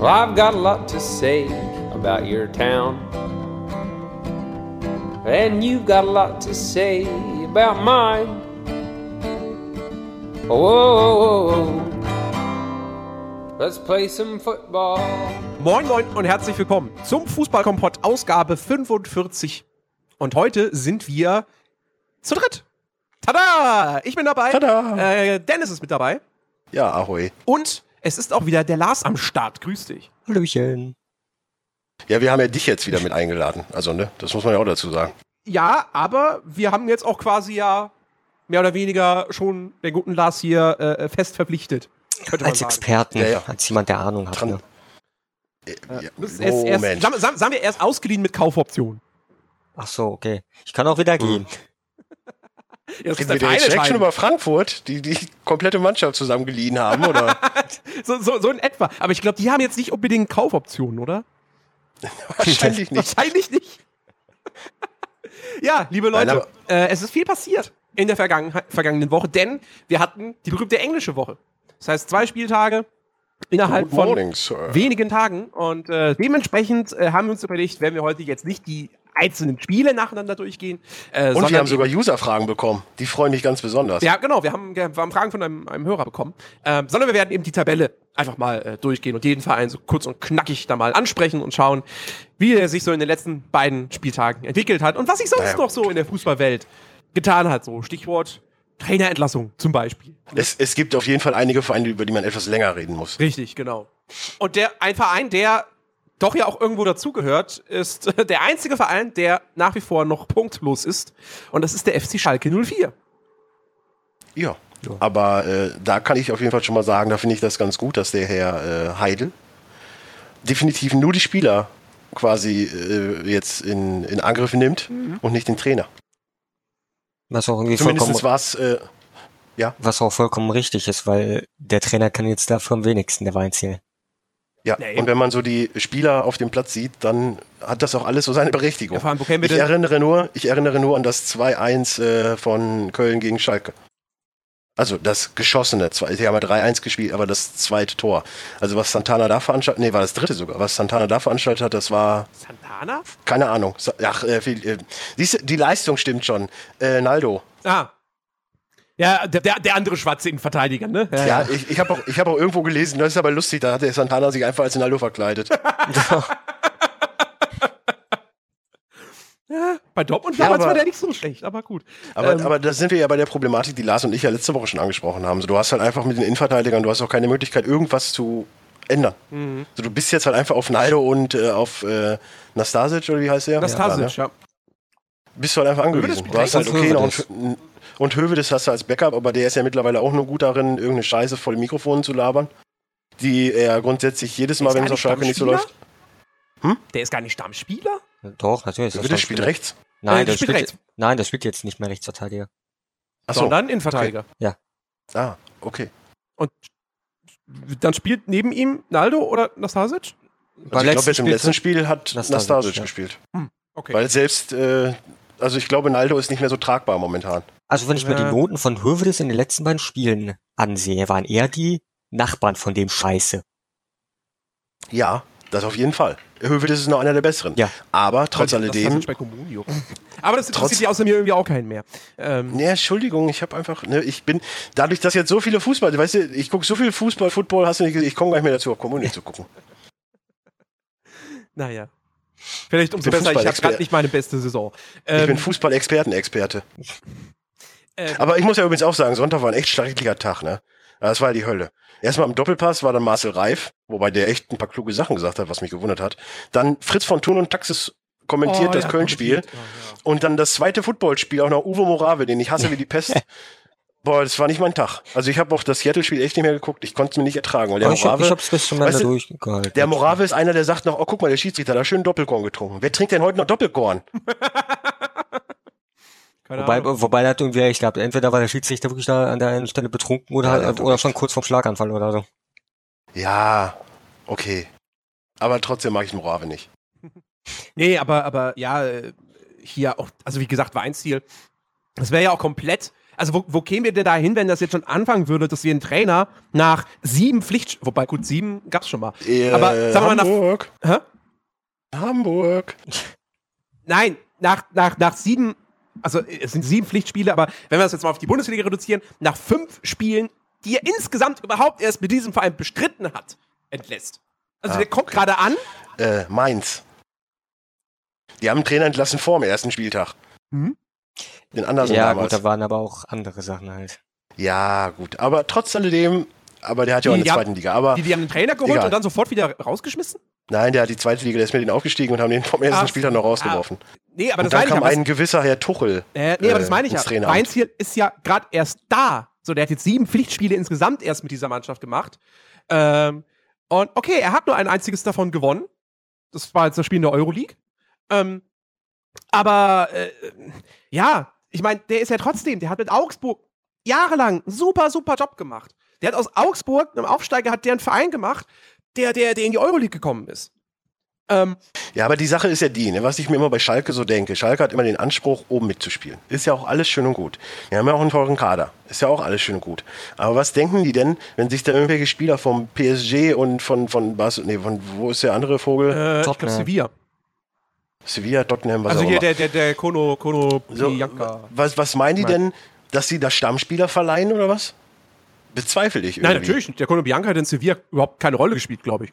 Well, I've got a lot to say about your town. And you've got a lot to say about mine. Whoa, let's play some football. Moin Moin und herzlich willkommen zum Fußballkompott Ausgabe 45. Und heute sind wir zu dritt. Tada! Ich bin dabei. Tada! Äh, Dennis ist mit dabei. Ja, ahoi. Und es ist auch wieder der Lars am Start. Grüß dich. Hallöchen. Ja, wir haben ja dich jetzt wieder mit eingeladen. Also, ne, das muss man ja auch dazu sagen. Ja, aber wir haben jetzt auch quasi ja mehr oder weniger schon den guten Lars hier äh, fest verpflichtet. Könnte man Als sagen. Experten, Ja, ja. als jemand, der Ahnung hat. Tran- Ne? Äh, ja, ist erst, erst, Moment. sagen, sagen sagen wir erst ausgeliehen mit Kaufoption. Ach so, okay. Ich kann auch wieder gehen. Ja, Reden wir direkt schon über Frankfurt, die die komplette Mannschaft zusammengeliehen haben, oder? so, so, so in etwa. Aber ich glaube, die haben jetzt nicht unbedingt Kaufoptionen, oder? Wahrscheinlich nicht. Wahrscheinlich nicht. ja, liebe Leute, Nein, äh, es ist viel passiert in der vergangen vergangenen Woche, denn wir hatten die berühmte englische Woche. Das heißt, zwei Spieltage innerhalb von morning, wenigen Tagen. Und äh, dementsprechend äh, haben wir uns überlegt, werden wir heute jetzt nicht die einzelnen Spiele nacheinander durchgehen. Äh, Und wir haben sogar User-Fragen bekommen. Die freuen mich ganz besonders. ja, genau. Wir haben, wir haben Fragen von einem, einem Hörer bekommen. Ähm, sondern wir werden eben die Tabelle einfach mal äh, durchgehen und jeden Verein so kurz und knackig da mal ansprechen und schauen, wie er sich so in den letzten beiden Spieltagen entwickelt hat und was sich sonst Naja, noch so in der Fußballwelt getan hat. So Stichwort Trainerentlassung zum Beispiel. Es, es gibt auf jeden Fall einige Vereine, über die man etwas länger reden muss. Richtig, genau. Und der ein Verein, der doch ja auch irgendwo dazugehört, ist äh, der einzige Verein, der nach wie vor noch punktlos ist. Und das ist der FC Schalke 04. Ja. Aber äh, da kann ich auf jeden Fall schon mal sagen, da finde ich das ganz gut, dass der Herr äh, Heidel definitiv nur die Spieler quasi äh, jetzt in, in Angriff nimmt und nicht den Trainer. Was auch irgendwie vollkommen, Zumindest war es äh, was auch vollkommen richtig ist, weil der Trainer kann jetzt dafür am wenigsten der Wein zählen. Ja, Nee. und wenn man so die Spieler auf dem Platz sieht, dann hat das auch alles so seine Berechtigung. Ja, allem, ich erinnere nur, ich erinnere nur an das 2-1 äh, von Köln gegen Schalke. Also das geschossene, zwei- sie haben ja 3-1 gespielt, aber das zweite Tor. Also was Santana da veranstaltet, nee, war das dritte sogar. Was Santana da veranstaltet hat, das war, Santana? keine Ahnung. Ach, äh, viel, äh, siehst du, die Leistung stimmt schon. Äh, Naldo. Ah. Ja, der, der, der andere schwarze Innenverteidiger, ne? Ja, ich, ich habe auch, ich hab auch irgendwo gelesen, das ist aber lustig, da hat der Santana sich einfach als Naldo verkleidet. Bei Dortmund Ja, damals aber- war der nicht so schlecht, aber gut. Aber, Ähm, aber da sind wir ja bei der Problematik, die Lars und ich ja letzte Woche schon angesprochen haben. So, du hast halt einfach mit den Innenverteidigern, du hast auch keine Möglichkeit, irgendwas zu ändern. Mhm. So, du bist jetzt halt einfach auf Naldo und äh, auf äh, Nastasic, oder wie heißt der? Nastasic, Ja, ja. ne? Bist du halt einfach angewiesen. Du hast halt okay noch einen, und Hövedes hast du als Backup, aber der ist ja mittlerweile auch nur gut darin, irgendeine Scheiße vor dem Mikrofon zu labern. Die er grundsätzlich jedes Mal, wenn es auf nicht Schalke nicht so läuft. Der ist gar nicht Stammspieler? Doch, natürlich. ist das Hövedes spielt Stammspieler. rechts. Nein, Äh, der spielt rechts. nein, der spielt jetzt nicht mehr Rechtsverteidiger. Achso. Sondern Innenverteidiger. Ah, okay. Und dann spielt neben ihm Naldo oder Nastasic? Also ich glaube, jetzt im letzten Spiel hat Nastasic, Nastasic ja. gespielt. Okay. Weil selbst, äh, also ich glaube, Naldo ist nicht mehr so tragbar momentan. Also wenn ich mir Ja. die Noten von Hövedes in den letzten beiden Spielen ansehe, waren eher die Nachbarn von dem Scheiße. Ja, das auf jeden Fall. Hövedes ist noch einer der besseren. Ja. Aber trotz alledem. Comunio. Aber das interessiert die außer mir irgendwie auch keinen mehr. Ähm, Nee, Entschuldigung, ich habe einfach, ne, ich bin, dadurch, dass jetzt so viele Fußball, weißt du, ich gucke so viel Fußball, Football, hast du nicht gesehen, ich komme gar nicht mehr dazu, auf Kommunik zu gucken. naja. Vielleicht umso Ich besser, ich habe gerade nicht meine beste Saison. ich Ähm, bin Fußball-Experten-Experte. ähm, Aber ich muss ja übrigens auch sagen, Sonntag war ein echt schrecklicher Tag, ne? Das war ja die Hölle. Erstmal im Doppelpass war dann Marcel Reif, wobei der echt ein paar kluge Sachen gesagt hat, was mich gewundert hat. Dann Fritz von Thun und Taxis kommentiert oh, das ja, Köln-Spiel. Ja, ja. Und dann das zweite Footballspiel, auch noch Uwe Morave, den ich hasse wie die Pest. Boah, das war nicht mein Tag. Also ich habe auch das Seattle-Spiel echt nicht mehr geguckt. Ich konnte es mir nicht ertragen. Weil der Aber ich, hab, Morave, ich hab's bis zum Ende weißt du, durchgehalten. der Morave ist einer, der sagt noch, oh guck mal, der Schiedsrichter hat da schön Doppelkorn getrunken. Wer trinkt denn heute noch Doppelkorn? Keine Wobei, Ahnung. wobei hat irgendwie recht gehabt. Entweder war der Schiedsrichter wirklich da an der einen Stelle betrunken oder, Ja, halt, oder schon kurz vorm Schlaganfall oder so. Ja, okay. Aber trotzdem mag ich Morave nicht. Nee, aber, aber ja, äh, hier auch, also wie gesagt, Weinstil. Das wäre ja auch komplett. Also wo, wo kämen wir denn da hin, wenn das jetzt schon anfangen würde, dass wir einen Trainer nach sieben Pflicht, wobei gut, sieben gab's schon mal. Äh, Aber sagen wir mal nach, Hamburg. hä? Hamburg. Nein, nach, nach, nach sieben, also es sind sieben Pflichtspiele, aber wenn wir das jetzt mal auf die Bundesliga reduzieren, nach fünf Spielen, die er insgesamt überhaupt erst mit diesem Verein bestritten hat, entlässt. Also Ah, der kommt gerade an. Äh, Mainz. Die haben einen Trainer entlassen vor dem ersten Spieltag. Mhm. Den Andersen ja, damals. gut, da waren aber auch andere Sachen halt. ja, gut. Aber trotz alledem, aber der hat ja auch Die- in die der haben- zweiten Liga. Aber Die, die haben einen Trainer geholt Egal. und dann sofort wieder rausgeschmissen? nein, der hat die zweite Liga, der ist mit denen aufgestiegen und haben den vom ersten Ach, Spieltag noch rausgeworfen. Nee, aber und das dann meine ich kam ja. was- ein gewisser Herr Tuchel. Äh, nee, aber das äh, meine ich ja. Traineramt. Weinziel ist ja gerade erst da. So, der hat jetzt sieben Pflichtspiele insgesamt erst mit dieser Mannschaft gemacht. Ähm, und okay, er hat nur ein einziges davon gewonnen. Das war jetzt das Spiel in der Euroleague. Ähm, aber äh, ja, ich meine, der ist ja trotzdem, der hat mit Augsburg jahrelang einen super, super Job gemacht. Der hat aus Augsburg, einem Aufsteiger, hat der einen Verein gemacht, der, der, der in die Euroleague gekommen ist. Ähm, Ja, aber die Sache ist ja die, ne, was ich mir immer bei Schalke so denke. Schalke hat immer den Anspruch, oben mitzuspielen. Ist ja auch alles schön und gut. Wir haben ja auch einen teuren Kader. Ist ja auch alles schön und gut. Aber was denken die denn, wenn sich da irgendwelche Spieler vom PSG und von, von, Bas nee, von wo ist der andere Vogel? äh, ich glaube, Tottenham. Sevilla. Sevilla, Tottenham, was Also auch hier immer. der, der, der Kono, Kono so, Bianca. was, was meinen die denn, dass sie da Stammspieler verleihen oder was? Bezweifle ich irgendwie. Nein, natürlich nicht. Der Kono Bianca hat in Sevilla überhaupt keine Rolle gespielt, glaube ich.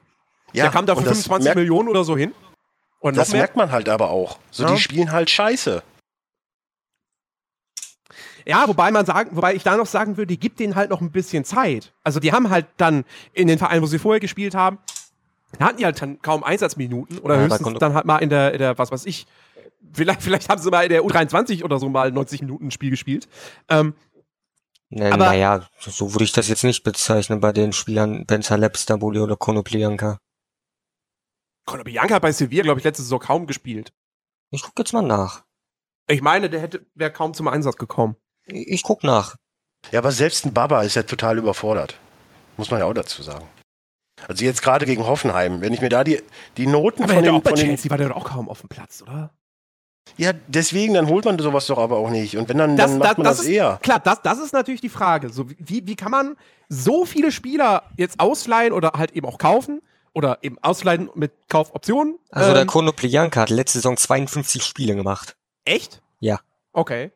Ja, der kam da für und das 25 merkt- Millionen oder so hin. Und Das merkt man halt aber auch. So, Ja. die spielen halt scheiße. Ja, wobei man sagen, wobei ich da noch sagen würde, die gibt denen halt noch ein bisschen Zeit. Also die haben halt dann in den Vereinen, wo sie vorher gespielt haben, da hatten die halt dann kaum Einsatzminuten oder Ja, da höchstens konnte- dann halt mal in der, in der, was weiß ich, vielleicht, vielleicht haben sie mal in der U23 oder so mal 90 Minuten ein Spiel gespielt. Ähm, Ne, Aber- naja, so würde ich das jetzt nicht bezeichnen bei den Spielern Bentaleb, Stamboli oder Konoplianka. Kono Bianca hat bei Sevilla, glaube ich, letzte Saison kaum gespielt. Ich guck jetzt mal nach. Ich meine, der hätte, wäre kaum zum Einsatz gekommen. Ich, ich guck nach. Ja, aber selbst ein Baba ist ja total überfordert. Muss man ja auch dazu sagen. Also jetzt gerade gegen Hoffenheim, wenn ich mir da die, die Noten Aber von der den, auch bei von den Chelsea war der doch auch kaum auf dem Platz, oder? Ja, deswegen, dann holt man sowas doch aber auch nicht. Und wenn dann, Das, dann das, macht man das das, ist, eher. Klar, das, das ist natürlich die Frage. So, wie, wie kann man so viele Spieler jetzt ausleihen oder halt eben auch kaufen? Oder eben ausleihen mit Kaufoptionen? Also der Ähm, Konoplianka hat letzte Saison 52 Spiele gemacht. Echt? Ja. Okay.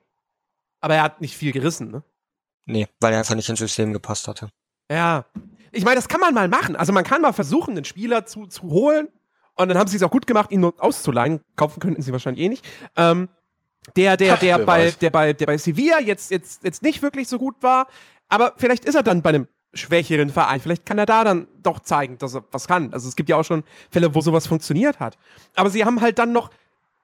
Aber er hat nicht viel gerissen, ne? Nee, weil er einfach nicht ins System gepasst hatte. Ja. Ich meine, das kann man mal machen. Also man kann mal versuchen, einen Spieler zu, zu holen. Und dann haben sie es auch gut gemacht, ihn nur auszuleihen. Kaufen könnten sie wahrscheinlich eh nicht. Ähm, der, der, Ach, der, wer bei, der, bei, der bei Sevilla jetzt, jetzt, jetzt nicht wirklich so gut war. Aber vielleicht ist er dann bei einem schwächeren Verein. Vielleicht kann er da dann doch zeigen, dass er was kann. Also es gibt ja auch schon Fälle, wo sowas funktioniert hat. Aber sie haben halt dann noch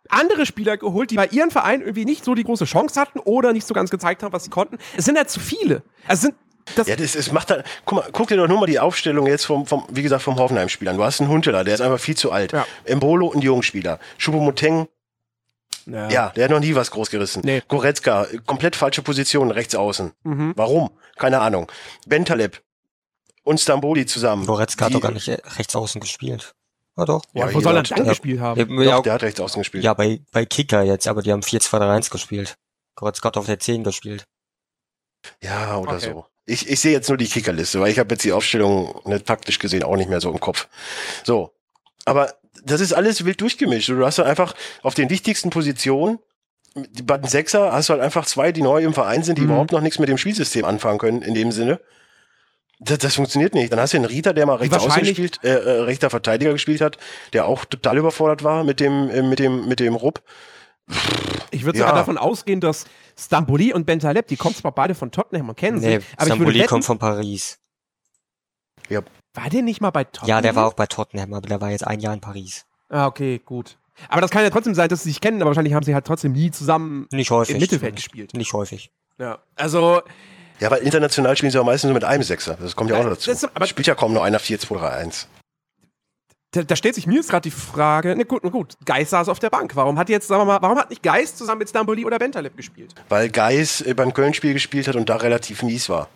andere Spieler geholt, die bei ihren Vereinen irgendwie nicht so die große Chance hatten oder nicht so ganz gezeigt haben, was sie konnten. Es sind halt zu viele. Es sind das, Ja, das, es macht da, guck mal, guck dir doch nur mal die Aufstellung jetzt vom, vom wie gesagt, vom Hoffenheim-Spielern. Du hast einen Hunteler, der ist einfach viel zu alt. Ja. Embolo, ein Jungspieler. Choupo-Moteng, ja, der hat noch nie was groß gerissen. Nee. Goretzka, komplett falsche Position, rechts außen. Mhm. Warum? Keine Ahnung. Bentaleb und Stamboli zusammen. Goretzka hat doch gar nicht äh, rechts außen gespielt. Ja doch. Ja, Ja, wo soll er dann ja. gespielt haben? Ja, Doch, ja, der hat rechts außen gespielt. ja bei, bei Kicker jetzt, aber die haben 4-2-3-1 gespielt. Goretzka hat auf der 10 gespielt. Ja, oder Okay. so. Ich, ich sehe jetzt nur die Kickerliste, weil ich habe jetzt die Aufstellung ne, taktisch gesehen auch nicht mehr so im Kopf. So. Aber das ist alles wild durchgemischt. Du hast halt einfach auf den wichtigsten Positionen, die beiden Sechser, hast du halt einfach zwei, die neu im Verein sind, die Mhm. überhaupt noch nichts mit dem Spielsystem anfangen können, in dem Sinne. Das, das funktioniert nicht. Dann hast du einen Rita, der mal rechts außen gespielt, äh, äh, rechter Verteidiger gespielt hat, der auch total überfordert war mit dem, äh, mit dem, mit dem Rupp. Ich würde Ja. sogar davon ausgehen, dass Stamboli und Bentaleb, die kommen zwar beide von Tottenham und kennen Nee, sich, aber ich würde Stamboli kommt von Paris. war der nicht mal bei Tottenham? Ja, der war auch bei Tottenham, aber der war jetzt ein Jahr in Paris. Ah, okay, gut. Aber das kann ja trotzdem sein, dass sie sich kennen, aber wahrscheinlich haben sie halt trotzdem nie zusammen Nicht häufig. im Mittelfeld gespielt. Nicht häufig. Ja. Also, Ja, weil international spielen sie auch meistens nur mit einem Sechser. Das kommt ja auch noch dazu. Das aber- Spielt ja kaum nur einer 4-2-3-1. Da, da stellt sich mir jetzt gerade die Frage, ne gut, na gut, Geist saß auf der Bank. Warum hat jetzt, sagen wir mal, warum hat nicht Geist zusammen mit Stamboli oder Bentaleb gespielt? Weil Geis äh, beim Köln-Spiel gespielt hat und da relativ mies war.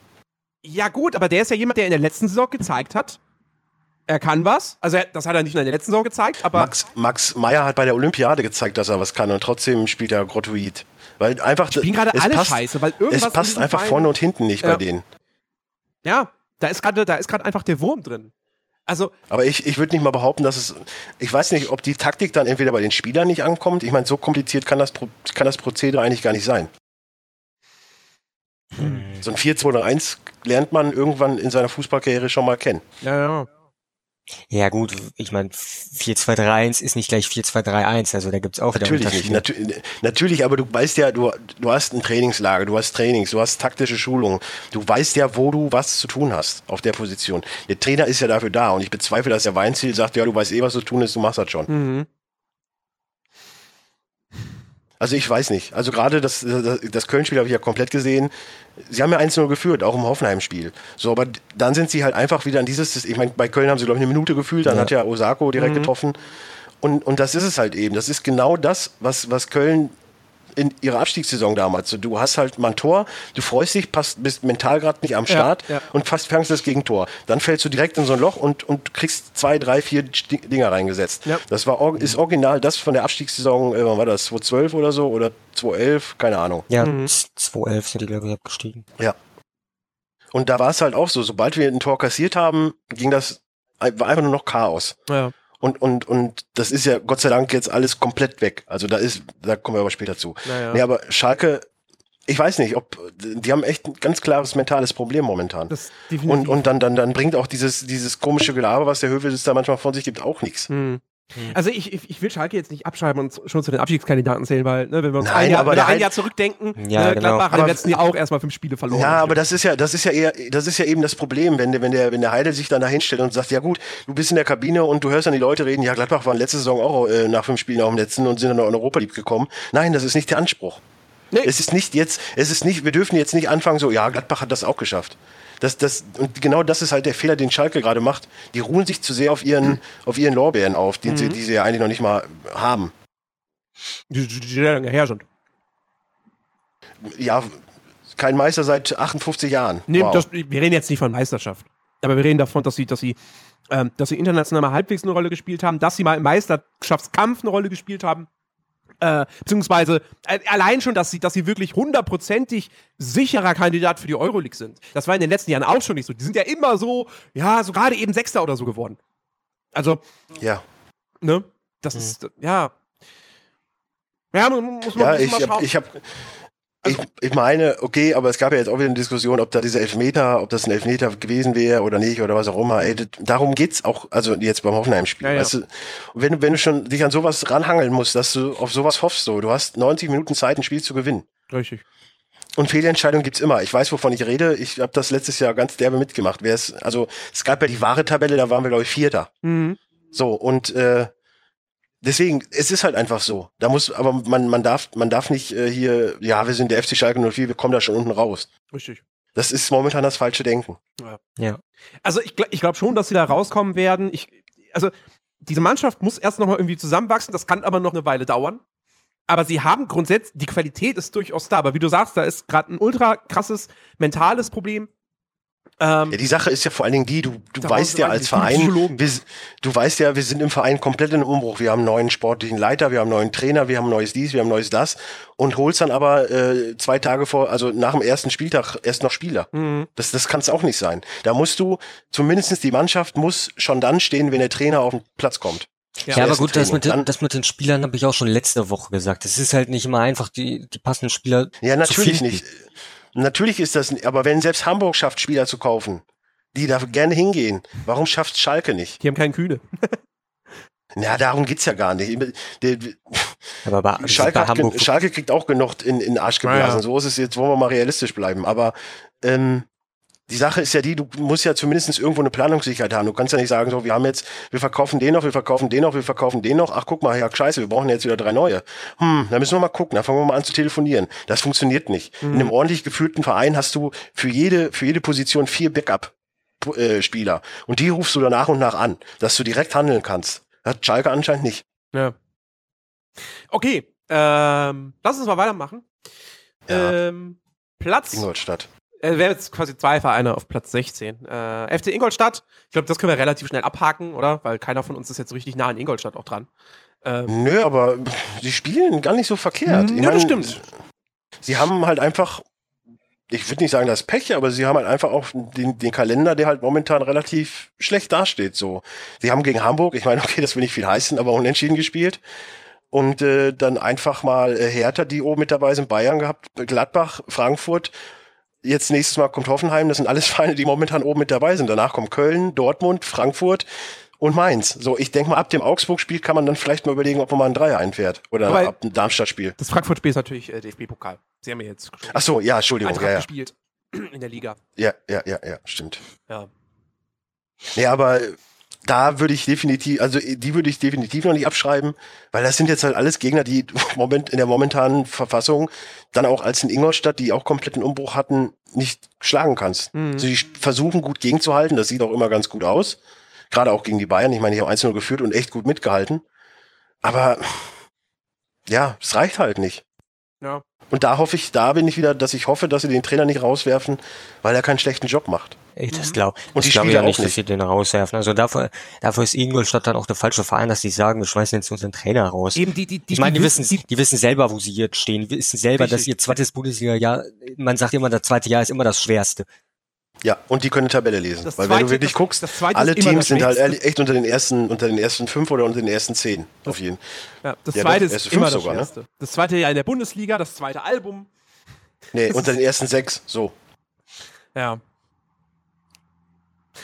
Ja gut, aber der ist ja jemand, der in der letzten Saison gezeigt hat, Er kann was. Also das hat er nicht nur in der letzten Saison gezeigt, aber Max, Max Meyer hat bei der Olympiade gezeigt, dass er was kann und trotzdem spielt er grottoid. Weil einfach. spielen gerade es alle passt, scheiße, weil irgendwas Es passt einfach Vereinen- vorne und hinten nicht Ja. bei denen. ja, da ist gerade da ist gerade einfach der Wurm drin. Also Aber ich, ich würde nicht mal behaupten, dass es. Ich weiß nicht, ob die Taktik dann entweder bei den Spielern nicht ankommt. Ich meine, so kompliziert kann das, kann das Prozedere eigentlich gar nicht sein. Hm. So ein 4-2-1 lernt man irgendwann in seiner Fußballkarriere schon mal kennen. ja, ja. Ja gut, ich meine, 4-2-3-1 ist nicht gleich 4-2-3-1, also da gibt's auch wieder Natürlich nicht. Unterschiede. Natu natürlich, aber du weißt ja, du, du hast ein Trainingslager, du hast Trainings, du hast taktische Schulungen. Du weißt ja, wo du was zu tun hast auf der Position. Der Trainer ist ja dafür da und ich bezweifle, dass der Weinziel sagt, ja, du weißt eh, was zu tun ist, du machst das schon. Mhm. Also ich weiß nicht. Also gerade das, das, Köln-Spiel habe ich ja komplett gesehen. Sie haben ja 1-0 geführt, auch im Hoffenheim-Spiel. So, aber das sind sie halt einfach wieder an dieses, ich meine, bei Köln haben sie, glaube ich, eine Minute gefühlt, dann Ja. hat ja Osako direkt getroffen. Und, und das ist es halt eben. Das ist genau das, was, was Köln in ihrer Abstiegssaison damals. So, du hast halt mal ein Tor, du freust dich, passt, bist mental gerade nicht am Ja, Start ja. und fast fängst das Gegentor. Dann fällst du direkt in so ein Loch und, und kriegst zwei, drei, vier Dinger reingesetzt. Ja. Das war ist original das von der Abstiegssaison, äh, wann war das 2012 oder so oder 2011, keine Ahnung. Ja, Mhm. 2-11 sind die, glaube ich, abgestiegen. Ja. Und da war es halt auch so, sobald wir ein Tor kassiert haben, ging das war einfach nur noch Chaos. ja. Und, und, und das ist ja Gott sei Dank jetzt alles komplett weg. Also da ist, da kommen wir aber später zu. Naja. Nee, aber Schalke, ich weiß nicht, ob die haben echt ein ganz klares mentales Problem momentan. Und, und dann, dann, dann bringt auch dieses, dieses komische Gelaber, was der Hövel da manchmal von sich gibt, auch nichts. Hm. Also ich, ich, will Schalke jetzt nicht abschreiben und schon zu den Abstiegskandidaten zählen, weil, ne, wenn wir uns Nein, ein, Jahr, aber ein halt- Jahr zurückdenken, Ja, ne, genau. Gladbach hat im letzten Jahr auch erstmal fünf Spiele verloren. Ja, aber das ist ja, das ist ja eher, das ist ja eben das Problem, wenn der, wenn der, wenn der Heidel sich dann da hinstellt und sagt, ja gut, du bist in der Kabine und du hörst dann die Leute reden, ja, Gladbach waren letzte Saison auch äh, nach fünf Spielen auf dem letzten und sind dann noch in Europa League gekommen. Nein, das ist nicht der Anspruch. Nee. Es ist nicht jetzt, es ist nicht, wir dürfen jetzt nicht anfangen so, ja, Gladbach hat das auch geschafft. Das, das, und genau das ist halt der Fehler, den Schalke gerade macht. Die ruhen sich zu sehr auf ihren, auf ihren Lorbeeren auf, die, sie, die sie ja eigentlich noch nicht mal haben. die, die, die sehr lange her sind. Ja, kein Meister seit 58 Jahren. Nee, Wow. das, wir reden jetzt nicht von Meisterschaft. Aber wir reden davon, dass sie, dass sie, ähm, dass sie international mal halbwegs eine Rolle gespielt haben, dass sie mal im Meisterschaftskampf eine Rolle gespielt haben. Äh, beziehungsweise äh, allein schon, dass sie, dass sie wirklich hundertprozentig sicherer Kandidat für die Euroleague sind. Das war in den letzten Jahren auch schon nicht so. Die sind ja immer so, ja, so gerade eben Sechster oder so geworden. Also, ja. ne? Das ist, ja. Ja, muss man, Ja, ich mal hab, schauen. ich habe ich, ich meine, okay, aber es gab ja jetzt auch wieder eine Diskussion, ob da dieser Elfmeter, ob das ein Elfmeter gewesen wäre oder nicht oder was auch immer. Ey, darum geht's auch, also jetzt beim Hoffenheim-Spiel. Ja, ja. Weißt du, wenn, du- wenn du schon dich an sowas ranhangeln musst, dass du auf sowas hoffst, so, du hast 90 Minuten Zeit, ein Spiel zu gewinnen. Richtig. Und Fehlentscheidungen gibt's immer. Ich weiß, wovon ich rede. Ich habe das letztes Jahr ganz derbe mitgemacht. Wer es, also es gab ja die wahre Tabelle, da waren wir, glaube ich, Vierter. Mhm. So, und äh, deswegen, es ist halt einfach so. Da muss, aber man, man darf, man darf nicht äh, hier, ja, wir sind der FC Schalke 04, wir kommen da schon unten raus. Richtig. Das ist momentan das falsche Denken. Ja. Also ich, ich glaube schon, dass sie da rauskommen werden. Ich, also diese Mannschaft muss erst noch mal irgendwie zusammenwachsen. Das kann aber noch eine Weile dauern. Aber sie haben grundsätzlich, die Qualität ist durchaus da. Aber wie du sagst, da ist gerade ein ultra krasses mentales Problem. Ähm, Ja, die Sache ist ja vor allen Dingen die, du, du weißt ja als. Verein, wir, du weißt ja, wir sind im Verein komplett in Umbruch. Wir haben einen neuen sportlichen Leiter, wir haben einen neuen Trainer, wir haben neues dies, wir haben neues das und holst dann aber äh, zwei Tage vor, also nach dem ersten Spieltag erst noch Spieler. mhm. Das, das kann es auch nicht sein. Da musst du, zumindest die Mannschaft muss schon dann stehen, wenn der Trainer auf den Platz kommt. Ja, Ja, aber gut, das mit, den, das mit den Spielern habe ich auch schon letzte Woche gesagt. Es ist halt nicht immer einfach, die, die passenden Spieler Ja, natürlich nicht. Natürlich ist das, aber wenn selbst Hamburg schafft, Spieler zu kaufen, die da gerne hingehen, warum schafft Schalke nicht? Die haben keinen Kühne. Na, darum geht's ja gar nicht. Aber bei, Schalke, bei Hamburg, Schalke kriegt auch genug in, in den Arsch geblasen. Ja. So ist es jetzt, wollen wir mal realistisch bleiben. Aber ähm, die Sache ist ja die, du musst ja zumindest irgendwo eine Planungssicherheit haben. Du kannst ja nicht sagen, so, wir haben jetzt, wir verkaufen den noch, wir verkaufen den noch, wir verkaufen den noch. Ach, guck mal, ja, scheiße, wir brauchen jetzt wieder drei neue. Hm, da müssen wir mal gucken, da fangen wir mal an zu telefonieren. Das funktioniert nicht. In einem ordentlich geführten Verein hast du für jede, für jede Position vier Backup-Spieler. Und die rufst du dann nach und nach an, dass du direkt handeln kannst. Hat Schalke anscheinend nicht. Ja. Okay, ähm, lass uns mal weitermachen. Ja. Ähm, Platz Ingolstadt. Äh, wären jetzt quasi zwei Vereine auf Platz 16. Äh, FC Ingolstadt, ich glaube, das können wir relativ schnell abhaken, oder? Weil keiner von uns ist jetzt so richtig nah an Ingolstadt auch dran. Ähm, Nö, aber sie spielen gar nicht so verkehrt. Ich ja, das stimmt. Sie haben halt einfach, ich würde nicht sagen, das Pech, aber sie haben halt einfach auch den, den Kalender, der halt momentan relativ schlecht dasteht. So, sie haben gegen Hamburg, ich meine, okay, das will nicht viel heißen, aber unentschieden gespielt. Und äh, dann einfach mal äh, Hertha, die oben mit dabei sind, Bayern gehabt, Gladbach, Frankfurt. Jetzt nächstes Mal kommt Hoffenheim. Das sind alles Vereine, die momentan oben mit dabei sind. Danach kommt Köln, Dortmund, Frankfurt und Mainz. So, ich denke mal, ab dem Augsburg-Spiel kann man dann vielleicht mal überlegen, ob man mal ein Dreier einfährt. Oder Aber- ab dem Darmstadt-Spiel. Das Frankfurt-Spiel ist natürlich äh, DFB-Pokal. Sie haben ja jetzt Ach so, ja, Entschuldigung. Eintracht Ja, ja, gespielt in der Liga. ja, ja, ja, ja, stimmt. Ja. Nee, aber äh, da würde ich definitiv, also äh, die würde ich definitiv noch nicht abschreiben, weil das sind jetzt halt alles Gegner, die Moment in der momentanen Verfassung dann auch als in Ingolstadt, die auch kompletten Umbruch hatten, nicht schlagen kannst. Mhm. Also die versuchen gut gegenzuhalten, das sieht auch immer ganz gut aus. Gerade auch gegen die Bayern. Ich meine, die haben 1-0 geführt und echt gut mitgehalten. Aber ja, es reicht halt nicht. Ja. Und da hoffe ich, da bin ich wieder, dass ich hoffe, dass sie den Trainer nicht rauswerfen, weil er keinen schlechten Job macht. Ich das glaube Mhm. Und das die glaub ich ja nicht, dass sie den rauswerfen. Also dafür, dafür ist Ingolstadt dann auch der falsche Verein, dass die sagen, wir schmeißen jetzt unseren Trainer raus. Eben die, die, die, ich meine, die wissen, die, die wissen selber, wo sie jetzt stehen. Die wissen selber, dass Richtig. ihr zweites Bundesliga-Jahr, man sagt immer, das zweite Jahr ist immer das schwerste. Ja, und die können Tabelle lesen. Das Weil wenn zweite- du wirklich das- guckst, das alle Teams sind halt echt unter den ersten, unter den ersten fünf oder unter den ersten zehn. Auf jeden ja, das Ja, zweite doch, ist immer das sogar, ne? Das zweite Jahr in der Bundesliga, das zweite Album. Nee, Das unter den ersten sechs. So. Ja.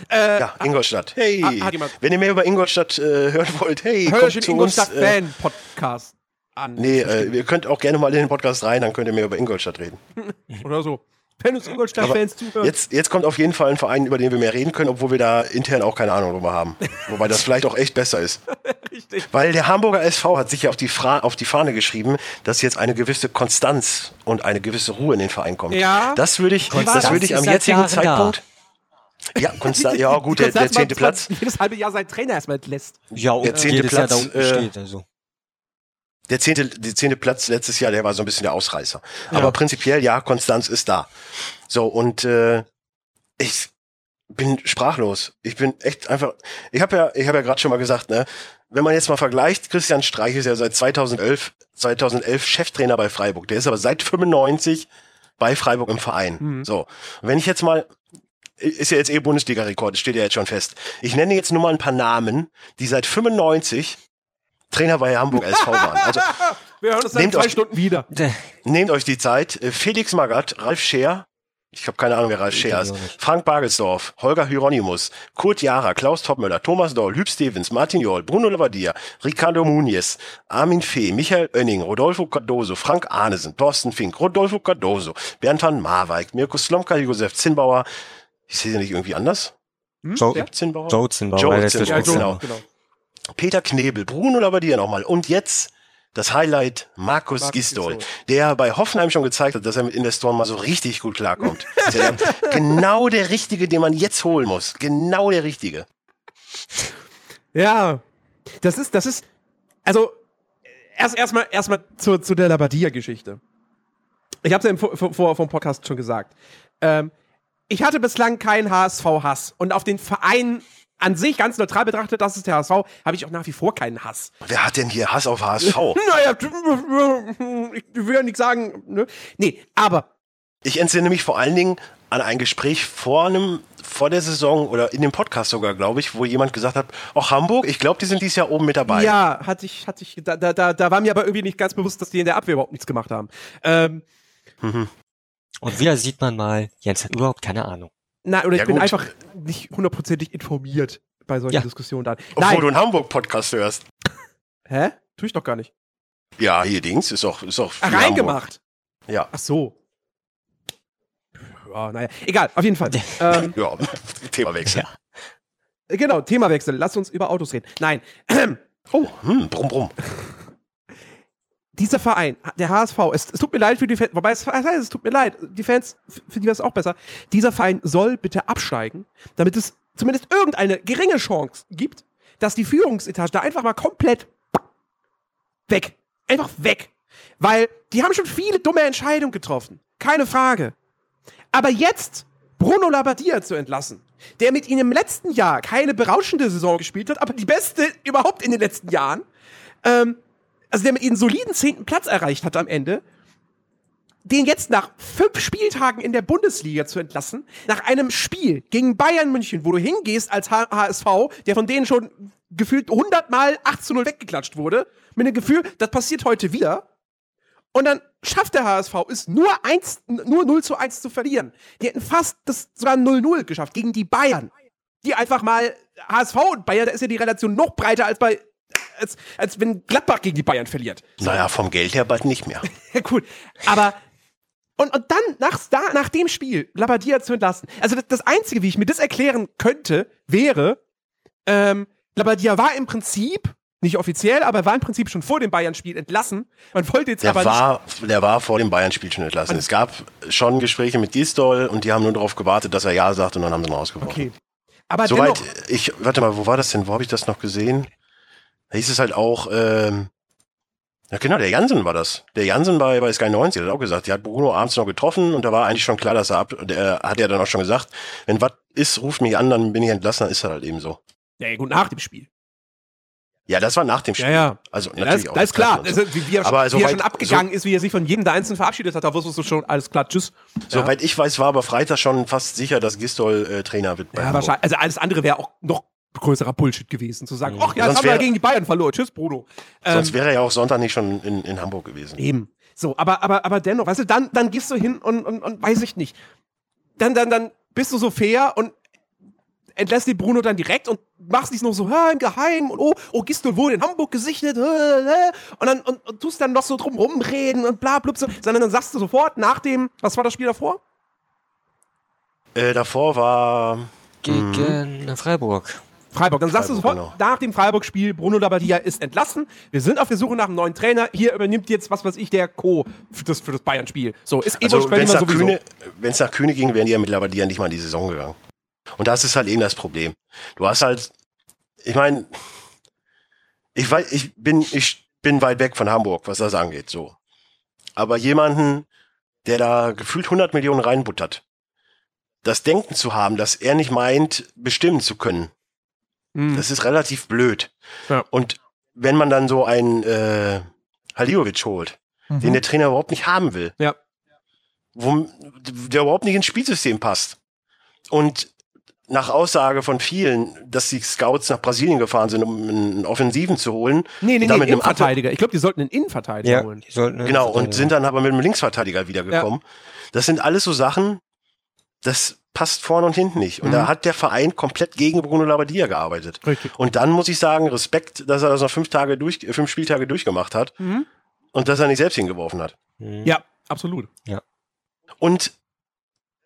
Äh, Ja, Ingolstadt. Hey. jemand- Wenn ihr mehr über Ingolstadt äh, hören wollt, hey, hör kommt euch den zu uns. Äh, Ingolstadt-Fan-Podcast an. nee, äh, ihr könnt auch gerne mal in den Podcast rein, dann könnt ihr mehr über Ingolstadt reden. Oder so. Wenn uns Ingolstadt-Fans zuhören. Jetzt, jetzt kommt auf jeden Fall ein Verein, über den wir mehr reden können, obwohl wir da intern auch keine Ahnung drüber haben. Wobei das vielleicht auch echt besser ist. Richtig. Weil der Hamburger SV hat sich ja auf die, Fra auf die Fahne geschrieben, dass jetzt eine gewisse Konstanz und eine gewisse Ruhe in den Verein kommt. Ja. Das würde ich, das würde ich am jetzigen Jahren da. Ja, Konstanz, ja gut, der, der zehnte Platz. Jedes halbe Jahr seinen Trainer erstmal entlässt. Ja, und Der zehnte jedes Jahr da Platz, unten äh, steht, also. Der zehnte, der zehnte Platz letztes Jahr, der war so ein bisschen der Ausreißer. Ja. Aber prinzipiell, ja, Konstanz ist da. So, und äh, ich bin sprachlos. Ich bin echt einfach. Ich habe ja, ich habe ja gerade schon mal gesagt, ne, wenn man jetzt mal vergleicht, Christian Streich ist ja seit 2011, 2011 Cheftrainer bei Freiburg. Der ist aber seit 95 bei Freiburg im Verein. Mhm. So, und wenn ich jetzt mal ist ja jetzt eh Bundesliga-Rekord, das steht ja jetzt schon fest. Ich nenne jetzt nur mal ein paar Namen, die seit 95 Trainer bei Hamburg SV waren. Also Wir hören uns dann in zwei euch- Stunden wieder. Nehmt euch die Zeit. Äh, Felix Magath, Ralf Scheer, ich habe keine Ahnung, wer Ralf Scheer ist. Frank Bagelsdorf, Holger Hieronymus, Kurt Jara, Klaus Topmöller, Thomas Doll, Hüb Stevens, Martin Joll, Bruno Lavadier, Ricardo Muniz, Armin Fee, Michael Oenning, Rodolfo Cardoso, Frank Arnesen, Thorsten Fink, Rodolfo Cardoso, Bernd van Marwijk, Mirko Slomka, Josef Zinnbauer. Ich sehe sie nicht irgendwie anders. Hm? Joe- Ja? Zinnbauer? Joe Zinbauer, Joe Zinbauer, genau. genau. Peter Knebel, Bruno Labbadia nochmal und jetzt das Highlight Markus, Markus Gistol, Gisdol. der bei Hoffenheim schon gezeigt hat, dass er mit Investoren mal so richtig gut klarkommt. Genau der Richtige, den man jetzt holen muss. Genau der Richtige. Ja, das ist, das ist, also erst erstmal erstmal zu, zu der Labadia-Geschichte. Ich habe es ja im, vor, vor, vom Podcast schon gesagt. Ähm, ich hatte bislang keinen HSV-Hass und auf den Verein an sich ganz neutral betrachtet, das ist der HSV, habe ich auch nach wie vor keinen Hass. Wer hat denn hier Hass auf HSV? Naja, ich will ja nicht sagen, ne? Nee, aber Ich entsinne mich vor allen Dingen an ein Gespräch vor einem, vor der Saison oder in dem Podcast sogar, glaube ich, wo jemand gesagt hat, auch Hamburg, ich glaube, die sind dieses Jahr oben mit dabei. Ja, hatte ich, hatte ich, da, da, da, war mir aber irgendwie nicht ganz bewusst, dass die in der Abwehr überhaupt nichts gemacht haben. Ähm, Und wieder sieht man mal, Jens hat überhaupt keine Ahnung. na, oder ich Ja, bin gut. einfach nicht hundertprozentig informiert bei solchen Ja. Diskussionen dann. Obwohl Nein, du einen Hamburg-Podcast hörst. hä? Tu ich doch gar nicht. Ja, hier Dings ist auch, ist auch Ah, für Hamburg. reingemacht. Ja. Ach so. Ja, naja, egal, auf jeden Fall. ähm, Ja, Themawechsel. genau, Themawechsel. Lass uns über Autos reden. Nein, Oh, hm, brumm, brumm. Dieser Verein, der HSV, es, es tut mir leid für die Fans, wobei es, es heißt, es tut mir leid, die Fans, für die war es auch besser. Dieser Verein soll bitte absteigen, damit es zumindest irgendeine geringe Chance gibt, dass die Führungsetage da einfach mal komplett weg. Einfach weg. Weil die haben schon viele dumme Entscheidungen getroffen. Keine Frage. Aber jetzt Bruno Labbadia zu entlassen, der mit ihnen im letzten Jahr keine berauschende Saison gespielt hat, aber die beste überhaupt in den letzten Jahren, ähm, also der mit ihnen soliden zehnten Platz erreicht hat am Ende, den jetzt nach fünf Spieltagen in der Bundesliga zu entlassen, nach einem Spiel gegen Bayern München, wo du hingehst als HSV, der von denen schon gefühlt 100 Mal 8 zu 0 weggeklatscht wurde, mit dem Gefühl, das passiert heute wieder. Und dann schafft der HSV es nur 1, nur 0 zu 1 zu verlieren. Die hätten fast das sogar 0-0 geschafft gegen die Bayern. Die einfach mal HSV und Bayern, da ist ja die Relation noch breiter als bei als, als wenn Gladbach gegen die Bayern verliert. Naja, vom Geld her bald nicht mehr. Ja, cool. Aber und, und dann nach, da, nach dem Spiel Labadia zu entlassen. Also das, das Einzige, wie ich mir das erklären könnte, wäre, ähm, Labadia war im Prinzip, nicht offiziell, aber war im Prinzip schon vor dem Bayern-Spiel entlassen. Man wollte jetzt Der aber war, der war vor dem Bayern-Spiel schon entlassen. Es gab schon Gespräche mit Gistol und die haben nur darauf gewartet, dass er Ja sagt und dann haben sie ihn nicht. rausgeworfen. Okay. Aber Soweit, dennoch, ich, warte mal, wo war das denn? Wo habe ich das noch gesehen? Da hieß es halt auch, ähm, ja genau, der Jansen war das. Der Jansen bei, bei Sky 90 hat auch gesagt, die hat Bruno abends noch getroffen und da war eigentlich schon klar, dass er ab, und er hat ja dann auch schon gesagt, wenn was ist, ruft mich an, dann bin ich entlassen, dann ist er halt eben so. ja, gut, nach dem Spiel. Ja, das war nach dem Ja, Spiel. ja. Also Ja, natürlich das, auch das ist klar. So. Also, wie, wie er, Aber schon, wie er schon abgegangen ist, wie er sich von jedem der Einzelnen verabschiedet hat, da wusstest du schon, alles klar, tschüss. Soweit ich weiß, war aber Freitag schon fast sicher, dass Gistol äh, Trainer wird. bei Ja, wahrscheinlich. Also alles andere wäre auch noch größerer Bullshit gewesen, zu sagen, ach ja, jetzt Sonst haben wir gegen die Bayern verloren. Tschüss, Bruno. Ähm, Sonst wäre er ja auch Sonntag nicht schon in, in Hamburg gewesen. Eben. So, aber, aber, aber dennoch, weißt du, dann, dann gehst du hin und, und, und weiß ich nicht. Dann, dann, dann bist du so fair und entlässt den Bruno dann direkt und machst nicht noch so, ha, im Geheimen und oh, oh, Gistol wurde in Hamburg gesichtet, und dann und, und tust dann noch so drum rumreden und bla, blub, so, sondern dann sagst du sofort nach dem, was war das Spiel davor? Äh, davor war Gegen Freiburg. Freiburg. Dann sagst du sofort, genau. nach dem Freiburg-Spiel, Bruno Labbadia ist entlassen. Wir sind auf der Suche nach einem neuen Trainer. Hier übernimmt jetzt, was weiß ich, der Co. für das, für das Bayern-Spiel. So, ist Also, wenn es nach. Kühne, nach Kühne ging, wären die ja mittlerweile ja nicht mal in die Saison gegangen. Und das ist halt eben das Problem. Du hast halt, ich meine, ich, weiß, ich, bin, ich bin weit weg von Hamburg, was das angeht, so. Aber jemanden, der da gefühlt 100 Millionen reinbuttert, das Denken zu haben, dass er nicht meint, bestimmen zu können, Hm. das ist relativ blöd. Ja. Und wenn man dann so einen äh, Haliovic holt, den der Trainer überhaupt nicht haben will, Mhm. Ja. wo, der überhaupt nicht ins Spielsystem passt. Und nach Aussage von vielen, dass die Scouts nach Brasilien gefahren sind, um einen Offensiven zu holen. Nee, nee, nee, damit einem Innenverteidiger. Ich glaube, die sollten einen Innenverteidiger Ja, holen. die sollten Genau, und sind dann aber mit einem Linksverteidiger wiedergekommen. Das sind alles so Sachen, das passt vorne und hinten nicht. Und Mhm. da hat der Verein komplett gegen Bruno Labbadia gearbeitet. Richtig. Und dann muss ich sagen, Respekt, dass er das noch fünf Tage durch, äh, fünf Spieltage durchgemacht hat Mhm. und dass er nicht selbst hingeworfen hat. Mhm. Ja, absolut. Und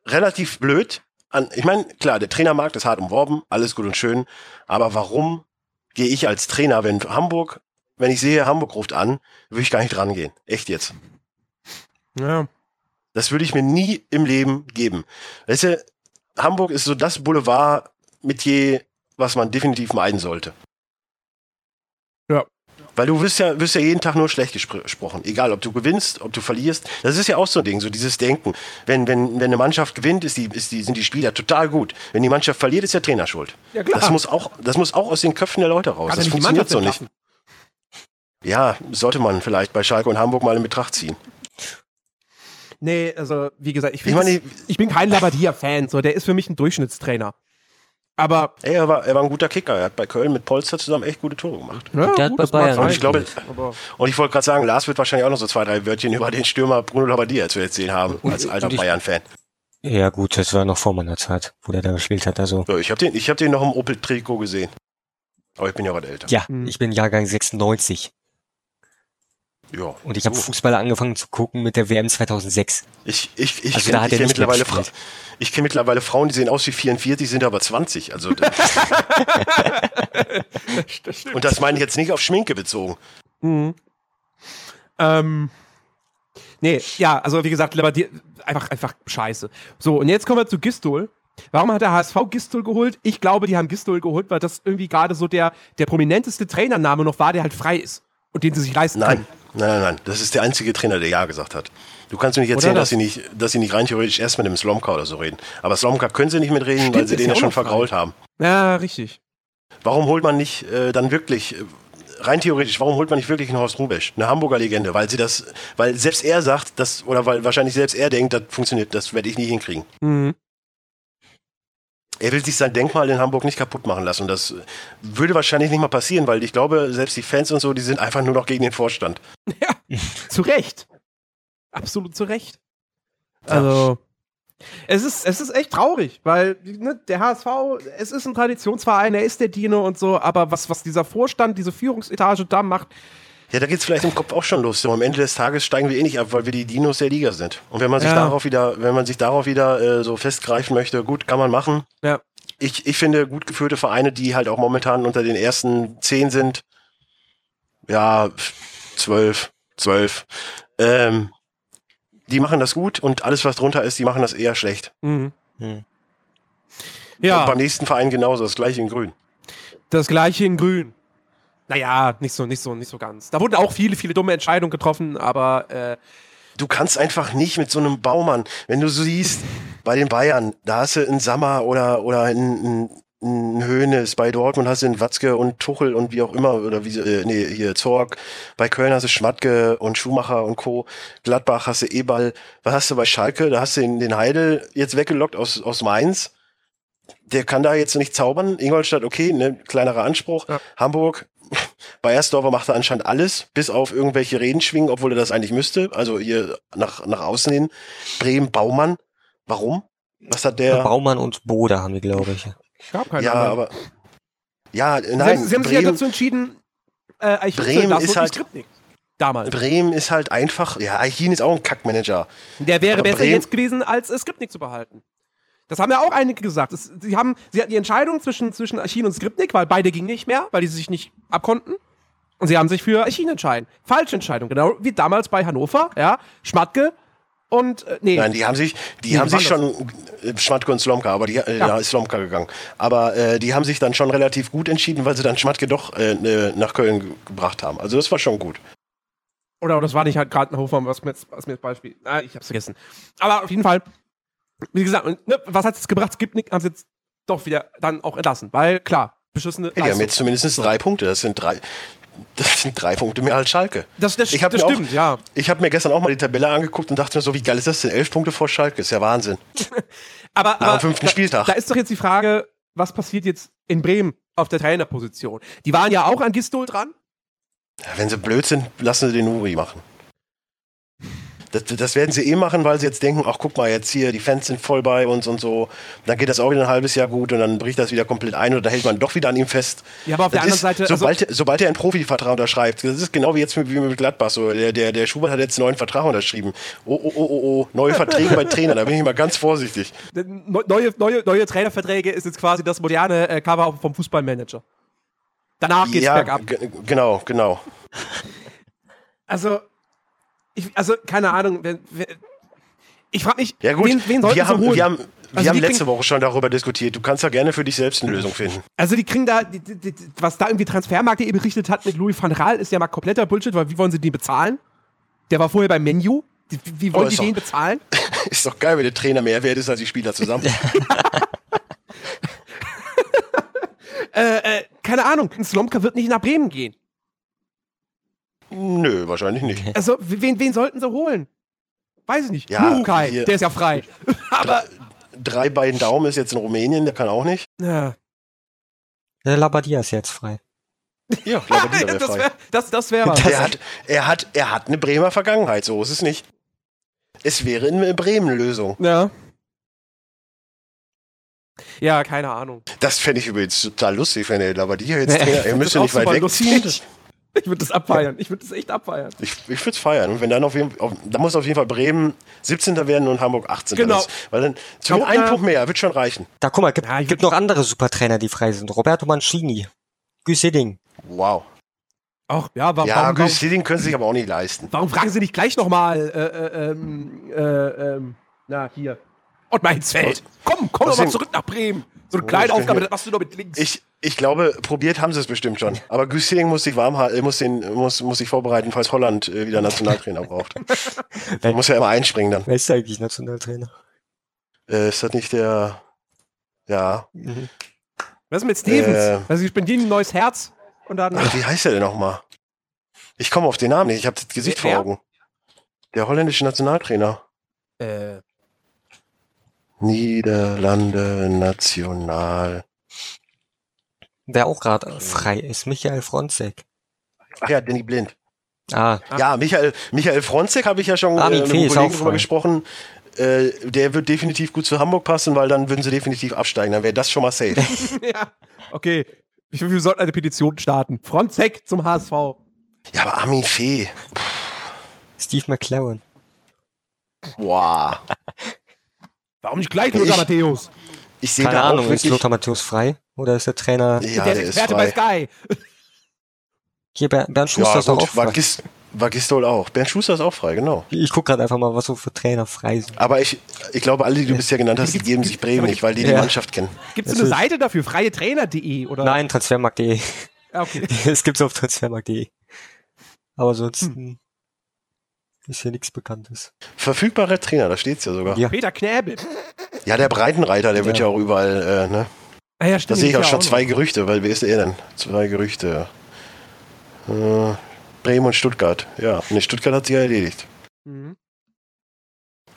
relativ blöd. An, ich meine, klar, der Trainermarkt ist hart umworben, alles gut und schön. Aber warum gehe ich als Trainer, wenn Hamburg, wenn ich sehe, Hamburg ruft an, würde ich gar nicht rangehen. Echt jetzt. Ja. Das würde ich mir nie im Leben geben. Weißt du, Hamburg ist so das Boulevard mit je, was man definitiv meiden sollte. Ja. Weil du wirst ja, wirst ja jeden Tag nur schlecht gespr- gesprochen. Egal, ob du gewinnst, ob du verlierst. Das ist ja auch so ein Ding, so dieses Denken. Wenn, wenn, wenn eine Mannschaft gewinnt, ist die, ist die, sind die Spieler total gut. Wenn die Mannschaft verliert, ist der Trainer schuld. Ja, klar. Das muss auch, das muss auch aus den Köpfen der Leute raus. Kann das er funktioniert so nicht. Ja, sollte man vielleicht bei Schalke und Hamburg mal in Betracht ziehen. Nee, also, wie gesagt, ich, Ich meine, ich, ich bin kein Labadia-Fan. So, der ist für mich ein Durchschnittstrainer. Aber, ey, er war, er war ein guter Kicker. Er hat bei Köln mit Polster zusammen echt gute Tore gemacht. ja, Der hat bei Bayern. Und ich glaube, und ich wollte gerade sagen, Lars wird wahrscheinlich auch noch so zwei, drei Wörtchen über den Stürmer Bruno Labbadia zu erzählen haben, als alter und Bayern-Fan. Ja gut, das war noch vor meiner Zeit, wo der da gespielt hat. Also So, ich habe den, ich hab den noch im Opel-Trikot gesehen. Aber ich bin ja was älter. ja, Hm. ich bin Jahrgang 96 Ja. und ich habe so. Fußball angefangen zu gucken mit der WM 2006. Ich, ich, ich Also kenn- da hat ich er kenn nicht mehr mittlerweile Fra ich kenne mittlerweile Frauen, die sehen aus wie 44, sind aber 20. Also, das- das und das meine ich jetzt nicht auf Schminke bezogen. Mhm. Ähm, nee, ja, also wie gesagt, einfach, einfach scheiße. So, und jetzt kommen wir zu Gistol. Warum hat der HSV Gistol geholt? Ich glaube, die haben Gistol geholt, weil das irgendwie gerade so der, der prominenteste Trainername noch war, der halt frei ist. Und den sie sich leisten Nein. können. Nein, nein, nein. Das ist der einzige Trainer, der Ja gesagt hat. Du kannst mir nicht erzählen, Oder dass das- sie nicht, dass sie nicht rein theoretisch erst mit dem Slomka oder so reden. Aber Slomka können sie nicht mitreden, Stimmt, weil sie den ja schon vergrault haben. Ja, richtig. Warum holt man nicht äh, dann wirklich, äh, rein theoretisch, warum holt man nicht wirklich einen Horst Rubesch, eine Hamburger Legende? Weil sie das, weil selbst er sagt, dass, oder weil wahrscheinlich selbst er denkt, das funktioniert, das werde ich nie hinkriegen. Mhm. Er will sich sein Denkmal in Hamburg nicht kaputt machen lassen. Und das würde wahrscheinlich nicht mal passieren, weil ich glaube, selbst die Fans und so, die sind einfach nur noch gegen den Vorstand. Zu Recht. Absolut zu Recht. Also, es ist, es ist echt traurig, weil ne, der HSV, es ist ein Traditionsverein, er ist der Dino und so, aber was, was dieser Vorstand, diese Führungsetage da macht, Ja, da geht's vielleicht im Kopf auch schon los. So, am Ende des Tages steigen wir eh nicht ab, weil wir die Dinos der Liga sind. Und wenn man sich Ja. darauf wieder, wenn man sich darauf wieder äh, so festgreifen möchte, gut, kann man machen. Ja. Ich, ich finde gut geführte Vereine, die halt auch momentan unter den ersten zehn sind, ja, zwölf, zwölf, ähm, die machen das gut und alles, was drunter ist, die machen das eher schlecht. mhm. Hm. Und ja, beim nächsten Verein genauso, das gleiche in Grün. das gleiche in Grün. Naja, nicht so, nicht so, nicht so ganz. Da wurden auch viele, viele dumme Entscheidungen getroffen, aber äh, Du kannst einfach nicht mit so einem Baumann, wenn du so siehst, bei den Bayern, da hast du einen Sammer oder, oder einen, einen Höhnes, bei Dortmund hast du einen Watzke und Tuchel und wie auch immer, oder wie, äh, nee, hier Zorg, bei Köln hast du Schmatke und Schumacher und Co., Gladbach hast du Ebal, was hast du bei Schalke, da hast du den, den Heidel jetzt weggelockt aus, aus Mainz, der kann da jetzt nicht zaubern, Ingolstadt, okay, ne, kleinerer Anspruch, Ja. Hamburg, Bayersdorfer macht er anscheinend alles, bis auf irgendwelche Reden schwingen, obwohl er das eigentlich müsste. Also hier nach, nach außen hin. Bremen, Baumann. Warum? Was hat der? Baumann und Bode haben die, glaube ich. ich habe keine ja, Ahnung. aber. Ja, Sie nein. haben, sie haben sich ja Bremen, dazu entschieden, äh, Eichel Bremen ist halt- Skripnik. Damals. Bremen ist halt einfach. Ja, Eichin ist auch ein Kackmanager. Der wäre Aber besser Bremen- jetzt gewesen, als äh, Skripnik zu behalten. Das haben ja auch einige gesagt. Es, sie, haben, sie hatten die Entscheidung zwischen, zwischen Archin und Skripnik, weil beide gingen nicht mehr, weil die sich nicht abkonnten. Und sie haben sich für Archin entschieden. Falsche Entscheidung, genau wie damals bei Hannover, ja. Schmatke und, äh, nee. Nein, die haben sich, die Nee, haben sich schon, äh, Schmatke und Slomka, aber die, äh, Ja. da ist Slomka gegangen. Aber äh, die haben sich dann schon relativ gut entschieden, weil sie dann Schmatke doch äh, äh, nach Köln ge gebracht haben. Also das war schon gut. Oder das war nicht halt gerade ein Hannover, was mir jetzt, jetzt Beispiel. Ah, ich hab's vergessen. Aber auf jeden Fall, wie gesagt, ne, was hat's jetzt gebracht? Skripnik haben sie jetzt doch wieder dann auch entlassen. Weil, klar, beschissene. Ja, die haben jetzt zumindest drei Punkte. Das sind drei, das sind drei Punkte mehr als Schalke. das, das, Ich das mir auch- stimmt, ja. Ich habe mir gestern auch mal die Tabelle angeguckt und dachte mir so, wie geil ist das denn? Elf Punkte vor Schalke, ist ja Wahnsinn. Aber, Nach aber dem fünften da, Spieltag. Da ist doch jetzt die Frage, was passiert jetzt in Bremen auf der Trainerposition? Die waren ja auch an Gistol dran. Ja, wenn sie blöd sind, lassen sie den Uri machen. Das, das werden sie eh machen, weil sie jetzt denken, ach guck mal, jetzt hier, die Fans sind voll bei uns und so. Dann geht das auch wieder ein halbes Jahr gut und dann bricht das wieder komplett ein oder da hält man doch wieder an ihm fest. Ja, aber auf der Das anderen ist, Seite. Also, sobald, sobald er einen Profivertrag unterschreibt, das ist genau wie jetzt mit, wie mit Gladbach so. Der, der, der Schubert hat jetzt einen neuen Vertrag unterschrieben. Oh, oh, oh, oh, oh, neue Verträge bei Trainern, da bin ich mal ganz vorsichtig. ne- neue, neue, neue Trainerverträge ist jetzt quasi das moderne äh, Cover vom Fußballmanager. Danach geht's ja, bergab. ge- genau, genau. Also, ich, also keine Ahnung. Wer, wer, ich frage mich, Ja gut, wen, wen sollten wir, haben, holen? wir haben, wir Also haben letzte Woche schon darüber diskutiert. Du kannst ja gerne für dich selbst eine Lösung finden. Also die kriegen da, die, die, was da irgendwie Transfermarkt.de berichtet hat mit Louis van Gaal, ist ja mal kompletter Bullshit, weil wie wollen sie den bezahlen? Der war vorher beim Menu. Die, wie wollen Oh, die doch- den bezahlen? Ist doch geil, wenn der Trainer mehr wert ist als die Spieler zusammen. Äh, äh, keine Ahnung, ein Slomka wird nicht nach Bremen gehen. Nö, wahrscheinlich nicht. Also, wen, wen sollten sie holen? Weiß ich nicht. Ja, hier- der ist ja frei. Aber, Drei bei den Daumen ist jetzt in Rumänien, der kann auch nicht. ja. Der Labadia ist jetzt frei. Ja, dieser wäre das frei. wäre das, das wär was. Er hat, er, hat, er hat eine Bremer Vergangenheit, so ist es nicht. Es wäre eine Bremen-Lösung. Ja. Ja, keine Ahnung. Das fände ich übrigens total lustig, wenn er aber die jetzt Trainer, er müsste nicht weit super weg lustig. ziehen. Ich würde das abfeiern. Ich würde das echt abfeiern. Ich, ich würde es feiern. Und wenn dann auf jeden auf, da muss auf jeden Fall Bremen 17. werden und Hamburg 18. Genau. Das, weil dann zumindest Hamburg, ein äh, Punkt mehr, wird schon reichen. Da guck mal, gibt, Ja, gibt noch andere Supertrainer, die frei sind. Roberto Mancini, Güsseding. Wow. Auch, ja, warum, Ja, warum, warum, können sie sich aber auch nicht leisten. warum fragen sie nicht gleich nochmal, äh, äh, ähm, äh, ähm, na, hier. Ottmar Hitzfeld. Komm, komm doch mal zurück nach Bremen. So eine kleine Aufgabe, das machst du doch mit links. Ich, ich glaube, probiert haben sie es bestimmt schon. Aber Güssing muss sich warm halten, muss, den, muss, muss sich vorbereiten, falls Holland äh, wieder Nationaltrainer braucht. Man muss ja immer einspringen dann. Wer ist eigentlich Nationaltrainer? Äh, ist das nicht der. Ja. Mhm. Was ist mit Stevens? Äh. also, ich bin ein neues Herz und dann. Ach, wie heißt der denn nochmal? Ich komme auf den Namen nicht, ich habe das Gesicht Wer? vor Augen. Der holländische Nationaltrainer. Äh, Niederlande National. Wer auch gerade frei ist, Michael Fronzek. Ach ja, Danny Blind. Ah, Ah. Ja, Michael, Michael Fronzek habe ich ja schon äh, Armin mit einem Kollegen drüber gesprochen. Äh, der wird definitiv gut zu Hamburg passen, weil dann würden sie definitiv absteigen. Dann wäre das schon mal safe. ja. Okay. Ich finde, wir sollten eine Petition starten. Fronzek zum HSV. ja, aber Armin Fee. Steve McLaren. Boah. Warum nicht gleich Lothar Ich- Matthäus? Ich sehe Keine da Ahnung, ist. Lothar Matthäus frei? Oder ist der Trainer? ja, der der Experte bei frei. Sky. Hier, Ber- Bernd Schuster Ja, ist auch gut, frei. Vagis, Vagistol auch. Bernd Schuster ist auch frei, genau. Ich guck gerade einfach mal, was so für Trainer frei sind. Aber ich, ich glaube, alle, die du bisher genannt hast, die geben sich Bremen nicht, weil die die Ja. Mannschaft kennen. Gibt es eine. Seite dafür? Freietrainer.de oder? Nein, transfermarkt.de. Ja, okay. Es gibt's auf transfermarkt.de. Aber sonst Hm. Ist hier nichts Bekanntes. Verfügbarer Trainer, da steht's ja sogar. Ja, Ja. Peter Knäbel. der Breitenreiter, der wird Ja. ja auch überall, äh, ne? Ah, ja, Da sehe ich auch ja schon noch. zwei Gerüchte, weil wer ist er denn? Zwei Gerüchte. Äh, Bremen und Stuttgart. Ja, ne, Stuttgart hat sich ja erledigt. Mhm.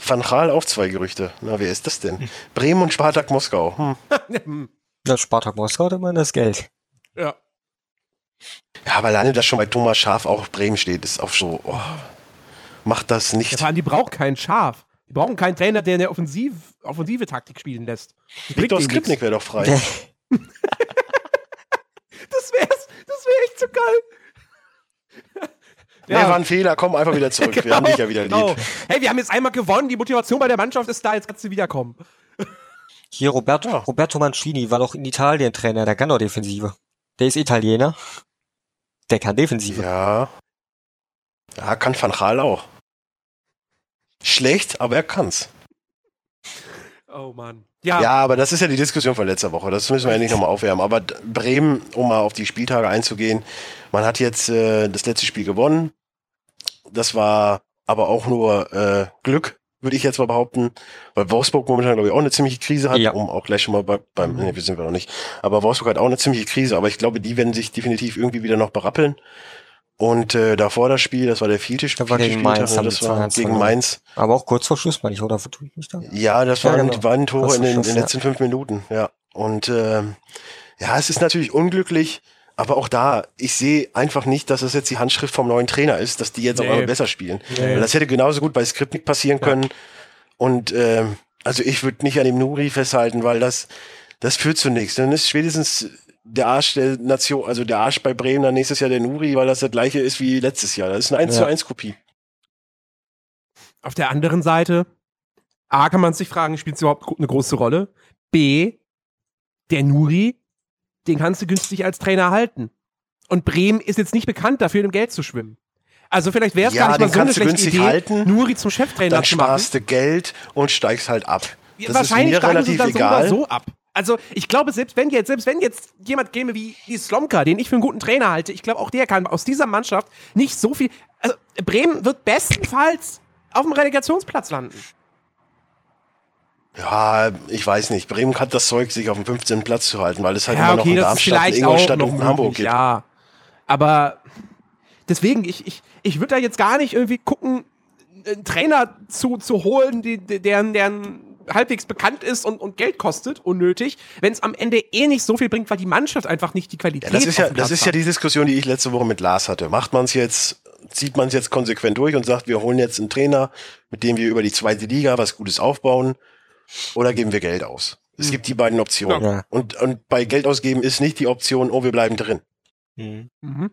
Van Gaal auch zwei Gerüchte. Na, wer ist das denn? Bremen und Spartak Moskau. Hm. Ja, Spartak Moskau hat immerhin das Geld. ja. Ja, aber alleine, dass schon bei Thomas Schaf auch Bremen steht, ist auch so, oh, macht das Ja, nicht. vor allem, die brauchen keinen Schaf. Die brauchen keinen Trainer, der eine Offensiv, offensive Taktik spielen lässt. Viktor Skripnik wäre doch frei. Das wär's. Das wär echt so geil. Ja, war ein Fehler, komm einfach wieder zurück. Wir haben dich ja wieder genau. lieb. Hey, wir haben jetzt einmal gewonnen. Die Motivation bei der Mannschaft ist da. Jetzt kannst du wiederkommen. Hier Roberto, Ja. Roberto Mancini war doch in Italien Trainer, der kann doch Defensive. Der ist Italiener. Der kann Defensive. Ja. Ja, kann Van Gaal auch. Schlecht, aber er kann's. Oh Mann. Ja. Ja, aber das ist ja die Diskussion von letzter Woche. Das müssen wir ja nicht nochmal aufwärmen. Aber Bremen, um mal auf die Spieltage einzugehen, man hat jetzt äh, das letzte Spiel gewonnen. Das war aber auch nur äh, Glück, würde ich jetzt mal behaupten, weil Wolfsburg momentan, glaube ich, auch eine ziemliche Krise hat, Ja. um auch gleich schon mal bei, beim, nee, wir sind wir noch nicht, aber Wolfsburg hat auch eine ziemliche Krise, aber ich glaube, die werden sich definitiv irgendwie wieder noch berappeln. Und äh, davor das Spiel, das war der vierte Spiel, Das war gegen Mainz, das war 2-1 gegen. Mainz. Aber auch kurz vor Schluss, meine ich, oder vertue ich mich da? Ja, das Ja, waren genau. beiden Tore in den, in den letzten fünf Minuten, ja. Und ähm, ja, es ist natürlich unglücklich, aber auch da, ich sehe einfach nicht, dass es jetzt die Handschrift vom neuen Trainer ist, dass die jetzt Nee. einmal besser spielen. Nee. Weil das hätte genauso gut bei Skripnik passieren können. Und ähm, also ich würde nicht an dem Nuri festhalten, weil das, das führt zu nichts. Dann ist spätestens der Arsch der Nation, also der Arsch bei Bremen dann nächstes Jahr der Nuri, weil das das gleiche ist wie letztes Jahr. Das ist eine 1 zu Ja. 1 Kopie. Auf der anderen Seite, A, kann man sich fragen, spielt es überhaupt eine große Rolle? B, der Nuri, den kannst du günstig als Trainer halten. Und Bremen ist jetzt nicht bekannt dafür, im Geld zu schwimmen. Also vielleicht wäre es Ja, gar nicht mal so eine schlechte günstig Idee, halten, Nuri zum Cheftrainer Dann zu machen. sparst du Geld und steigst halt ab. Das ist Wahrscheinlich mir steigen sie relativ dann so egal. oder so ab. Also ich glaube, selbst wenn jetzt, selbst wenn jetzt jemand käme wie die Slomka, den ich für einen guten Trainer halte, ich glaube auch der kann aus dieser Mannschaft nicht so viel. Also Bremen wird bestenfalls auf dem Relegationsplatz landen. Ja, ich weiß nicht. Bremen hat das Zeug, sich auf dem 15. Platz zu halten, weil es halt ja, immer noch okay, in das ist Darmstadt, Ingolstadt noch und in Hamburg gibt. ja. Aber deswegen, ich, ich, ich würde da jetzt gar nicht irgendwie gucken, einen Trainer zu, zu holen, die- deren, deren halbwegs bekannt ist und, und Geld kostet, unnötig, wenn es am Ende eh nicht so viel bringt, weil die Mannschaft einfach nicht die Qualität Ja, das ist ja, das ist ja die Diskussion, die ich letzte Woche mit Lars hatte. Macht man es jetzt, zieht man es jetzt konsequent durch und sagt, wir holen jetzt einen Trainer, mit dem wir über die zweite Liga was Gutes aufbauen, oder geben wir Geld aus? Es gibt die beiden Optionen. Ja. Und, und bei Geld ausgeben ist nicht die Option, oh, wir bleiben drin. Mhm. Mhm.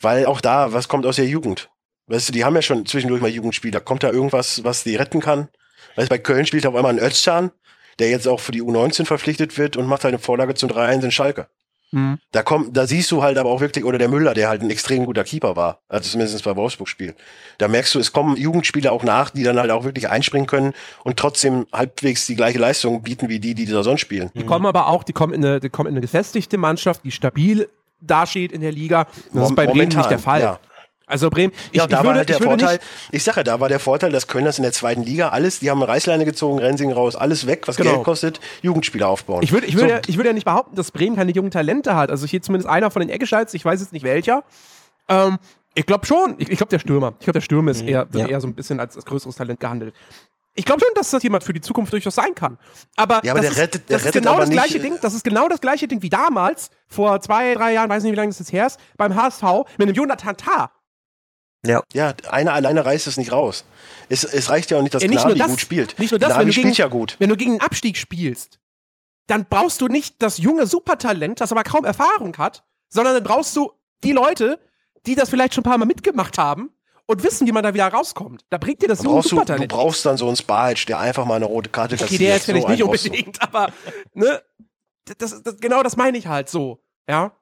Weil auch da, was kommt aus der Jugend? Weißt du, die haben ja schon zwischendurch mal Jugendspieler. Kommt da irgendwas, was die retten kann? Weißt du, bei Köln spielt auf einmal ein Özcan, der jetzt auch für die U19 verpflichtet wird und macht halt eine Vorlage zum 3-1 in Schalke. Mhm. Da kommt, da siehst du halt aber auch wirklich, oder der Müller, der halt ein extrem guter Keeper war, also zumindest bei Wolfsburg-Spiel. Da merkst du, es kommen Jugendspieler auch nach, die dann halt auch wirklich einspringen können und trotzdem halbwegs die gleiche Leistung bieten wie die, die da sonst spielen. Die kommen aber auch, die kommen in eine, die kommen in eine gefestigte Mannschaft, die stabil dasteht in der Liga. Das ist bei Bremen nicht der Fall. Ja. Also Bremen, ich, Ja, ich da würde, war halt der ich Vorteil, ich sage ja, da war der Vorteil, dass Kölners in der zweiten Liga alles, die haben eine Reißleine gezogen, Rensing raus, alles weg, was Genau. Geld kostet, Jugendspieler aufbauen. ich würde, ich würde, So, ja, ich würde ja nicht behaupten, dass Bremen keine jungen Talente hat. Also hier zumindest einer von den Eckeschalts, ich weiß jetzt nicht welcher. Ähm, ich glaube schon. Ich, ich glaube der Stürmer. Ich glaube der Stürmer ist eher, wird ja. eher so ein bisschen als, als größeres Talent gehandelt. Ich glaube schon, dass das jemand für die Zukunft durchaus sein kann. Aber, Ja, aber das ist, rettet- das genau das gleiche äh, Ding. Das ist genau das gleiche Ding wie damals vor zwei, drei Jahren, weiß nicht, wie lange das jetzt her ist, beim HSV mit dem Jonathan Tah. Ja, einer alleine reißt es nicht raus. Es, es reicht ja auch nicht, dass Ja, nicht nur das, gut spielt. Nicht nur das, Gnabi wenn du, gegen, ja gut. wenn du gegen einen Abstieg spielst, dann brauchst du nicht das junge Supertalent, das aber kaum Erfahrung hat, sondern dann brauchst du die Leute, die das vielleicht schon ein paar Mal mitgemacht haben und wissen, wie man da wieder rauskommt. Da bringt dir das junge Brauchst du, du Supertalent. brauchst dann so einen Sparhitch, der einfach mal eine rote Karte okay, kassiert. der jetzt vielleicht So nicht brauchst du. unbedingt, aber ne, das, das, genau das meine ich halt so, ja.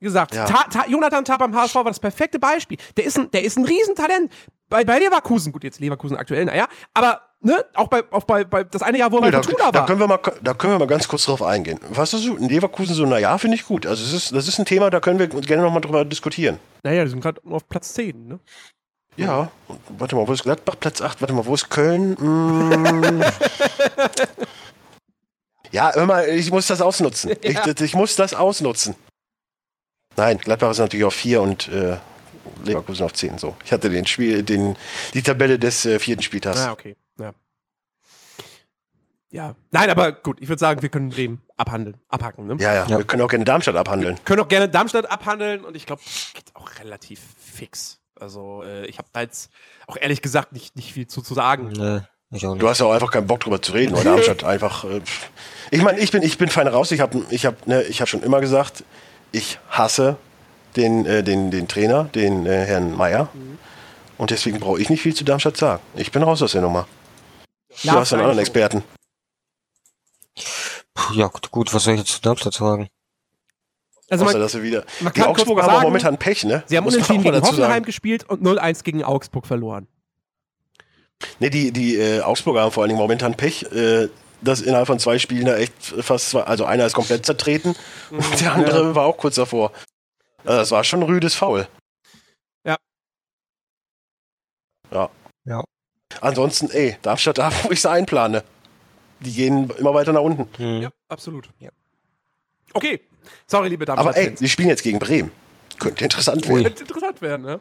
Wie gesagt, Ja. Ta, Ta, Jonathan Tah beim HSV war das perfekte Beispiel. Der ist ein, der ist ein Riesentalent. Bei, bei Leverkusen, gut, jetzt Leverkusen aktuell, naja, aber ne, auch bei, auch bei, bei das eine Jahr, wo er Nee, bei da, Fortuna da, war. können wir mal, da können wir mal ganz kurz drauf eingehen. Was ist so, in Leverkusen so, naja, finde ich gut. Also es ist, das ist ein Thema, da können wir gerne nochmal drüber diskutieren. Naja, die sind gerade auf Platz 10, ne? Ja, warte mal, wo ist Gladbach? Platz 8, warte mal, wo ist Köln? Mm. ja, hör mal, ich muss das ausnutzen. Ich, ich muss das ausnutzen. Nein, Gladbach ist natürlich auf 4 und äh, Leverkusen auf 10. So. Ich hatte den Spiel, den, die Tabelle des äh, vierten Spieltags. Ah, okay. Ja. ja. Nein, aber gut, ich würde sagen, wir können Bremen abhandeln, abhacken, ne? Ja, ja, Ja. wir können auch gerne Darmstadt abhandeln. Können auch gerne Darmstadt abhandeln und ich glaube, das geht auch relativ fix. Also, äh, ich habe da jetzt auch ehrlich gesagt nicht, nicht viel zu, zu sagen. Nee, ich auch nicht. Du hast ja auch einfach keinen Bock drüber zu reden, oder Darmstadt einfach. Äh, ich meine, ich bin, ich bin fein raus. Ich habe ich hab, ne, ich hab schon immer gesagt, ich hasse den, äh, den, den Trainer, den äh, Herrn Meier. Und deswegen brauche ich nicht viel zu Darmstadt sagen. Ich bin raus aus der Nummer. Du hast einen anderen Experten. Puh, ja, gut, gut, was soll ich jetzt zu Darmstadt sagen? Also, Außer, man, dass sie wieder. man Die Augsburger haben auch sagen, momentan Pech, ne? sie haben Muss unentschieden gegen Hoffenheim sagen. gespielt und 0-1 gegen Augsburg verloren. Ne, die, die äh, Augsburger haben vor allen Dingen momentan Pech, äh, dass innerhalb von zwei Spielen da echt fast zwei, also einer ist komplett zertreten und der andere war auch kurz davor. Also das war schon ein rüdes Foul. Ja. Ja. Ja. Ansonsten, ey, Darmstadt da, wo ich sie einplane. Die gehen immer weiter nach unten. Hm. Ja, absolut. Ja. Okay. Sorry, liebe Damen Aber ey, die spielen jetzt gegen Bremen. Könnte interessant werden. Könnte interessant werden, ne?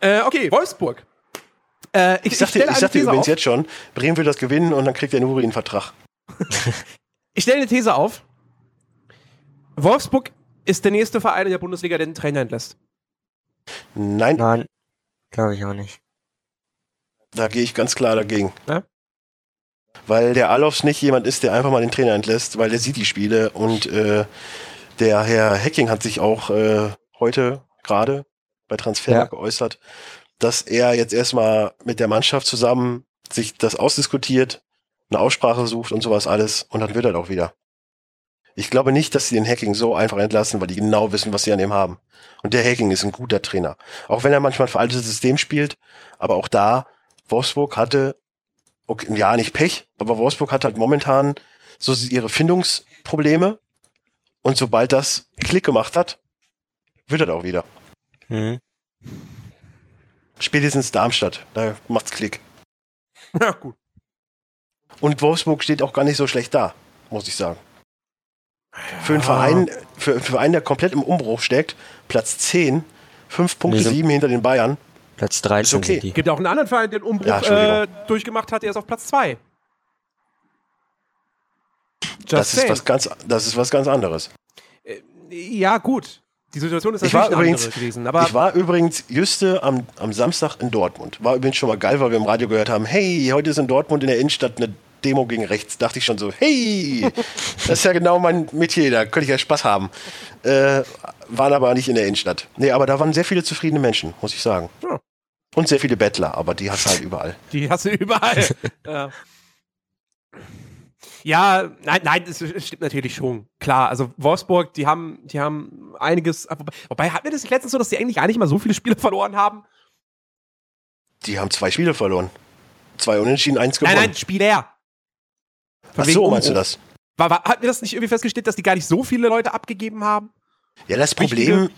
Äh, okay, Wolfsburg. Äh, ich, Ich sagte, stelle ich These übrigens auf. jetzt schon, Bremen will das gewinnen und dann kriegt der Nuri einen Vertrag. Ich stelle eine These auf. Wolfsburg ist der nächste Verein in der Bundesliga, der den Trainer entlässt. Nein, Nein, glaube ich auch nicht. Da gehe ich ganz klar dagegen. Ja? Weil der Alofs nicht jemand ist, der einfach mal den Trainer entlässt, weil der sieht die Spiele und äh, der Herr Hacking hat sich auch äh, heute gerade bei Transfer Ja. geäußert, dass er jetzt erstmal mit der Mannschaft zusammen sich das ausdiskutiert, eine Aussprache sucht und sowas alles und dann wird er auch wieder. Ich glaube nicht, dass sie den Hacking so einfach entlassen, weil die genau wissen, was sie an ihm haben. Und der Hacking ist ein guter Trainer. Auch wenn er manchmal ein veraltetes System spielt, aber auch da, Wolfsburg hatte, okay, ja, nicht Pech, aber Wolfsburg hat halt momentan so ihre Findungsprobleme. Und sobald das Klick gemacht hat, wird er auch wieder. Hm. Spätestens Darmstadt, da macht's Klick. Ja, gut. Und Wolfsburg steht auch gar nicht so schlecht da, muss ich sagen. Für einen Verein, für, für einen Verein, der komplett im Umbruch steckt, Platz 10, 5 Punkte, Nee, so- 7 hinter den Bayern. Platz 13 okay. sind die. Gibt auch einen anderen Verein, der den Umbruch Ja, äh, durchgemacht hat, der ist auf Platz 2. Just Das ist, was ganz, das ist was ganz anderes. Ja, gut. Die Situation ist Ich natürlich war übrigens, gewesen. Aber ich war übrigens Juste am, am Samstag in Dortmund. War übrigens schon mal geil, weil wir im Radio gehört haben, hey, heute ist in Dortmund in der Innenstadt eine Demo gegen rechts. Dachte ich schon so, hey, das ist ja genau mein Metier, da könnte ich ja Spaß haben. Äh, waren aber nicht in der Innenstadt. Nee, aber da waren sehr viele zufriedene Menschen, muss ich sagen. Ja. Und sehr viele Bettler, aber die hast du halt überall. die hast du überall. ja. Ja, nein, nein, es stimmt natürlich schon. Klar, also Wolfsburg, die haben, die haben einiges. Wobei, wobei hatten wir das nicht letztens so, dass die eigentlich gar nicht mal so viele Spiele verloren haben? Die haben zwei Spiele verloren. Zwei Unentschieden, eins gewonnen. Nein, nein, Spieler. Von Ach so, meinst du das? War, war, hatten wir das nicht irgendwie festgestellt, dass die gar nicht so viele Leute abgegeben haben? Ja, das Problem,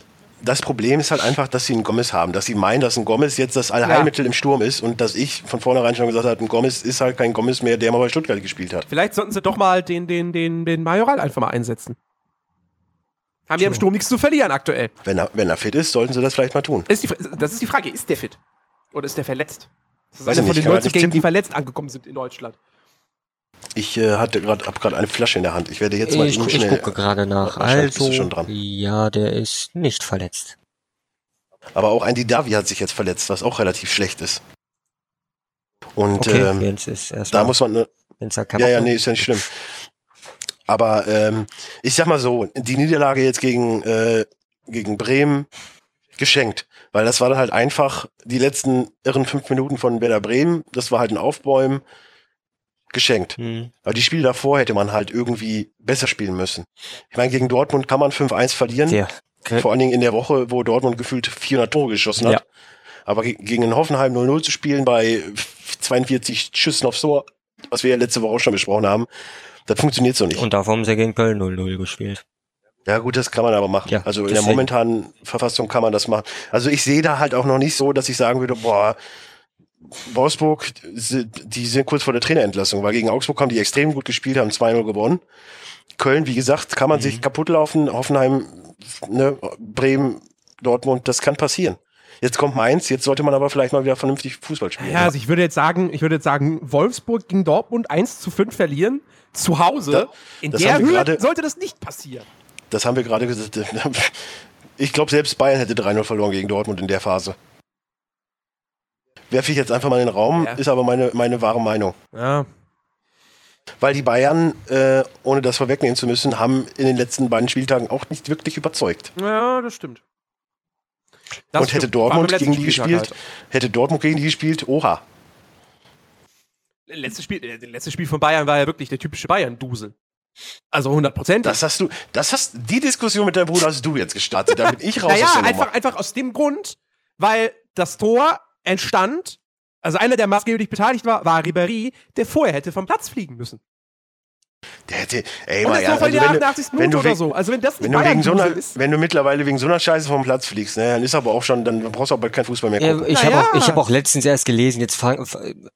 das Problem ist halt einfach, dass sie einen Gomez haben. Dass sie meinen, dass ein Gomez jetzt das Allheilmittel im Sturm ist und dass ich von vornherein schon gesagt habe, ein Gomez ist halt kein Gomez mehr, der mal bei Stuttgart gespielt hat. Vielleicht sollten sie doch mal den, den, den, den Majoral einfach mal einsetzen. Haben die am Sturm nichts zu verlieren aktuell. Wenn er, wenn er fit ist, sollten sie das vielleicht mal tun. Das ist, die, das ist die Frage, ist der fit? Oder ist der verletzt? Das ist einer von den kann man 90 nicht Gängen, die verletzt angekommen sind in Deutschland. Ich äh, hatte gerade, hab gerade eine Flasche in der Hand. Ich werde jetzt mal Ich, eben ich schnell. gucke gerade nach. Also, ja, der ist nicht verletzt. Aber auch ein Didavi hat sich jetzt verletzt, was auch relativ schlecht ist. Und Okay, ähm, ist da muss man, keinen Ja, ja, nee, ist ja nicht schlimm. Aber ähm, ich sag mal so, die Niederlage jetzt gegen, äh, gegen Bremen geschenkt. Weil das war dann halt einfach die letzten irren fünf Minuten von Werder Bremen. Das war halt ein Aufbäumen geschenkt. Hm. Aber die Spiele davor hätte man halt irgendwie besser spielen müssen. Ich meine, gegen Dortmund kann man 5-1 verlieren. Der. Vor allen Dingen in der Woche, wo Dortmund gefühlt 400 Tore geschossen hat. Ja. Aber ge- gegen den Hoffenheim 0-0 zu spielen bei 42 Schüssen aufs Tor, was wir ja letzte Woche auch schon besprochen haben, das funktioniert so nicht. Und davor haben sie gegen Köln 0-0 gespielt. ja gut, das kann man aber machen. Ja, also in der momentanen Verfassung kann man das machen. Also ich sehe da halt auch noch nicht so, dass ich sagen würde, boah, Wolfsburg, die sind kurz vor der Trainerentlassung, weil gegen Augsburg haben die extrem gut gespielt, haben 2-0 gewonnen. Köln, wie gesagt, kann man Mhm. sich kaputt laufen. Hoffenheim, ne, Bremen, Dortmund, das kann passieren. Jetzt kommt Mainz, jetzt sollte man aber vielleicht mal wieder vernünftig Fußball spielen. Ja, also ich würde jetzt sagen, ich würde jetzt sagen, Wolfsburg gegen Dortmund 1 zu 5 verlieren. Zu Hause. Da- in der Höhe gerade- sollte das nicht passieren. Das haben wir gerade gesagt. Ich glaube, selbst Bayern hätte 3-0 verloren gegen Dortmund in der Phase. Werfe ich jetzt einfach mal in den Raum, Ja. ist aber meine, meine wahre Meinung. Ja. Weil die Bayern, äh, ohne das vorwegnehmen zu müssen, haben in den letzten beiden Spieltagen auch nicht wirklich überzeugt. Ja, das stimmt. Das Und hätte stimmt. Dortmund gegen die Spieltag gespielt, hätte Dortmund gegen die gespielt, oha. Halt. Letztes Spiel, äh, das letzte Spiel von Bayern war ja wirklich der typische Bayern-Dusel. Also 100 Prozent. Das hast du, das hast, die Diskussion mit deinem Bruder hast du jetzt gestartet, da bin ich raus aus Naja, der einfach, einfach aus dem Grund, weil das Tor entstand, also einer, der maßgeblich beteiligt war, war Ribéry, der vorher hätte vom Platz fliegen müssen. Der hätte, ey, Und mal das ja, von also der wenn, du, 88. wenn, Minute du oder so. Also wenn das wenn, nicht du wegen so einer, ist. wenn du mittlerweile wegen so einer Scheiße vom Platz fliegst, ne, dann ist aber auch schon, dann brauchst du auch bald kein Fußball mehr Ja, gucken. ich habe ja. auch, ich hab auch letztens erst gelesen, jetzt fang,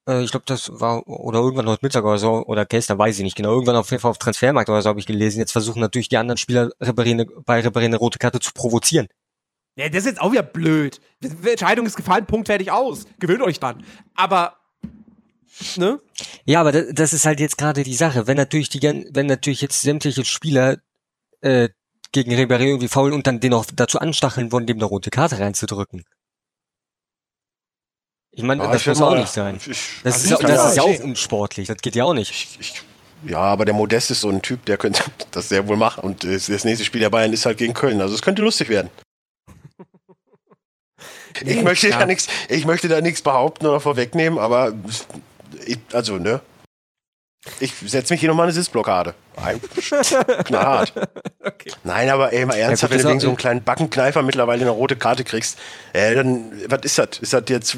äh, ich glaube, das war, oder irgendwann heute Mittag oder so, oder gestern, weiß ich nicht genau, irgendwann auf jeden Fall auf Transfermarkt oder so habe ich gelesen, jetzt versuchen natürlich die anderen Spieler Ribéry bei Ribéry eine rote Karte zu provozieren. Ja, das ist jetzt auch wieder blöd. Die Entscheidung ist gefallen, Punkt fertig aus. Gewöhnt euch dran. Aber, ne? Ja, aber das, das ist halt jetzt gerade die Sache. Wenn natürlich die, wenn natürlich jetzt sämtliche Spieler äh, gegen Ribéry irgendwie faulen und dann den auch dazu anstacheln wollen, dem eine rote Karte reinzudrücken. Ich meine, Ah, das ich muss auch mal- nicht sein. Ich, Das, also ist, das ja- ist ja auch ich- unsportlich. Das geht ja auch nicht. ich, ich, ja, aber der Modest ist so ein Typ, der könnte das sehr wohl machen. Und das, das nächste Spiel der Bayern ist halt gegen Köln. Also es könnte lustig werden. Ich möchte da nichts, ich möchte da nichts behaupten oder vorwegnehmen, aber ich, also, ne? Ich setze mich hier nochmal eine Sitzblockade. Knallhart. Okay. Nein, aber ey, mal ernsthaft, gut, wenn du wegen so einem kleinen Backenkneifer mittlerweile eine rote Karte kriegst, äh, dann, was ist das? Ist das jetzt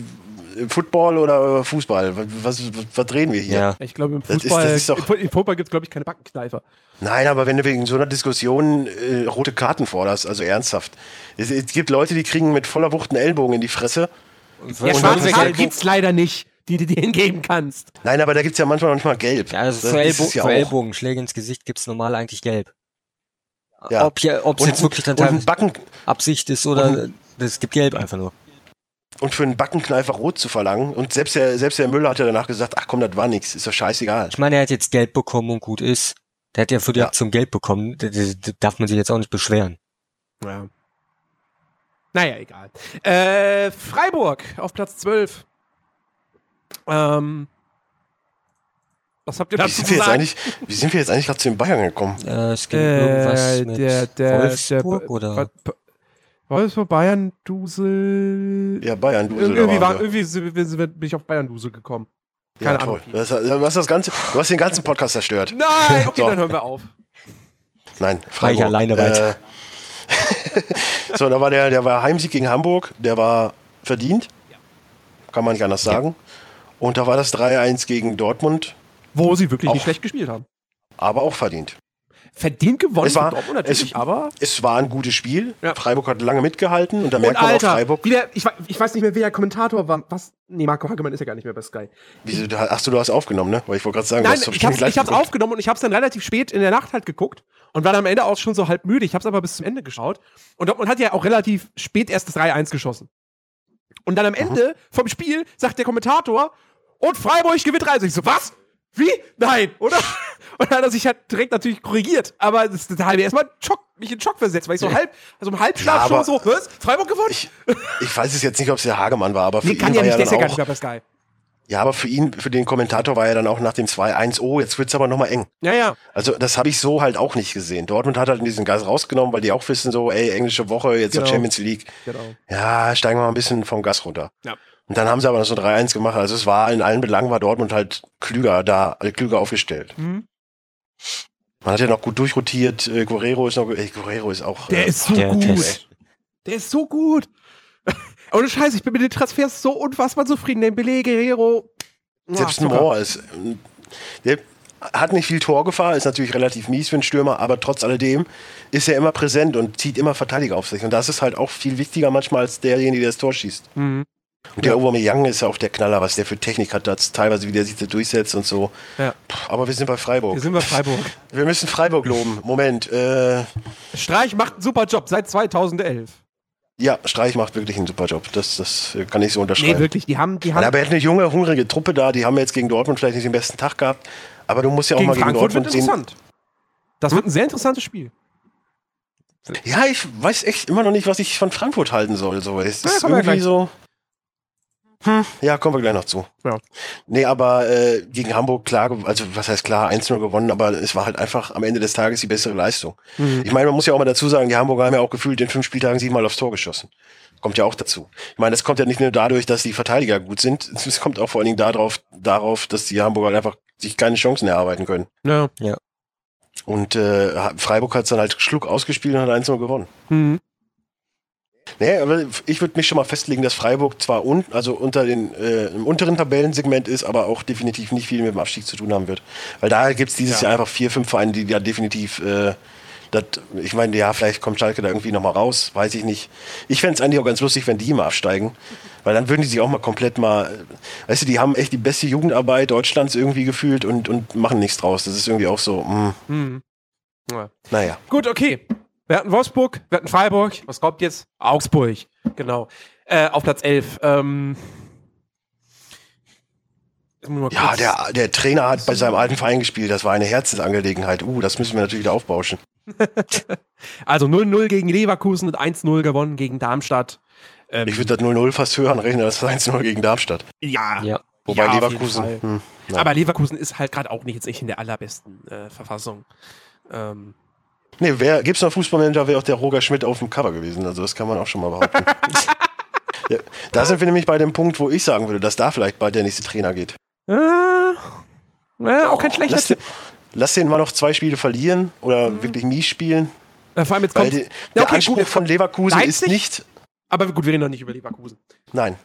Football oder Fußball? Was, was, was reden wir hier? Ja. Ich glaube, im Das ist- Fußball, das ist doch- im Fu- im Fußball gibt es, glaube ich, keine Backenkneifer. Nein, aber wenn du wegen so einer Diskussion äh, rote Karten forderst, also ernsthaft. Es, es gibt Leute, die kriegen mit voller Wucht einen Ellbogen in die Fresse. Ja, Und schwarze dann- Karte gibt's leider nicht, die du dir hingeben kannst. Nein, aber da gibt's ja manchmal manchmal gelb. Ja, also Das für, Ellbo es ja für auch. Ellbogenschläge ins Gesicht gibt's normal eigentlich gelb. Ja. Ob es jetzt wirklich dann und, Backen, Absicht ist oder es gibt gelb einfach nur. Und für einen Backenkneifer rot zu verlangen. Und selbst der, selbst der Müller hat ja danach gesagt, ach komm, das war nix, ist doch scheißegal. Ich meine, er hat jetzt gelb bekommen und gut ist. Der hat ja für die Ja. Aktion gelb bekommen. Da, da, da darf man sich jetzt auch nicht beschweren. Ja. Naja, egal. Äh, Freiburg auf Platz 12. Ähm, was habt ihr Wie dazu sind, zu wir jetzt sagen? eigentlich, wie sind wir jetzt eigentlich gerade zu den Bayern gekommen? Äh, es ging irgendwas Äh, mit der, der, Wolfsburg der, oder? Ba- Ba- Wolfsburg, Bayern, Dusel. Ja, Bayern, du Ir irgendwie, war, irgendwie bin ich auf Bayern Dusel gekommen. Ja, Keine toll. Ahnung. Du hast, du, hast das ganze, du hast den ganzen Podcast zerstört. Nein, okay, So. dann hören wir auf. Nein, Fahr ich alleine weiter. Äh, so, da war der, der war Heimsieg gegen Hamburg, der war verdient. Kann man nicht anders sagen. Und da war das 3-1 gegen Dortmund, Wo sie wirklich nicht Auch. schlecht gespielt haben. aber auch verdient. Verdient gewonnen Es war- Dortmund natürlich, es- aber. Es war ein gutes Spiel. Ja. Freiburg hat lange mitgehalten und da Und merkt man auch Freiburg. wieder, ich, ich weiß nicht mehr, wer der Kommentator war. Was? Nee, Marco Hagemann ist ja gar nicht mehr bei Sky. Wieso, du- Achso, du hast aufgenommen, ne? Weil ich wollte gerade sagen, Nein, du hast ich hab's, ich hab's aufgenommen und ich hab's dann relativ spät in der Nacht halt geguckt und war dann am Ende auch schon so halb müde. Ich hab's aber bis zum Ende geschaut. Und Dortmund hat ja auch relativ spät erst das 3-1 geschossen. Und dann am Ende vom Spiel sagt der Kommentator, und Freiburg gewinnt 3 Ich so, was? Wie? Nein, oder? Und dann hat er sich halt direkt natürlich korrigiert. Aber das, das habe ich erstmal Schock, mich in Schock versetzt, weil ich so halb, also im Halbschlaf Ja, schon so, was? Freiburg gewonnen? Ich, ich weiß es jetzt nicht, ob es der Hagemann war, aber für nee, ihn kann war ja nicht, ja der ist ja dann gar auch, nicht Sky. Ja, aber für ihn, für den Kommentator war ja dann auch nach dem 2-1, oh, jetzt wird's aber nochmal eng. Ja, ja. Also das habe ich so halt auch nicht gesehen. Dortmund hat halt diesen Gas rausgenommen, weil die auch wissen so, ey, englische Woche, jetzt Genau. Champions League. Genau. Ja, steigen wir mal ein bisschen vom Gas runter. Ja. Und dann haben sie aber noch so 3-1 gemacht. Also es war in allen Belangen war Dortmund halt klüger da, äh, klüger aufgestellt. Mhm. Man hat ja noch gut durchrotiert. Äh, Guerrero ist noch, ey, Guerrero ist auch. Der äh, ist so der gut. Test. Der ist so gut. Ohne Scheiße, ich bin mit den Transfers so unfassbar zufrieden. Den Belé, Guerrero. Selbst ein. Moore ist. ähm, Der hat nicht viel Torgefahr, ist natürlich relativ mies für einen Stürmer, aber trotz alledem ist er immer präsent und zieht immer Verteidiger auf sich. Und das ist halt auch viel wichtiger manchmal als derjenige, der das Tor schießt. Mhm. Und der Aubameyang ist ja auch der Knaller, was der für Technik hat, das teilweise wie der sich da durchsetzt und so. Ja. Puh, Aber wir sind bei Freiburg. Hier sind wir Freiburg. Wir müssen Freiburg loben. Moment, äh, Streich macht einen super Job seit 2011. ja, Streich macht wirklich einen super Job. Das, das kann ich so Nee, unterschreiben. wirklich. Die haben, die haben aber er hat eine junge, hungrige Truppe da, die haben jetzt gegen Dortmund vielleicht nicht den besten Tag gehabt. Aber du musst ja auch gegen mal gegen Frankfurt wird Dortmund sehen. interessant. Das wird ein sehr interessantes Spiel. Ja, ich weiß echt immer noch nicht, was ich von Frankfurt halten soll. So, es Ja, ist wir irgendwie so. Hm, ja, kommen wir gleich noch zu. Ja. Nee, aber äh, gegen Hamburg klar, also was heißt klar, 1-0 gewonnen, aber es war halt einfach am Ende des Tages die bessere Leistung. Mhm. Ich meine, man muss ja auch mal dazu sagen, die Hamburger haben ja auch gefühlt in fünf Spieltagen siebenmal aufs Tor geschossen. Kommt ja auch dazu. Ich meine, das kommt ja nicht nur dadurch, dass die Verteidiger gut sind, es kommt auch vor allen Dingen darauf, darauf dass die Hamburger einfach sich keine Chancen erarbeiten können. Ja. Und äh, Freiburg hat es dann halt Schluck ausgespielt und hat 1-0 gewonnen. Mhm. Nee, aber ich würde mich schon mal festlegen, dass Freiburg zwar un, also unter den, äh, im unteren Tabellensegment ist, aber auch definitiv nicht viel mit dem Abstieg zu tun haben wird. Weil da gibt es dieses Ja. Jahr einfach vier, fünf Vereine, die ja definitiv, äh, das, ich meine, ja, vielleicht kommt Schalke da irgendwie nochmal raus, weiß ich nicht. Ich fände es eigentlich auch ganz lustig, wenn die mal absteigen. Weil dann würden die sich auch mal komplett mal, äh, weißt du, die haben echt die beste Jugendarbeit Deutschlands irgendwie gefühlt und, und machen nichts draus. Das ist irgendwie auch so, mh, Mhm. Ja. naja. Gut, okay. Wir hatten Wolfsburg, wir hatten Freiburg. Was kommt jetzt? Augsburg. Genau. Äh, auf Platz 11. Ähm, Ja, der, der Trainer hat bei seinem alten Verein gespielt. Das war eine Herzensangelegenheit. Uh, das müssen wir natürlich wieder aufbauschen. Also 0-0 gegen Leverkusen und 1-0 gewonnen gegen Darmstadt. Ähm, Ich würde das 0-0 fast höher rechnen als das 1-0 gegen Darmstadt. ja. Ja. Wobei Ja, Leverkusen. Hm. Aber Leverkusen ist halt gerade auch nicht jetzt echt in der allerbesten äh, Verfassung. Ähm, nee, wer, gibt's noch Fußballmanager, wäre auch der Roger Schmidt auf dem Cover gewesen. Also das kann man auch schon mal behaupten. ja, da sind wir nämlich bei dem Punkt, wo ich sagen würde, dass da vielleicht bald der nächste Trainer geht. äh, ja, auch kein schlechter Lass den, Tipp. lass den mal noch zwei Spiele verlieren oder wirklich mies spielen. Äh, vor allem jetzt kommt. die, der okay, Anspruch gut. von Leverkusen ist Leipzig? nicht. Aber gut, wir reden noch nicht über Leverkusen. Nein.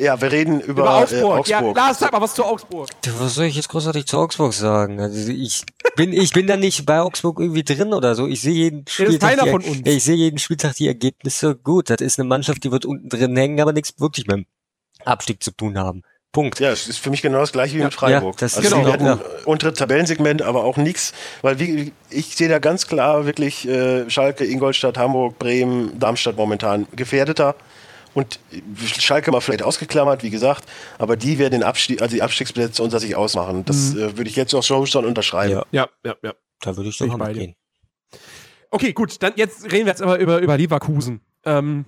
Ja, wir reden über, Über Augsburg. Äh, Augsburg. Ja, Lars, sag mal was zu Augsburg. Du, Was soll ich jetzt großartig zu Augsburg sagen? Also ich bin, ich bin da nicht bei Augsburg irgendwie drin oder so. Ich sehe jeden Spieltag, die, von uns. Ja, ich sehe jeden Spieltag die Ergebnisse gut. Das ist eine Mannschaft, die wird unten drin hängen, aber nichts wirklich mit dem Abstieg zu tun haben. Punkt. Ja, es ist für mich genau das gleiche wie mit Freiburg. Ja, das also genau, werden ja. untere Tabellensegment, aber auch nichts, weil wie, ich sehe da ganz klar wirklich äh, Schalke, Ingolstadt, Hamburg, Bremen, Darmstadt momentan gefährdeter und Schalke mal vielleicht ausgeklammert, wie gesagt, aber die werden den Abstieg, also die Abstiegsplätze unter sich ausmachen. Das äh, würde ich jetzt auch schon schon unterschreiben. Ja, Ja, ja, ja. da würde ich doch mal gehen. Okay, gut, dann jetzt reden wir jetzt aber über, über Leverkusen. Ähm,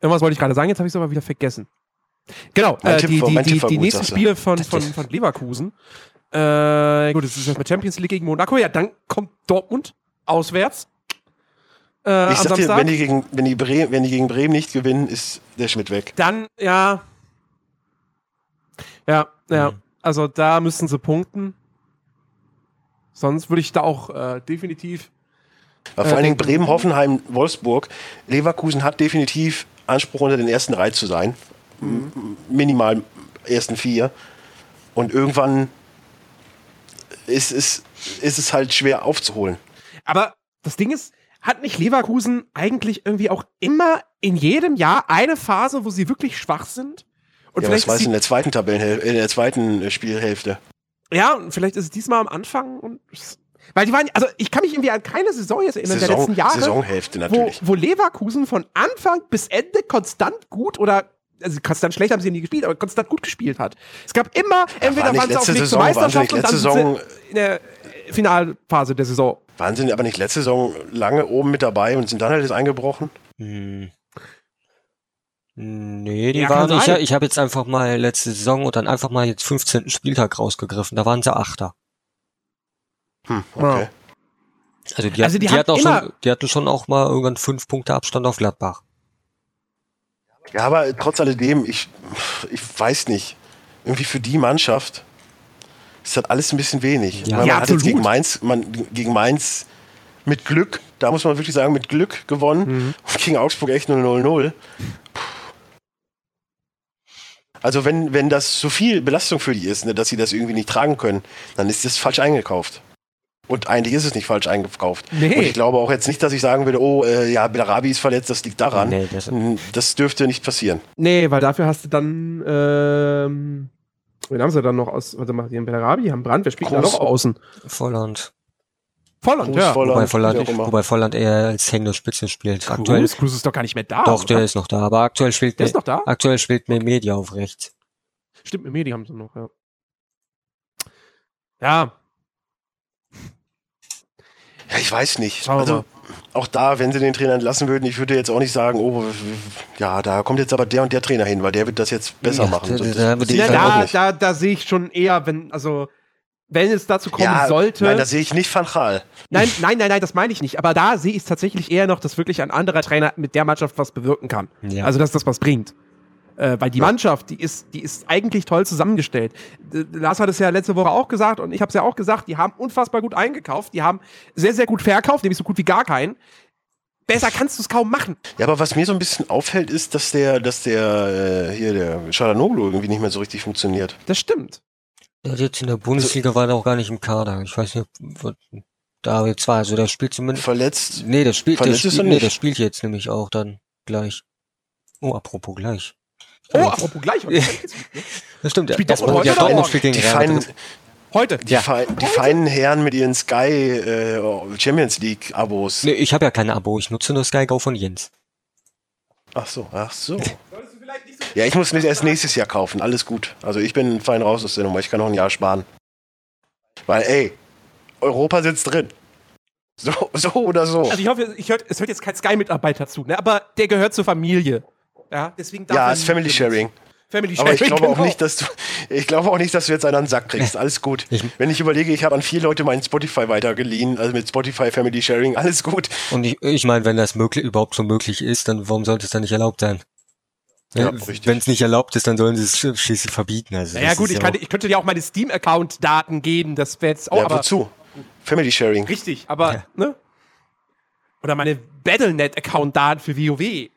irgendwas wollte ich gerade sagen, jetzt habe ich es aber wieder vergessen. Genau, äh, die, die, die, die nächsten. Spiele von, von, von Leverkusen. Äh, gut, das ist jetzt mit Champions League gegen Monaco. Ja, dann kommt Dortmund auswärts. Äh, Ich am sag dir, wenn die, gegen, wenn, die Bremen, wenn die gegen Bremen nicht gewinnen, ist der Schmidt weg. dann, ja. Ja, ja. Mhm. Also da müssen sie punkten. Sonst würde ich da auch äh, definitiv. Aber Äh, vor allen Dingen denken- Bremen, Hoffenheim, Wolfsburg. Leverkusen hat definitiv Anspruch, unter den ersten drei zu sein. M- Minimal ersten vier. Und irgendwann ist es, ist es halt schwer aufzuholen. Aber das Ding ist, hat nicht Leverkusen eigentlich irgendwie auch immer in jedem Jahr eine Phase, wo sie wirklich schwach sind? Und Ja, das vielleicht weiß ist in sie, der zweiten Tabellenhälfte, in der zweiten Spielhälfte. ja, und vielleicht ist es diesmal am Anfang und weil die waren, also ich kann mich irgendwie an keine Saison jetzt erinnern der Saison, letzten Jahre, Saisonhälfte wo, natürlich. wo Leverkusen von Anfang bis Ende konstant gut oder also konstant schlecht haben sie nie gespielt, aber konstant gut gespielt hat. Es gab immer, entweder war waren sie auf Weg zur Meisterschaft und dann Saison- in der Finalphase der Saison. Waren sie aber nicht letzte Saison lange oben mit dabei und sind dann halt jetzt eingebrochen? Hm. Nee, die Ja, waren, ich, ich habe jetzt einfach mal letzte Saison und dann einfach mal jetzt 15. Spieltag rausgegriffen. Da waren sie Achter. Hm, okay. Also die, Also die die, hat auch immer- schon, die hatten schon auch mal irgendwann fünf Punkte Abstand auf Gladbach. Ja, aber trotz alledem, ich, ich weiß nicht. Irgendwie für die Mannschaft ist das alles ein bisschen wenig. Ja. Weil Ja, man hat jetzt gegen Mainz, man, gegen Mainz mit Glück, da muss man wirklich sagen, mit Glück gewonnen. Mhm. Und gegen Augsburg echt 0-0-0. Also wenn, wenn das so viel Belastung für die ist, ne, dass sie das irgendwie nicht tragen können, dann ist das falsch eingekauft. Und eigentlich ist es nicht falsch eingekauft. Nee. Und ich glaube auch jetzt nicht, dass ich sagen würde, oh, äh, ja, Bellarabi ist verletzt, das liegt daran. Nee, das- das dürfte nicht passieren. Nee, weil dafür hast du dann, ähm, wen haben sie dann noch aus, warte mal, die haben Bellarabi, haben Brand, wer spielt da Groß. noch außen? Volland. Volland, Groß, ja. Volland, Wobei Volland, wobei Volland eher als hängende Spitze spielt. Aktuell, Cruz, Cruz ist doch gar nicht mehr da. doch, der oder? ist noch da, aber aktuell spielt Der ist noch da? aktuell spielt mir Media auf rechts. Stimmt, die haben sie noch, ja. Ja, Ja, ich weiß nicht. Schauen wir Also mal. Auch da, wenn sie den Trainer entlassen würden, ich würde jetzt auch nicht sagen, oh, ja, da kommt jetzt aber der und der Trainer hin, weil der wird das jetzt besser Ja, machen. da- da das ja da, da, da sehe ich schon eher, wenn, also, wenn es dazu kommen ja, sollte. Nein, da sehe ich nicht Van Gaal. Nein, nein, nein, nein, das meine ich nicht. Aber da sehe ich es tatsächlich eher noch, dass wirklich ein anderer Trainer mit der Mannschaft was bewirken kann. Ja. Also, dass das was bringt. Äh, weil die Mannschaft, die ist, die ist eigentlich toll zusammengestellt. Lars hat es ja letzte Woche auch gesagt und ich habe es ja auch gesagt, die haben unfassbar gut eingekauft, die haben sehr, sehr gut verkauft, nämlich so gut wie gar keinen. Besser kannst du es kaum machen. Ja, aber was mir so ein bisschen auffällt, ist, dass der, dass der, äh, hier, der Schalanoglu irgendwie nicht mehr so richtig funktioniert. Das stimmt. Der hat jetzt in der Bundesliga war der auch gar nicht im Kader. Ich weiß nicht, ob da jetzt war. Also der spielt zumindest. Verletzt. Nee, der spielt, der Verletzt ist spielt, er nee, nicht. der spielt jetzt nämlich auch dann gleich. Oh, apropos gleich. Oh, Ja. apropos gleich. heute ne? Das stimmt, der, Spielt Dortmund heute ja, oder Dortmund spielt gegen Die Real. Heute. die, fein, die feinen Herren mit ihren Sky äh, Champions League Abos. Nee, ich habe ja kein Abo, ich nutze nur Sky Go von Jens. Ach so, ach so. Ja, ich muss mir erst nächstes Jahr kaufen. Alles gut. Also ich bin fein raus aus der Nummer. Ich kann noch ein Jahr sparen. Weil, ey, Europa sitzt drin. So, so oder so. Also ich hoffe, ich hört, es hört jetzt kein Sky-Mitarbeiter zu, ne? aber der gehört zur Familie. Ja, deswegen darf Ja, ist Family. Sharing. Family Aber ich Sharing, glaube auch genau. nicht, dass du, ich glaube auch nicht, dass du jetzt einen an den Sack kriegst. Alles gut. Ich- Wenn ich überlege, ich habe an vier Leute meinen Spotify weitergeliehen, also mit Spotify Family Sharing, alles gut. Und ich, ich meine, wenn das möglich, überhaupt so möglich ist, dann warum sollte es dann nicht erlaubt sein? Ja, Wenn es nicht erlaubt ist, dann sollen sie es sch- schließlich verbieten. Also Naja das gut, ich, ja kann, auch- ich könnte dir auch meine Steam-Account-Daten geben, das wäre jetzt auch, ja, aber wozu? Family Sharing. richtig, aber, Ja. ne? Oder meine Battlenet-Account-Daten für WoW.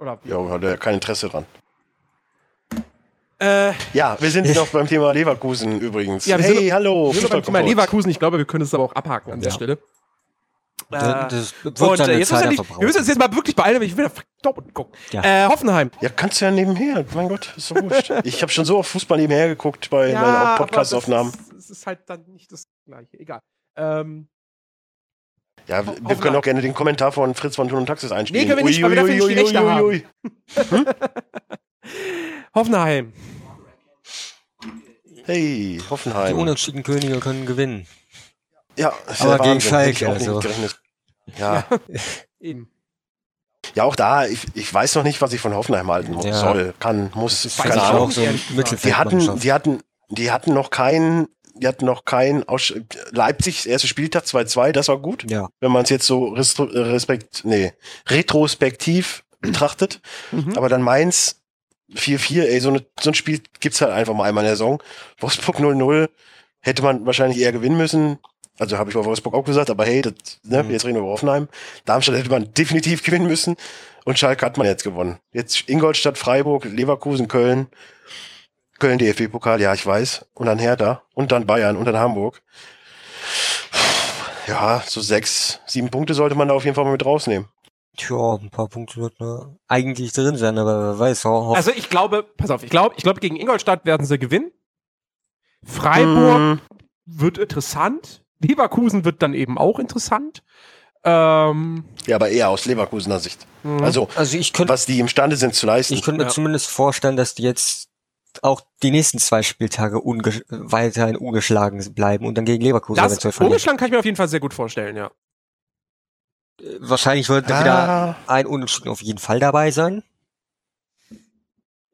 Oder, Ja, hat er kein Interesse dran. äh, Ja, wir sind noch beim Thema Leverkusen übrigens. Ja, wir hey, sind- hallo. wir sind beim Thema. Leverkusen, ich glaube, wir können es aber auch abhaken an der Ja. Stelle. Da- Äh, das wird und äh, jetzt Zeit müssen wir, nicht, wir müssen uns jetzt mal wirklich beeilen, weil ich will auf Dortmund gucken. Ja. Äh, Hoffenheim. Ja, kannst du ja nebenher. Mein Gott, ist doch wurscht. ich habe schon so auf Fußball nebenher geguckt bei meinen aber Podcast-Aufnahmen. Das, das ist halt dann nicht das Gleiche. Egal. Ähm, Ja, wir, können auch gerne den Kommentar von Fritz von Thun und Taxis einspielen. Nee, können wir nicht, weil wir dafür ui, Schlechter ui, haben. ui. Hoffenheim. Hey, Die Hoffenheim. unentschieden Könige können gewinnen. Ja, ist Aber gegen Schalke, also. Ja. Eben. ja, auch da, ich, ich weiß noch nicht, was ich von Hoffenheim halten Ja. soll, kann, muss, keine ich Ahnung. auch. so. Die hatten, die hatten, die hatten noch keinen, die hatten noch keinen Aus Leipzig, erster Spieltag 2-2, das war gut. Ja. Wenn man es jetzt so äh, respekt, nee, retrospektiv betrachtet. Mhm. Aber dann Mainz 4-4, ey, so, eine, so ein Spiel gibt's halt einfach mal einmal in der Saison. Wolfsburg 0-0 hätte man wahrscheinlich eher gewinnen müssen. Also habe ich bei Wolfsburg auch gesagt, aber hey, das, ne, Mhm. jetzt reden wir über Hoffenheim. Darmstadt hätte man definitiv gewinnen müssen und Schalke hat man jetzt gewonnen. Jetzt Ingolstadt, Freiburg, Leverkusen, Köln. Köln DFB-Pokal, ja, ich weiß. Und dann Hertha und dann Bayern und dann Hamburg. Ja, so sechs, sieben Punkte sollte man da auf jeden Fall mal mit rausnehmen. Tja, ein paar Punkte wird ne, eigentlich drin sein, aber wer weiß. Ho Also ich glaube, pass auf, ich glaube, ich glaube, gegen Ingolstadt werden sie gewinnen. Freiburg Mm, wird interessant. Leverkusen wird dann eben auch interessant. Ähm, Ja, aber eher aus Leverkusener Sicht. Mhm. Also, also ich könnte was die imstande sind zu leisten. ich könnte mir Ja. zumindest vorstellen, dass die jetzt auch die nächsten zwei Spieltage unge weiterhin ungeschlagen bleiben und dann gegen Leverkusen das eventuell verlieren. Ungeschlagen kann ich mir auf jeden Fall sehr gut vorstellen, ja. Wahrscheinlich wird da wieder ah, ein Unentschieden auf jeden Fall dabei sein.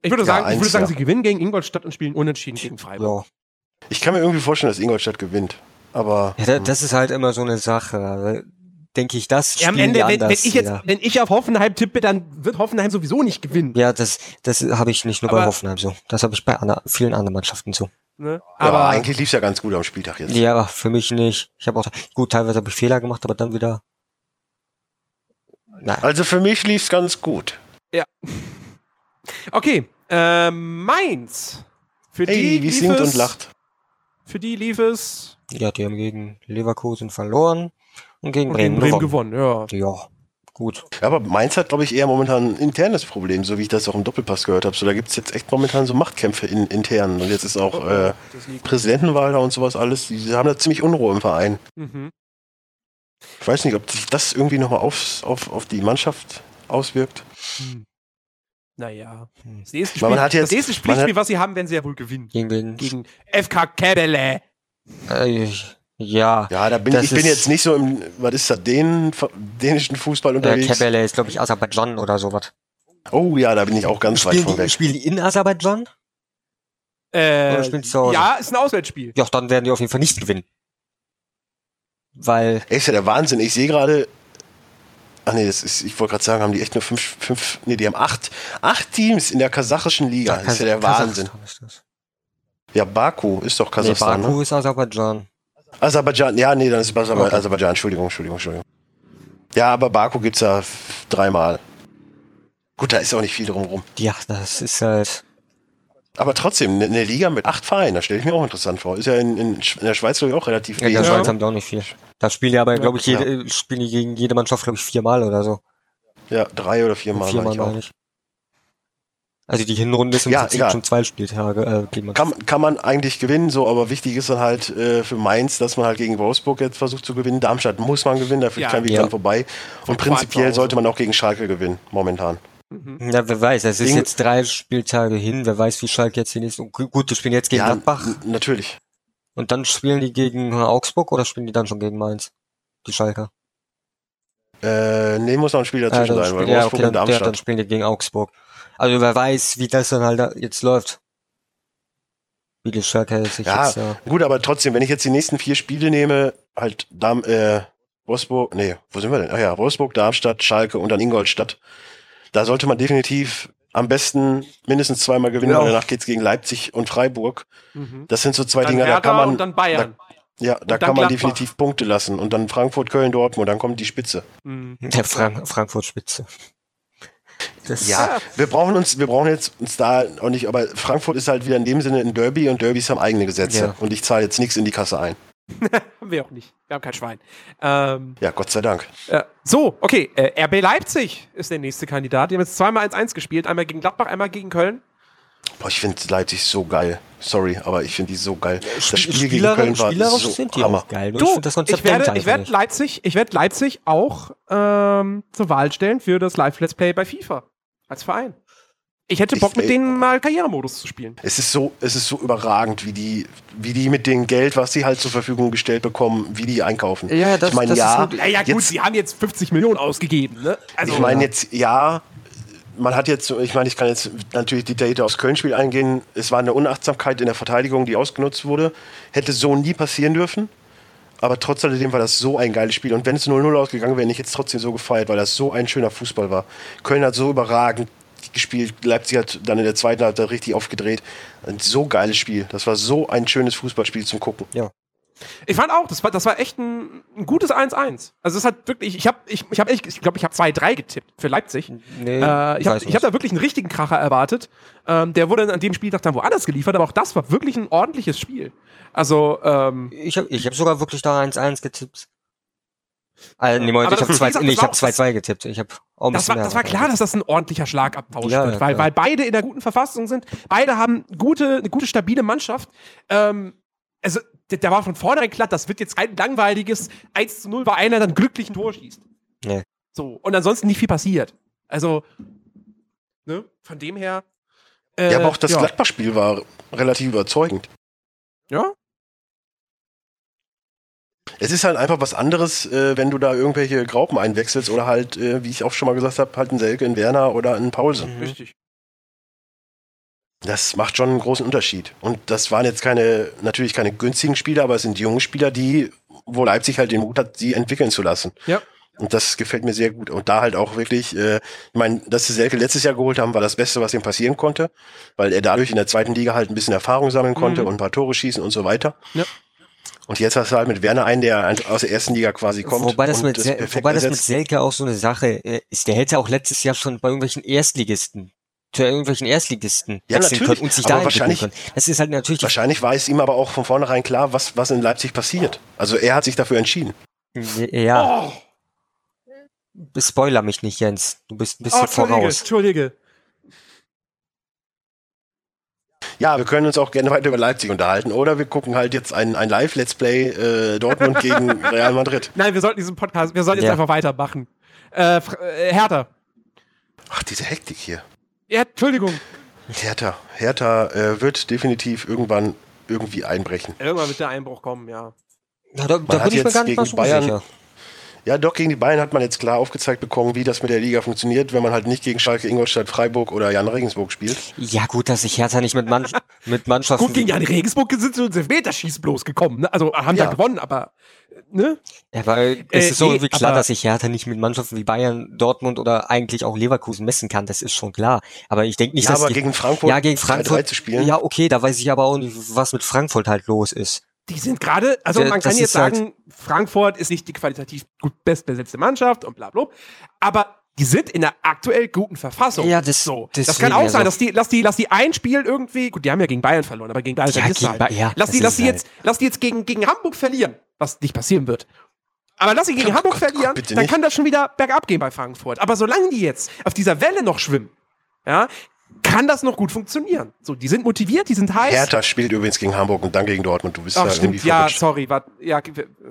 Ich würde Ja, sagen, ich eins, würde sagen, ja. sie gewinnen gegen Ingolstadt und spielen unentschieden gegen Freiburg. Ja. ich kann mir irgendwie vorstellen, dass Ingolstadt gewinnt. Aber ja da, das ist halt immer so eine Sache. Denke ich, das Ja, am Ende, wenn, wenn anders ich jetzt, wieder. wenn ich auf Hoffenheim tippe, dann wird Hoffenheim sowieso nicht gewinnen. Ja, das, das habe ich nicht nur bei Aber- Hoffenheim so. Das habe ich bei ander, vielen anderen Mannschaften so. Ne? aber, Aber eigentlich lief's ja ganz gut am Spieltag jetzt. Ja, für mich nicht. Ich habe auch, gut, teilweise habe ich Fehler gemacht, aber dann wieder. Na, Also für mich lief's ganz gut. okay, ähm, Mainz. Für Hey, die wie lief singt es, und lacht. Für die lief es ja, die haben gegen Leverkusen verloren und gegen und gegen Bremen, Bremen gewonnen. gewonnen. Ja. Ja, gut. Ja, aber Mainz hat, glaube ich, eher momentan ein internes Problem, so wie ich das auch im Doppelpass gehört habe. So, da gibt's jetzt echt momentan so Machtkämpfe in, intern. Und jetzt ist auch äh, Präsidentenwahl da und sowas alles. Die haben da ziemlich Unruhe im Verein. Mhm. Ich weiß nicht, ob sich das irgendwie nochmal aufs, auf, auf die Mannschaft auswirkt. Hm. Naja. Hm. Das nächste Spiel, man hat jetzt- das nächste man Pflichtspiel, hat- was sie haben, werden sie ja wohl gewinnen. Gegen? Gegen FK Kebele. Äh, ja, Ja, da bin Das ich bin jetzt nicht so im, was ist da, den dänischen Fußball der unterwegs. Kebele ist, glaube ich, Aserbaidschan oder sowas. Oh ja, da bin ich auch ganz weit Spielen von die, weg. spielen die in Aserbaidschan? Äh, Oder spielen zu Hause? ja, ist ein Auswärtsspiel. Ja, dann werden die auf jeden Fall nicht gewinnen. Weil, Ey, ist ja der Wahnsinn. Ich sehe gerade. Ach nee, das ist, ich wollte gerade sagen, haben die echt nur fünf, fünf, nee, die haben acht, acht Teams in der kasachischen Liga. Das ist ja der Wahnsinn. Das. Ja, Baku ist doch Nee, Kasachstan, Baku ne? ist Aserbaidschan. Aserbaidschan, ja, nee, dann ist es Aserbaidschan, Okay. Aserbaidschan, Entschuldigung, Entschuldigung, Entschuldigung. Ja, aber Baku gibt's ja f- dreimal. Gut, da ist auch nicht viel drumherum. Ja, das ist halt. Aber trotzdem, eine Liga mit acht Vereinen, das stelle ich mir auch interessant vor. Ist ja in, in, in der Schweiz, glaube ich, auch relativ Ja, in der. Schweiz haben die auch nicht viel. Da spielen die aber, Ja, glaube ich, ja. jede, spielen die gegen jede Mannschaft, glaube ich, viermal oder so. Ja, drei oder viermal, viermal meine ich auch. Also die Hinrunde ist im Ja, schon zwei Spieltage, äh, die man Kann, kann man eigentlich gewinnen, so, aber wichtig ist dann halt äh, für Mainz, dass man halt gegen Wolfsburg jetzt versucht zu gewinnen. Darmstadt muss man gewinnen, da führt Ja. kein Weg Ja. dran vorbei. Und allem prinzipiell sollte man auch gegen Schalke gewinnen, momentan. Mhm. Ja, wer weiß, es ist Gegen- jetzt drei Spieltage hin, wer weiß, wie Schalke jetzt die nächsten. und gu- Gut, die spielen jetzt gegen ja, Gladbach natürlich. und dann spielen die gegen Augsburg oder spielen die dann schon gegen Mainz? Die Schalker. Äh, nee, muss noch ein Spiel dazwischen sein, weil spielen, ja, Wolfsburg okay, und dann, ja, dann Darmstadt. spielen die gegen Augsburg. Also wer weiß, wie das dann halt da jetzt läuft. Wie die Schalke sich Ja, jetzt, ja. gut, aber trotzdem, wenn ich jetzt die nächsten vier Spiele nehme, halt Darm, äh, Wolfsburg, nee, wo sind wir denn? Ach ja, Wolfsburg, Darmstadt, Schalke und dann Ingolstadt. Da sollte man definitiv am besten mindestens zweimal gewinnen, Ja. weil danach geht's gegen Leipzig und Freiburg. Mhm. Das sind so zwei Dann Dinge, da Hertha kann man, und dann Bayern. ja, da und dann kann man Gladbach. definitiv Punkte lassen. Und dann Frankfurt, Köln, Dortmund, dann kommt die Spitze. Mhm. Der Frank Frankfurt Spitze. Das, Ja, wir brauchen uns, wir brauchen jetzt uns da auch nicht, aber Frankfurt ist halt wieder in dem Sinne ein Derby und Derbys haben eigene Gesetze. Ja. Und ich zahle jetzt nichts in die Kasse ein. Haben wir auch nicht. Wir haben kein Schwein. Ähm, Ja, Gott sei Dank. äh, so, okay. Äh, RB Leipzig ist der nächste Kandidat. Die haben jetzt zweimal 1-1 gespielt. Einmal gegen Gladbach, einmal gegen Köln. Boah, ich finde Leipzig so geil. Sorry, aber ich finde die so geil. Das Spiel gegen Köln war so sind die Hammer. auch geil. Du, ich das ich werde, ich werde Leipzig, ich werde Leipzig auch ähm, zur Wahl stellen für das Live-Let's Play bei FIFA. Als Verein. Ich hätte Ich Bock, mit will- denen mal Karrieremodus zu spielen. Es ist so, es ist so überragend, wie die, wie die mit dem Geld, was sie halt zur Verfügung gestellt bekommen, wie die einkaufen. Ja, ja, das- ich meine, das ist ja, gut. Naja, gut, jetzt, sie haben jetzt 50 Millionen ausgegeben, ne? Also, ich meine jetzt, ja, man hat jetzt, ich meine, ich kann jetzt natürlich detaillierter aufs Köln-Spiel eingehen. Es war eine Unachtsamkeit in der Verteidigung, die ausgenutzt wurde. Hätte so nie passieren dürfen. Aber trotz alledem war das so ein geiles Spiel. Und wenn es 0-0 ausgegangen wäre, hätte ich jetzt trotzdem so gefeiert, weil das so ein schöner Fußball war. Köln hat so überragend gespielt. Leipzig hat dann in der zweiten Halbzeit richtig aufgedreht. Ein so geiles Spiel. Das war so ein schönes Fußballspiel zum Gucken. Ja. Ich fand auch, das war, das war echt ein, ein gutes 1-1. Also es hat wirklich, ich habe ich, ich hab echt, ich glaube, ich habe 2-3 getippt für Leipzig. Nee, Äh, ich habe hab da wirklich einen richtigen Kracher erwartet. Ähm, der wurde an dem Spieltag dann woanders geliefert, aber auch das war wirklich ein ordentliches Spiel. Also, ähm, Ich habe ich hab sogar wirklich da 1-1 getippt. Äh, nee, Moment, ich habe das- wie 2 gesagt, nee, hab 2-2 getippt. Ich habe auch ein das war, das war klar, dass das ein ordentlicher Schlagabtausch Ja, wird, ja, weil, klar. weil beide in der guten Verfassung sind. Beide haben gute, eine gute, stabile Mannschaft. Ähm, also, da da war von vornherein klar, das wird jetzt kein langweiliges 1 zu 0, weil einer dann glücklich ein Tor schießt. Nee. So, und ansonsten nicht viel passiert. Also, ne, von dem her. Äh, ja, aber auch das ja. Gladbach-Spiel war relativ überzeugend. Ja, Es ist halt einfach was anderes, äh, wenn du da irgendwelche Graupen einwechselst oder halt, äh, wie ich auch schon mal gesagt habe, halt einen Selke, einen Werner oder einen Paulsen. Mhm. richtig. Das macht schon einen großen Unterschied. Und das waren jetzt keine, natürlich keine günstigen Spieler, aber es sind junge Spieler, die, wo Leipzig halt den Mut hat, sie entwickeln zu lassen. Ja. Und das gefällt mir sehr gut. Und da halt auch wirklich, äh, ich meine, dass sie Selke letztes Jahr geholt haben, war das Beste, was ihm passieren konnte, weil er dadurch in der zweiten Liga halt ein bisschen Erfahrung sammeln konnte Mhm. und ein paar Tore schießen und so weiter. Ja. Und jetzt hast du halt mit Werner einen, der aus der ersten Liga quasi kommt. Wobei das, und mit, perfekt wobei das mit. Selke auch so eine Sache äh, ist. Der hätte auch letztes Jahr schon bei irgendwelchen Erstligisten zu irgendwelchen Erstligisten Ja, wechseln natürlich, können und sich aber da wahrscheinlich- können. Das ist halt natürlich Wahrscheinlich war es ihm aber auch von vornherein klar, was, was in Leipzig passiert. Also er hat sich dafür entschieden. Ja, Oh, spoiler mich nicht, Jens. Du bist ein oh bisschen Entschuldige, voraus. Entschuldige. Ja, wir können uns auch gerne weiter über Leipzig unterhalten. Oder wir gucken halt jetzt ein, ein Live-Let's Play äh, Dortmund gegen Real Madrid. Nein, wir sollten diesen Podcast, wir sollten jetzt Ja. einfach weitermachen. Äh, äh, Hertha. Ach, diese Hektik hier. Ja, Entschuldigung. Hertha. Hertha äh, wird definitiv irgendwann irgendwie einbrechen. Irgendwann wird der Einbruch kommen, ja. Ja, da, da hat bin ich mir jetzt gar nicht gegen mal so Bayern- sicher. Ja, doch, gegen die Bayern hat man jetzt klar aufgezeigt bekommen, wie das mit der Liga funktioniert, wenn man halt nicht gegen Schalke, Ingolstadt, Freiburg oder Jan Regensburg spielt. Ja, gut, dass sich Hertha nicht mit, Mann, mit Mannschaften. Gut, gegen Jan Regensburg sind sie ins Elfmeterschießen bloß gekommen. Ne? Also haben Ja. da gewonnen, aber ne? Ja, weil Äh, es ist so nee, irgendwie klar, dass sich Hertha nicht mit Mannschaften wie Bayern, Dortmund oder eigentlich auch Leverkusen messen kann. Das ist schon klar. Aber ich denke nicht, Ja, dass aber gegen Frankfurt ja, gegen 3-3 Frankfurt zu spielen. Ja, okay, da weiß ich aber auch nicht, was mit Frankfurt halt los ist. Die sind gerade, also man kann das jetzt ist halt- sagen, Frankfurt ist nicht die qualitativ gut bestbesetzte Mannschaft und bla bla. Aber die sind in einer aktuell guten Verfassung. Ja, das- so. Das kann auch sein, also- dass die, lass die, lass die ein Spiel irgendwie, gut, die haben ja gegen Bayern verloren, aber gegen Bayern Ja, gegen halt. Ba- ja, lass die, lass ist die halt- jetzt, lass die jetzt gegen, gegen Hamburg verlieren, was nicht passieren wird. Aber lass sie gegen Oh Hamburg Gott, Gott, verlieren, bitte dann nicht. kann das schon wieder bergab gehen bei Frankfurt. Aber solange die jetzt auf dieser Welle noch schwimmen, ja, kann das noch gut funktionieren. So, die sind motiviert, die sind heiß. Hertha spielt übrigens gegen Hamburg und dann gegen Dortmund. Du bist Ach, da stimmt, irgendwie ja, sorry, wart, ja,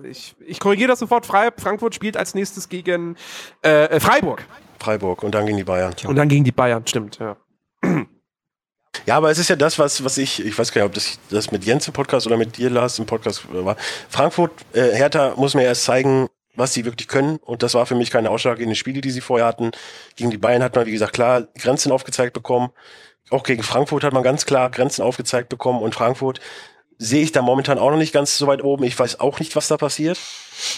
ich, ich korrigiere das sofort. Frankfurt spielt als nächstes gegen äh, äh, Freiburg Freiburg und dann gegen die Bayern. und dann gegen die Bayern, stimmt, ja. Ja, aber es ist ja das, was, was ich, ich weiß gar nicht, ob das, das mit Jens im Podcast oder mit dir, Lars, im Podcast war. Frankfurt, äh, Hertha muss mir erst zeigen, was sie wirklich können. Und das war für mich keine ausschlaggebende Spiele, die sie vorher hatten. Gegen die Bayern hat man, wie gesagt, klar Grenzen aufgezeigt bekommen. Auch gegen Frankfurt hat man ganz klar Grenzen aufgezeigt bekommen. Und Frankfurt sehe ich da momentan auch noch nicht ganz so weit oben. Ich weiß auch nicht, was da passiert.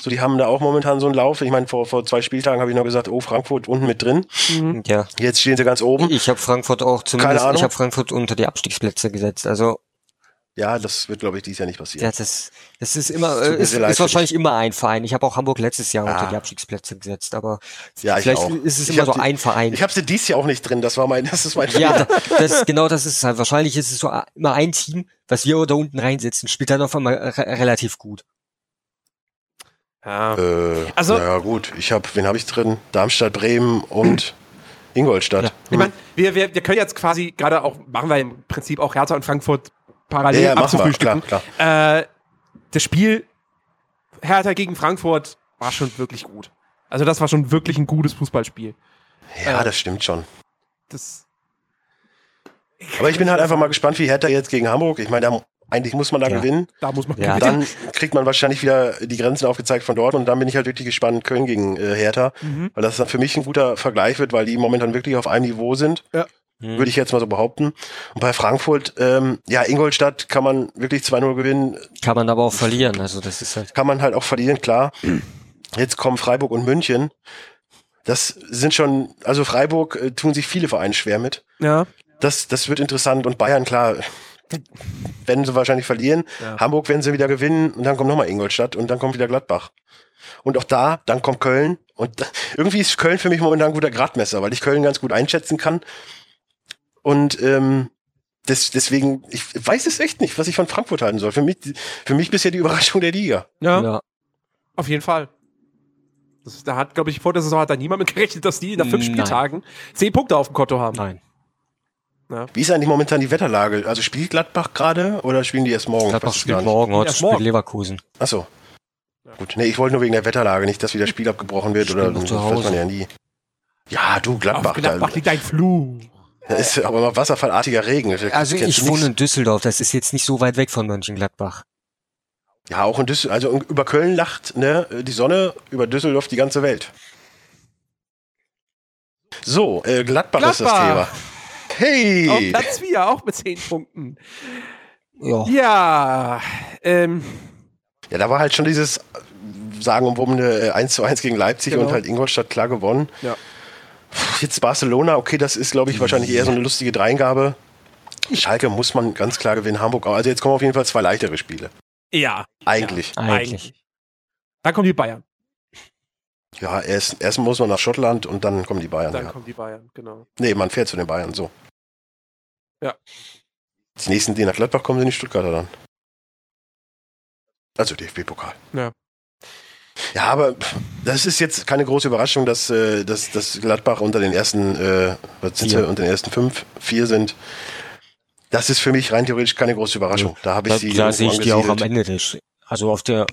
So, die haben da auch momentan so einen Lauf. Ich meine, vor, vor zwei Spieltagen habe ich noch gesagt, oh, Frankfurt unten mit drin. Ja. Jetzt stehen sie ganz oben. Ich habe Frankfurt auch zumindest, Ahnung. ich habe Frankfurt unter die Abstiegsplätze gesetzt. Also Ja, das wird, glaube ich, dieses Jahr nicht passieren. ja, das, das ist immer, mir ist, ist wahrscheinlich immer ein Verein. Ich habe auch Hamburg letztes Jahr unter Ah. die Abstiegsplätze gesetzt, aber Ja, ich vielleicht auch. ist es Ich immer so die- ein Verein. Ich habe sie dies Jahr auch nicht drin. Das war mein, das ist mein Ja, da- das, genau das ist es halt. Wahrscheinlich ist es so immer ein Team, was wir da unten reinsetzen, spielt dann auf einmal re relativ gut. ja. Äh, Also- also, ja gut, ich habe, wen habe ich drin? Darmstadt, Bremen und Ingolstadt. Ja. Ich meine, wir, wir, wir können jetzt quasi gerade auch, machen wir im Prinzip auch Hertha und Frankfurt parallel Ja, ja, machen wir, abzufrühstücken. klar, Äh, das Spiel Hertha gegen Frankfurt war schon wirklich gut. Also das war schon wirklich ein gutes Fußballspiel. Ja, Äh, das stimmt schon. Das, Aber ich bin halt einfach mal gespannt, wie Hertha jetzt gegen Hamburg. Ich meine, da, eigentlich muss man da Ja. gewinnen. da muss man Ja, gewinnen. Dann kriegt man wahrscheinlich wieder die Grenzen aufgezeigt von dort und dann bin ich halt wirklich gespannt, Köln gegen äh, Hertha, Mhm. weil das dann für mich ein guter Vergleich wird, weil die momentan wirklich auf einem Niveau sind. Hm. Würde ich jetzt mal so behaupten. Und bei Frankfurt, ähm, ja, Ingolstadt kann man wirklich 2-0 gewinnen. Kann man aber auch verlieren. Also das ist halt. kann man halt auch verlieren, klar. Jetzt kommen Freiburg und München. Das sind schon, also Freiburg äh, tun sich viele Vereine schwer mit. Ja. Das, das wird interessant und Bayern, klar, werden sie wahrscheinlich verlieren. Ja. Hamburg werden sie wieder gewinnen und dann kommt nochmal Ingolstadt und dann kommt wieder Gladbach. Und auch da, dann kommt Köln und da- irgendwie ist Köln für mich momentan ein guter Gradmesser, weil ich Köln ganz gut einschätzen kann. Und ähm, des, deswegen, ich weiß es echt nicht, was ich von Frankfurt halten soll. Für mich, für mich bisher die Überraschung der Liga. Ja, Ja. auf jeden Fall. Das, da hat, glaube ich, vor der Saison hat da niemand mit gerechnet, dass die nach fünf Nein. Spieltagen zehn Punkte auf dem Konto haben. Nein. Wie ist eigentlich momentan die Wetterlage? Also spielt Gladbach gerade oder spielen die erst morgen? Gladbach spielt morgen, heute spielt morgen. Leverkusen. Ach so. Gut, nee, ich wollte nur wegen der Wetterlage, nicht, dass wieder das Spiel abgebrochen wird Spielen oder das zu weiß man Hause. ja nie. Ja, du, Gladbach, Auf Gladbach da, liegt ein Fluch. Da ist aber mal wasserfallartiger Regen. Das Also ich wohne in Düsseldorf, das ist jetzt nicht so weit weg von Mönchengladbach. Ja, auch in Düsseldorf, also über Köln lacht ne, die Sonne, über Düsseldorf die ganze Welt. So, äh, Gladbach, ist das Thema. Gladbach. Auf Hey! Platz 4, auch mit zehn Punkten. Ja. Ja, ähm, Ja, da war halt schon dieses sagenumwobene äh, 1 zu 1 gegen Leipzig Genau. und halt Ingolstadt klar gewonnen. Ja. Jetzt Barcelona, okay, das ist, glaube ich, wahrscheinlich eher so eine lustige Dreingabe. Schalke muss man ganz klar gewinnen, Hamburg auch. Also jetzt kommen auf jeden Fall zwei leichtere Spiele. ja, Eigentlich. Eigentlich. Dann kommen die Bayern. Ja, erst, erst muss man nach Schottland und dann kommen die Bayern. Dann Ja. kommen die Bayern, genau. Nee, man fährt zu den Bayern, so. Ja. Die nächsten, die nach Gladbach kommen, sind die Stuttgarter dann. Also DFB-Pokal. Ja. Ja, aber pff, das ist jetzt keine große Überraschung, dass, äh, dass, dass Gladbach unter den ersten, äh, was sind sie, Vier. unter den ersten fünf, vier sind. Das ist für mich rein theoretisch keine große Überraschung. Da habe ich Da, sie. da sehe ich die auch am. Ende des, also auf der,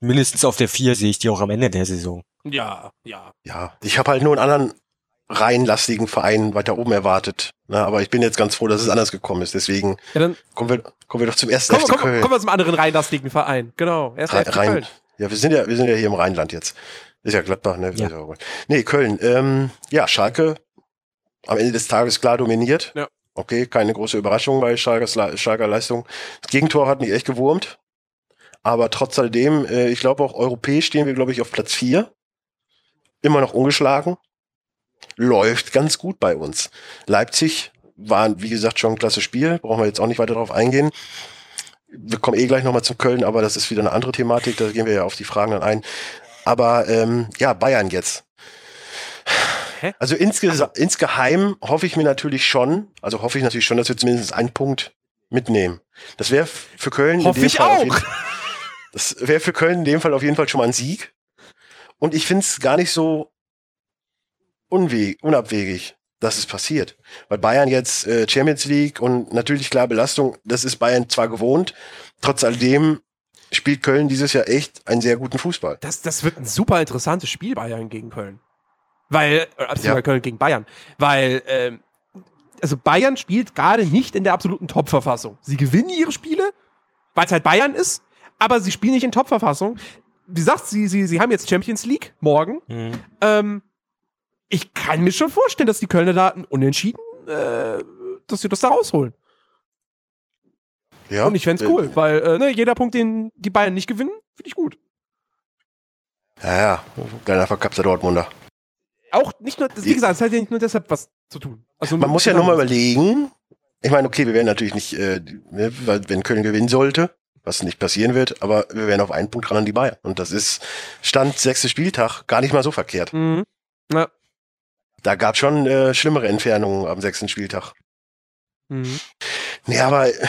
mindestens auf der 4 sehe ich die auch am Ende der Saison. Ja, ja. Ja, ich habe halt nur einen anderen reihenlastigen Verein weiter oben erwartet. Na, aber ich bin jetzt ganz froh, dass es anders gekommen ist. Deswegen Ja, dann kommen wir, kommen wir doch zum ersten kommen, FC kommen, Köln. kommen wir zum anderen rheinlastigen Verein. Genau, erst Rhein, FC Köln. Ja, wir sind ja, wir sind ja hier im Rheinland jetzt. Ist ja Gladbach, ne? Ja. Nee, Köln. Ähm, ja, Schalke am Ende des Tages klar dominiert. Ja. Okay, keine große Überraschung bei Schalkers, Schalker Leistung. Das Gegentor hat mich echt gewurmt. Aber trotz alledem, äh, ich glaube auch europäisch stehen wir, glaube ich, auf Platz vier. Immer noch ungeschlagen. Läuft ganz gut bei uns. Leipzig war, wie gesagt, schon ein klasse Spiel. Brauchen wir jetzt auch nicht weiter drauf eingehen. Wir kommen eh gleich nochmal zu Köln, aber das ist wieder eine andere Thematik. Da gehen wir ja auf die Fragen dann ein. Aber ähm, ja, Bayern jetzt. Hä? Also, insge insgeheim hoffe ich mir natürlich schon, also hoffe ich natürlich schon, dass wir zumindest einen Punkt mitnehmen. Das wäre für Köln Hoffe in dem ich Fall jeden, das wäre für Köln in dem Fall auf jeden Fall schon mal ein Sieg. Und ich finde es gar nicht so unabwegig, dass es passiert. Weil Bayern jetzt äh, Champions League und natürlich klar Belastung, das ist Bayern zwar gewohnt, trotz alledem spielt Köln dieses Jahr echt einen sehr guten Fußball. Das, das wird ein super interessantes Spiel Bayern gegen Köln. Weil, äh, beziehungsweise Ja. Köln gegen Bayern. Weil, ähm, also Bayern spielt gerade nicht in der absoluten Top-Verfassung. Sie gewinnen ihre Spiele, weil es halt Bayern ist, aber sie spielen nicht in Top-Verfassung. Wie gesagt, sie, sie, sie haben jetzt Champions League morgen. Ähm, ich kann mir schon vorstellen, dass die Kölner da ein unentschieden, äh, dass sie das da rausholen. Ja, Und ich fänd's äh, cool, weil äh, ne, jeder Punkt, den die Bayern nicht gewinnen, finde ich gut. Ja, ja, kleiner verkappter Dortmunder. Auch nicht nur, wie gesagt, es hat ja nicht nur deshalb was zu tun. Also Man muss ja nur mal überlegen. Ich meine, okay, wir werden natürlich nicht, äh, ne, wenn Köln gewinnen sollte, was nicht passieren wird, aber wir werden auf einen Punkt ran an die Bayern. Und das ist Stand sechste Spieltag gar nicht mal so verkehrt. Mhm. Ja. Da gab schon äh, schlimmere Entfernungen am sechsten Spieltag. Mhm. Nee, aber äh,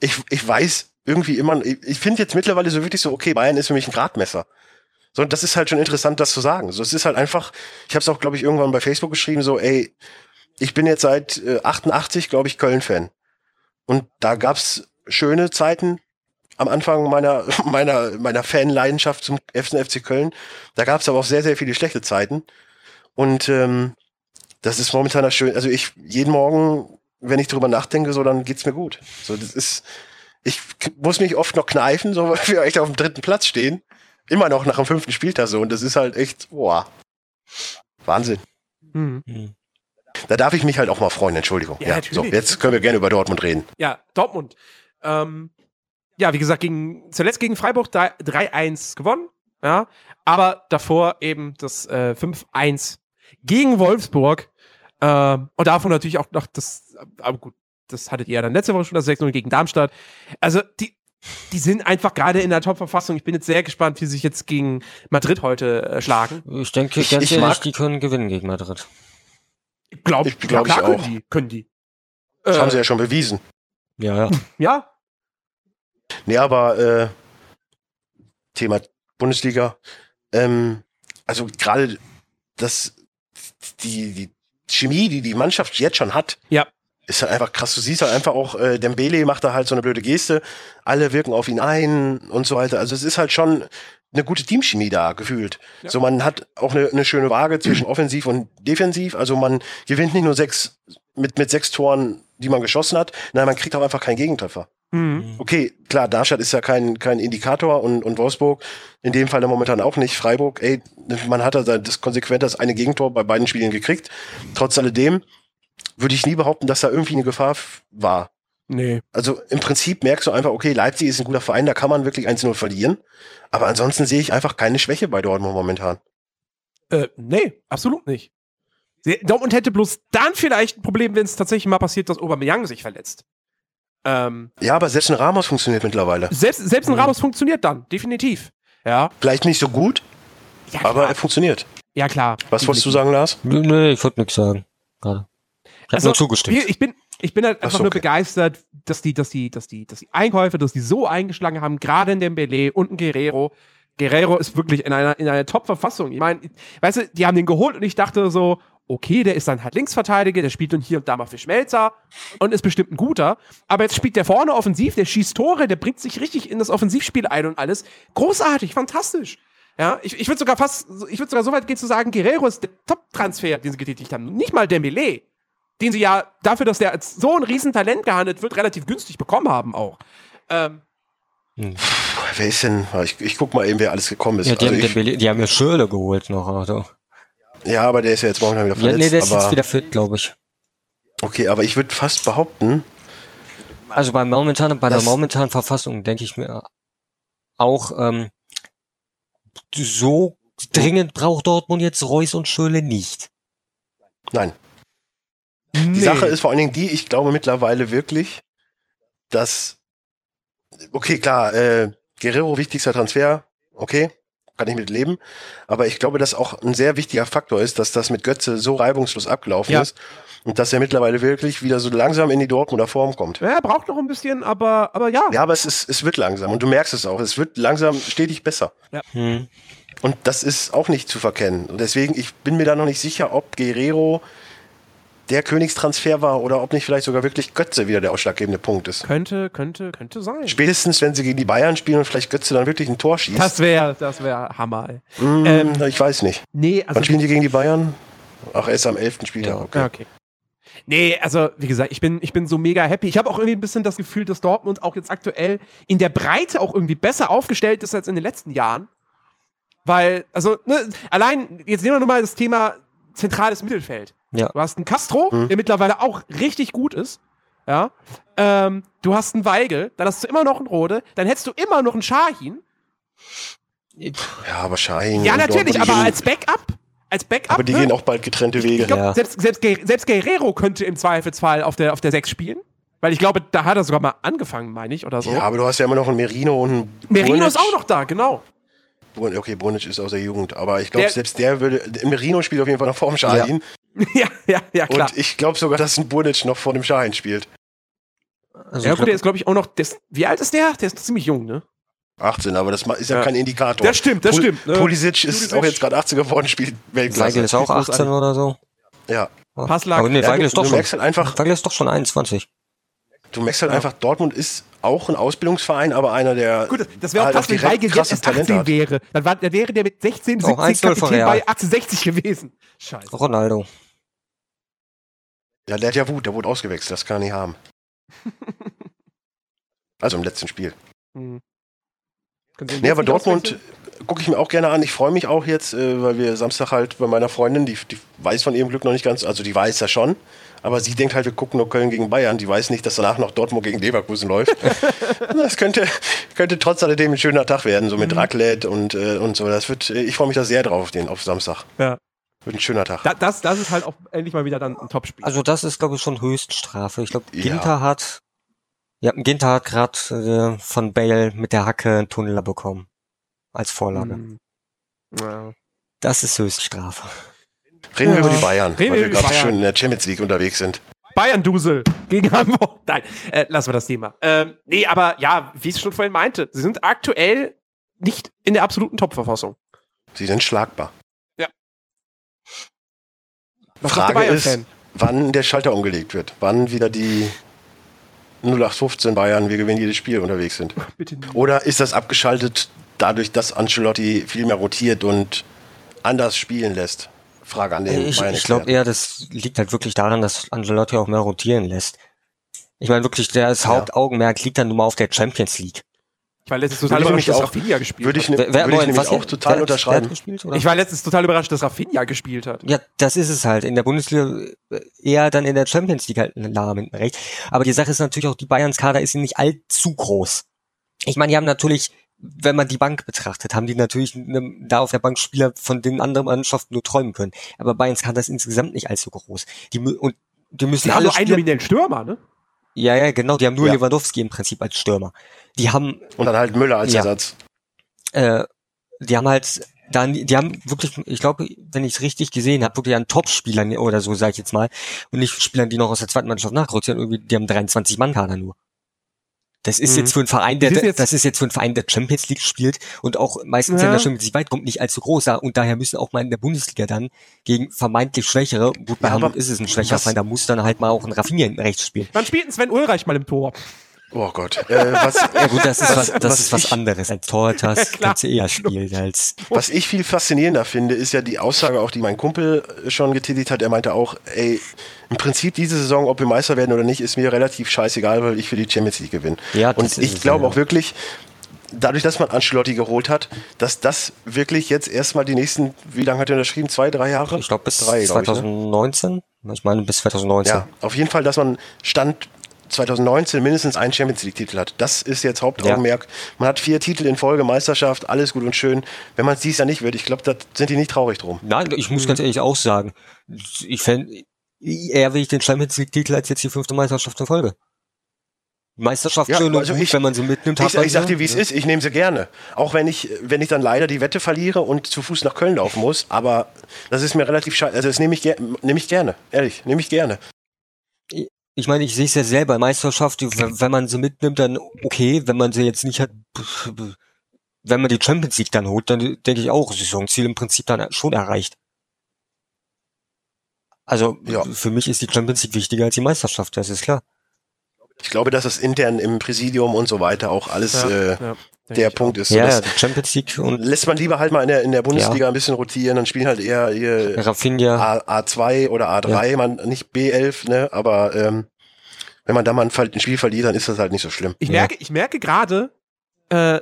ich, ich weiß irgendwie immer, ich, ich finde jetzt mittlerweile so wirklich so, okay, Bayern ist für mich ein Gradmesser. So, und das ist halt schon interessant, das zu sagen. So, es ist halt einfach, ich habe es auch, glaube ich, irgendwann bei Facebook geschrieben, so, ey, ich bin jetzt seit äh, 88, glaube ich, Köln-Fan. Und da gab's schöne Zeiten am Anfang meiner, meiner, meiner Fanleidenschaft zum FC FC Köln. Da gab's aber auch sehr, sehr viele schlechte Zeiten. Und ähm, das ist momentan das Schöne. Also ich, jeden Morgen, wenn ich drüber nachdenke, so, dann geht's mir gut. So, das ist, ich muss mich oft noch kneifen, so, weil wir echt auf dem dritten Platz stehen. Immer noch nach dem fünften Spieltag so. Und das ist halt echt, boah, Wahnsinn. Mhm. Da darf ich mich halt auch mal freuen, Entschuldigung. Ja, Ja, natürlich. so, jetzt können wir gerne über Dortmund reden. Ja, Dortmund. Ähm, ja, wie gesagt, gegen, zuletzt gegen Freiburg drei- 3-1 gewonnen. Ja, aber davor eben das äh, 5-1 gegen Wolfsburg. Äh, und davon natürlich auch noch das, aber gut, das hattet ihr ja dann letzte Woche schon, das 6-0 gegen Darmstadt. Also die, die sind einfach gerade in der Top-Verfassung. Ich bin jetzt sehr gespannt, wie sie sich jetzt gegen Madrid heute äh, schlagen. Ich denke Ich- ganz ich ehrlich, mag- die können gewinnen gegen Madrid. Glaub, Ich glaub, klar ich können auch. die. Können die. Das Äh, haben sie ja schon bewiesen. Ja, ja. ja, Nee, aber äh, Thema Bundesliga. Ähm, also gerade das, die, die Chemie, die die Mannschaft jetzt schon hat, Ja. ist halt einfach krass. Du siehst halt einfach auch, äh, Dembele macht da halt so eine blöde Geste, alle wirken auf ihn ein und so weiter. Also es ist halt schon eine gute Teamchemie da gefühlt. Ja. So man hat auch eine, eine schöne Waage zwischen offensiv und defensiv. Also man gewinnt nicht nur sechs mit mit sechs Toren, die man geschossen hat. Nein, man kriegt auch einfach keinen Gegentreffer. Mhm. Okay, klar, Darmstadt ist ja kein, kein Indikator und, und Wolfsburg in dem Fall momentan auch nicht. Freiburg, ey, man hat da das konsequent das eine Gegentor bei beiden Spielen gekriegt. Trotz alledem würde ich nie behaupten, dass da irgendwie eine Gefahr war. Nee. Also im Prinzip merkst du einfach, okay, Leipzig ist ein guter Verein, da kann man wirklich 1-0 verlieren. Aber ansonsten sehe ich einfach keine Schwäche bei Dortmund momentan. Äh, nee, absolut nicht. Dortmund hätte bloß dann vielleicht ein Problem, wenn es tatsächlich mal passiert, dass Aubameyang sich verletzt. Ähm, Ja, aber selbst ein Ramos funktioniert mittlerweile. selbst, selbst Mhm. ein Ramos funktioniert dann, definitiv. Ja, Vielleicht nicht so gut, ja aber er funktioniert. ja, klar. Was wolltest du sagen, Lars? Nö, nö, ich wollte nichts sagen. Gerade. Ich hab Also, nur zugestimmt. Ich bin, ich bin halt Ach einfach so, nur okay. begeistert, dass die, dass die, dass die, dass die Einkäufe, dass die so eingeschlagen haben, gerade in dem Belay und ein Guerrero. Guerrero ist wirklich in einer, in einer Top-Verfassung. Ich meine, weißt du, die haben den geholt und ich dachte so, okay, der ist dann halt Linksverteidiger, der spielt dann hier und da mal für Schmelzer und ist bestimmt ein guter. Aber jetzt spielt der vorne offensiv, der schießt Tore, der bringt sich richtig in das Offensivspiel ein und alles. Großartig, fantastisch. Ja, ich, ich würde sogar fast, ich würde sogar so weit gehen zu sagen, Guerrero ist der Top-Transfer, den sie getätigt haben. Nicht mal Dembele den sie ja dafür, dass der als so ein Riesentalent gehandelt wird, relativ günstig bekommen haben auch. Ähm, Wer ist denn? Ich, ich guck mal eben, wer alles gekommen ist. ja, die, Also haben, ich, die haben ja Schürle geholt noch. Also. Ja, aber der ist ja jetzt momentan wieder Ja, verletzt. nee, der ist aber, jetzt wieder fit, glaube ich. Okay, aber ich würde fast behaupten, Also bei momentan, bei der momentanen Verfassung denke ich mir auch, ähm, so dringend braucht Dortmund jetzt Reus und Schürle nicht. nein. Die Sache ist vor allen Dingen die, ich glaube mittlerweile wirklich, dass, okay, klar, äh, Guerrero wichtigster Transfer, okay, kann ich mit leben, aber ich glaube, dass auch ein sehr wichtiger Faktor ist, dass das mit Götze so reibungslos abgelaufen Ja. ist und dass er mittlerweile wirklich wieder so langsam in die Dortmunder Form kommt. Ja, er braucht noch ein bisschen, aber, aber ja. Ja, aber es ist, es wird langsam und du merkst es auch, es wird langsam stetig besser. Hm. Und das ist auch nicht zu verkennen. Und deswegen, ich bin mir da noch nicht sicher, ob Guerrero der Königstransfer war oder ob nicht vielleicht sogar wirklich Götze wieder der ausschlaggebende Punkt ist. Könnte, könnte, könnte sein. Spätestens, wenn sie gegen die Bayern spielen und vielleicht Götze dann wirklich ein Tor schießt. Das wäre, das wäre Hammer. Ey. Mm, ähm, ich weiß nicht. Nee, also Wann spielen die gegen die Bayern? Ach, erst am 11. Spieltag. Ja. Okay. Ah, okay. Nee, also wie gesagt, ich bin, ich bin so mega happy. Ich habe auch irgendwie ein bisschen das Gefühl, dass Dortmund auch jetzt aktuell in der Breite auch irgendwie besser aufgestellt ist als in den letzten Jahren. Weil, also, ne, allein, jetzt nehmen wir nur mal das Thema zentrales Mittelfeld. Ja. Du hast einen Castro, Mhm. der mittlerweile auch richtig gut ist. Ja. Ähm, du hast einen Weigel, dann hast du immer noch einen Rode, dann hättest du immer noch einen Shahin. Ja, aber Schein. Ja, natürlich, aber als Backup, als Backup. aber die ne? gehen auch bald getrennte Wege. Ich glaube, Ja. selbst, selbst, selbst Guerrero könnte im Zweifelsfall auf der, auf der 6 spielen. Weil ich glaube, da hat er sogar mal angefangen, meine ich, oder so. Ja, aber du hast ja immer noch einen Merino und einen Merino Burnic. ist auch noch da, genau. Okay, Burnic ist aus der Jugend, aber ich glaube, selbst der würde. Merino spielt auf jeden Fall noch vor dem Schein. ja, ja, ja, klar. Und ich glaube sogar, dass ein Burnic noch vor dem Schein spielt. Also ja, gut, der ist, glaube ich, auch noch. Der ist, wie alt ist der? Der ist noch ziemlich jung, ne? 18, aber das ist ja, Ja. kein Indikator. Das stimmt, das Pul- stimmt, ne? Pulisic ist Pulisic. auch jetzt gerade 18 geworden, spielt Weltklasse. Weigel ist auch Großartig. 18 oder so. Ja. Passlack. Aber nee, Ja, Weigel ist doch du schon. merkst halt einfach, Weigel ist doch schon 21. du merkst halt einfach, Dortmund ist auch ein Ausbildungsverein, aber einer der Gut, das wäre auch halt krass, wenn direkt Weigel jetzt krasses erst Talent 18 hat. wäre. Dann, war, dann wäre der mit 16, Auch 17 1-0 von Kapitän bei 1860 gewesen. Scheiße. Ronaldo. Ja, der hat ja Wut, der wurde ausgewechselt, das kann er nicht haben. also im letzten Spiel. Hm. Nee, aber Dortmund, gucke ich mir auch gerne an. Ich freue mich auch jetzt, äh, weil wir Samstag halt bei meiner Freundin, die, die weiß von ihrem Glück noch nicht ganz, also die weiß ja schon, aber sie denkt halt, wir gucken nur Köln gegen Bayern. Die weiß nicht, dass danach noch Dortmund gegen Leverkusen läuft. das könnte, könnte trotz alledem ein schöner Tag werden, so mit Raclette und, äh, und so. Das wird, ich freue mich da sehr drauf auf den, auf Samstag. Ja. Wird ein schöner Tag. Da, das, das ist halt auch endlich mal wieder dann ein Topspiel. Also das ist, glaube ich, schon Höchststrafe. Ich glaube, Ja. Ginter hat, ja, Ginter hat gerade äh, von Bale mit der Hacke einen Tunnel bekommen. Als Vorlage. Hm. Ja. Das ist Höchststrafe. Reden wir Ja. über die Bayern, Reden weil wir wir gerade Bayern. schön in der Champions League unterwegs sind. Bayern-Dusel gegen Hamburg. Nein, äh, lassen wir das Thema. Ähm, nee, aber ja, wie ich es schon vorhin meinte, sie sind aktuell nicht in der absoluten Top-Verfassung. Sie sind schlagbar. Was Frage ist, wann der Schalter umgelegt wird. Wann wieder die 0815 Bayern, wir gewinnen jedes Spiel unterwegs sind. Bitte nicht. Oder ist das abgeschaltet dadurch, dass Ancelotti viel mehr rotiert und anders spielen lässt? Frage an den Ich, Bayern ich glaube eher, das liegt halt wirklich daran, dass Angelotti auch mehr rotieren lässt. Ich meine wirklich, das Ja. Hauptaugenmerk liegt dann nun mal auf der Champions League. Ich war letztens total überrascht, dass Rafinha gespielt Würde ich, hat. ne, würde ich nämlich was- auch wer- total wer wer unterschreiben. hat gespielt, oder? Ich war letztens total überrascht, dass Rafinha gespielt hat. Ja, das ist es halt. In der Bundesliga äh, eher dann in der Champions League halt ein Lahm hinten rechts. Aber die Sache ist natürlich auch, die Bayerns Kader ist nicht allzu groß. Ich meine, die haben natürlich, wenn man die Bank betrachtet, haben die natürlich ne, da auf der Bank Spieler, von denen andere Mannschaften nur träumen können. Aber Bayerns Kader ist insgesamt nicht allzu groß. Die, und die müssen Die haben alle nur einen Spieler, nominellen Stürmer, ne? Ja, ja, genau, die haben nur Ja. Lewandowski im Prinzip als Stürmer. Die haben Und dann halt Müller als Ja. Ersatz. äh, die haben halt dann, die haben wirklich, ich glaube, wenn ich es richtig gesehen habe, wirklich an Top-Spielern oder so, sage ich jetzt mal, und nicht Spielern, die noch aus der zweiten Mannschaft nachgerückt sind, irgendwie, die haben 23 Mann Kader nur. Das ist Mhm. jetzt für einen Verein, der, sind jetzt- das ist jetzt für einen Verein, der Champions League spielt und auch meistens Ja. in der Champions League weit kommt, nicht allzu groß und daher müssen auch mal in der Bundesliga dann gegen vermeintlich schwächere, gut, bei Ja, Hamburg ist es ein schwächerer was- Verein, da muss dann halt mal auch ein Raffinier hinten rechts spielen. Wann spielt denn Sven Ulreich mal im Tor? Oh Gott. Äh, was, Ja gut, das ist was, das was ist was ich- anderes. Als klar. kannst du eher spielen als Was ich viel faszinierender finde, ist ja die Aussage, auch die mein Kumpel schon getätigt hat. Er meinte auch, ey, im Prinzip diese Saison, ob wir Meister werden oder nicht, ist mir relativ scheißegal, weil ich für die Champions League gewinne. Ja, Und ich glaube ja. auch wirklich, dadurch, dass man Ancelotti geholt hat, dass das wirklich jetzt erstmal die nächsten, wie lange hat er unterschrieben? Zwei, drei Jahre? Ich glaube bis drei, glaub ich, ne? 2019. Ich meine bis 2019. Ja, auf jeden Fall, dass man Stand 2019 mindestens einen Champions League-Titel hat. Das ist jetzt Hauptaugenmerk. Man hat vier Titel in Folge, Meisterschaft, alles gut und schön. Wenn man es dies Jahr nicht wird, ich glaube, da sind die nicht traurig drum. Nein, ich muss ganz ehrlich auch sagen, ich fände, eher will ich den Champions League Titel als jetzt die fünfte Meisterschaft in Folge. Meisterschaft Ja, schön also ich- wenn man sie mitnimmt. Ich, ich sag dir, wie es ist, ich nehme sie gerne. Auch wenn ich, wenn ich dann leider die Wette verliere und zu Fuß nach Köln laufen muss. Aber das ist mir relativ scheiße. Also das nehme ich, ger nehme ich gerne. Ehrlich, nehme ich gerne. Ich meine, ich sehe es ja selber, Meisterschaft, wenn man sie mitnimmt, dann okay, wenn man sie jetzt nicht hat, wenn man die Champions League dann holt, dann denke ich auch, Saisonziel im Prinzip dann schon erreicht. Also Ja. für mich ist die Champions League wichtiger als die Meisterschaft, das ist klar. Ich glaube, dass das intern im Präsidium und so weiter auch alles äh, ja, der Punkt ist. So, Ja, ja, Champions League und lässt man lieber halt mal in der, in der Bundesliga ein bisschen rotieren und spielen halt eher, eher Rafinha. A, A2 oder A3, man nicht B11, ne? Aber ähm, wenn man da mal ein, Spiel verliert, dann ist das halt nicht so schlimm. Ich Ja. merke, ich merke gerade äh,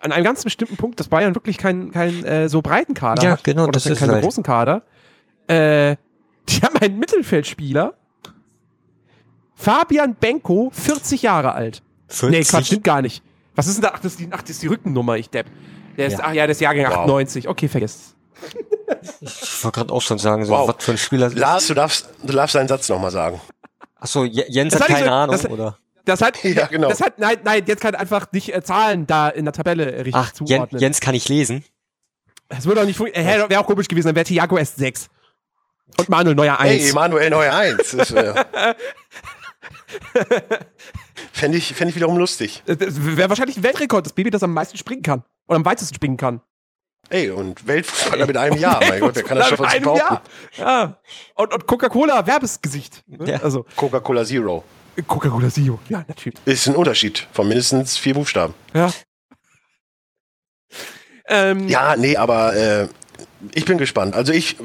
an einem ganz bestimmten Punkt, dass Bayern wirklich keinen keinen äh, so breiten Kader Ja, hat. genau, Oder das ist keinen halt. großen Kader. Äh, die haben einen Mittelfeldspieler. Fabian Benko, 40 Jahre alt. 40. Nee, Quatsch, stimmt gar nicht. Was ist denn da? Ach, das ist die, ach, das ist die Rückennummer, ich Depp. Der ist, Ja. ach ja, der ist Jahrgang Wow. 98. Okay, vergesst. Ich wollte gerade auch schon sagen, so Wow. was für ein Spieler. Lars, du darfst, du darfst deinen Satz nochmal sagen. Achso, Jens Das hat keine nicht so- Ahnung, das- oder? Das hat, Ja, genau. das hat, nein, nein, jetzt kann einfach nicht äh, Zahlen da in der Tabelle äh, richtig Ach, zuordnen. Jens kann ich lesen. Das würde auch nicht funktionieren. Wäre auch komisch gewesen, dann wäre Thiago erst 6. Und Manuel Neuer 1. Hey, Manuel Neuer 1. Das, äh, Fände ich, fänd ich wiederum lustig. Das wäre wahrscheinlich ein Weltrekord, das Baby, das am meisten springen kann. Oder am weitesten springen kann. Ey, und Weltfußballer mit einem Jahr, mein Gott, wer kann das schon von sich Einem Jahr. behaupten? Ja. Und, und Coca-Cola Werbesgesicht. Ne? Ja. Also Coca-Cola Zero. Coca-Cola Zero. Ja, natürlich. Ist ein Unterschied von mindestens vier Buchstaben. Ja. Ähm, Ja, nee, aber äh, ich bin gespannt. Also ich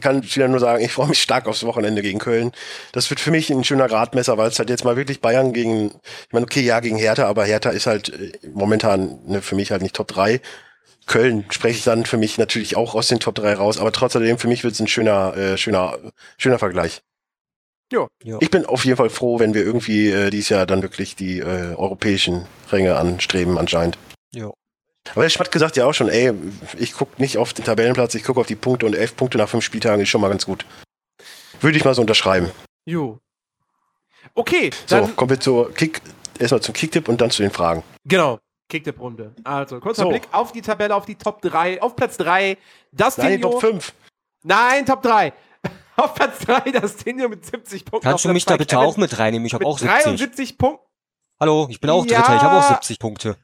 kann wieder nur sagen, ich freue mich stark aufs Wochenende gegen Köln. Das wird für mich ein schöner Gradmesser, weil es halt jetzt mal wirklich Bayern gegen, ich meine, okay, ja, gegen Hertha, aber Hertha ist halt äh, momentan ne, für mich halt nicht Top 3. Köln spreche ich dann für mich natürlich auch aus den Top 3 raus, aber trotzdem für mich wird es ein schöner, äh, schöner, schöner Vergleich. Ja. Ja. Ich bin auf jeden Fall froh, wenn wir irgendwie äh, dieses Jahr dann wirklich die äh, europäischen Ränge anstreben, anscheinend. Ja. Aber der Schmatt gesagt ja auch schon, ey, ich gucke nicht auf den Tabellenplatz, ich gucke auf die Punkte und elf Punkte nach fünf Spieltagen ist schon mal ganz gut. Würde ich mal so unterschreiben. Jo. Okay, So, dann kommen wir zur Kick, erstmal zum Kicktipp und dann zu den Fragen. Genau. Kicktipp-Runde. Also, kurzer So. Blick auf die Tabelle, auf die Top 3. Auf Platz 3, das Nein, Top 5. Nein, Top 3. Auf Platz 3, das Tenio mit 70 Punkten. Kannst Auf du mich Platz da bitte auch mit reinnehmen? Ich habe mit auch 70. 73 Punkten. Hallo, ich bin auch Ja. Dritter, ich habe auch 70 Punkte.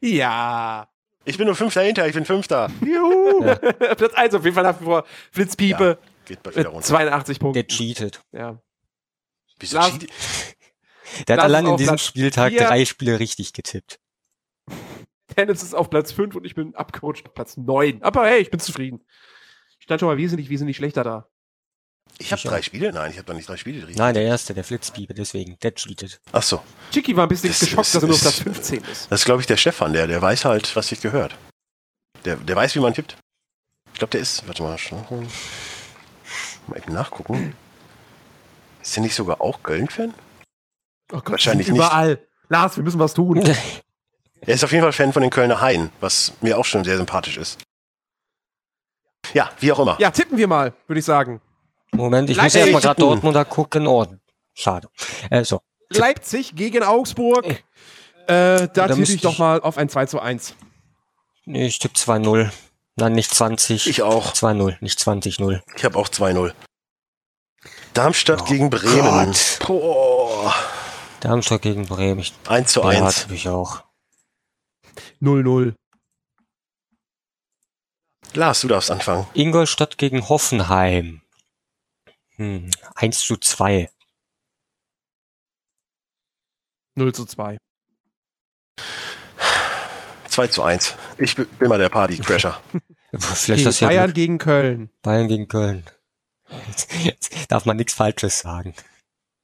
Ja. Ich bin nur Fünfter hinter, ich bin Fünfter. Juhu. Platz 1 auf jeden Fall nach wie vor Flitzpiepe Geht bald wieder runter. 82 Der Punkten. cheatet. Ja. Wieso Lars- cheat- Der Lass hat allein in diesem Platz Spieltag vier. drei Spiele richtig getippt. Tennis ist auf Platz 5 und ich bin abgerutscht auf Platz 9. Aber hey, ich bin zufrieden. Ich stand schon mal wesentlich, wesentlich schlechter da. Ich habe drei Spiele? Nein, ich habe doch nicht drei Spiele drin. Nein, der erste, der Flitzpiepe, deswegen. Der cheatet. Ach so. Chicky war ein bisschen Das geschockt, ist- dass er nur auf Platz 15 ist. Das ist, glaube ich, der Stefan, der, der weiß halt, was sich gehört. Der, der weiß, wie man tippt. Ich glaube, der ist. Warte mal. schon- Mal eben nachgucken. Ist der nicht sogar auch Köln-Fan? Oh Gott, Wahrscheinlich sind überall. Lars, wir müssen was tun. Er ist auf jeden Fall Fan von den Kölner Haien, was mir auch schon sehr sympathisch ist. Ja, wie auch immer. Ja, tippen wir mal, würde ich sagen. Moment, ich muss Leipzig erst mal gerade. Dortmunder gucken. Oh, schade. Äh, so. Leipzig gegen Augsburg. Äh, da tippe müsste ich doch ich- mal auf ein 2 zu 1. Nee, Ich tippe 2-0. Nein, nicht 20. Ich auch. 2-0, nicht 20-0. Ich habe auch 2-0. Darmstadt Oh gegen Bremen. Darmstadt gegen Bremen. Ich, 1 zu ja, 1. tippe ich auch. 0-0. Lars, du darfst anfangen. Ingolstadt gegen Hoffenheim. Hm, 1 zu 2. 0 zu 2. 2 zu 1. Ich bin mal der Party-Crasher. Vielleicht Okay, das ja Bayern gut. gegen Köln. Bayern gegen Köln. Jetzt, jetzt darf man nichts Falsches sagen.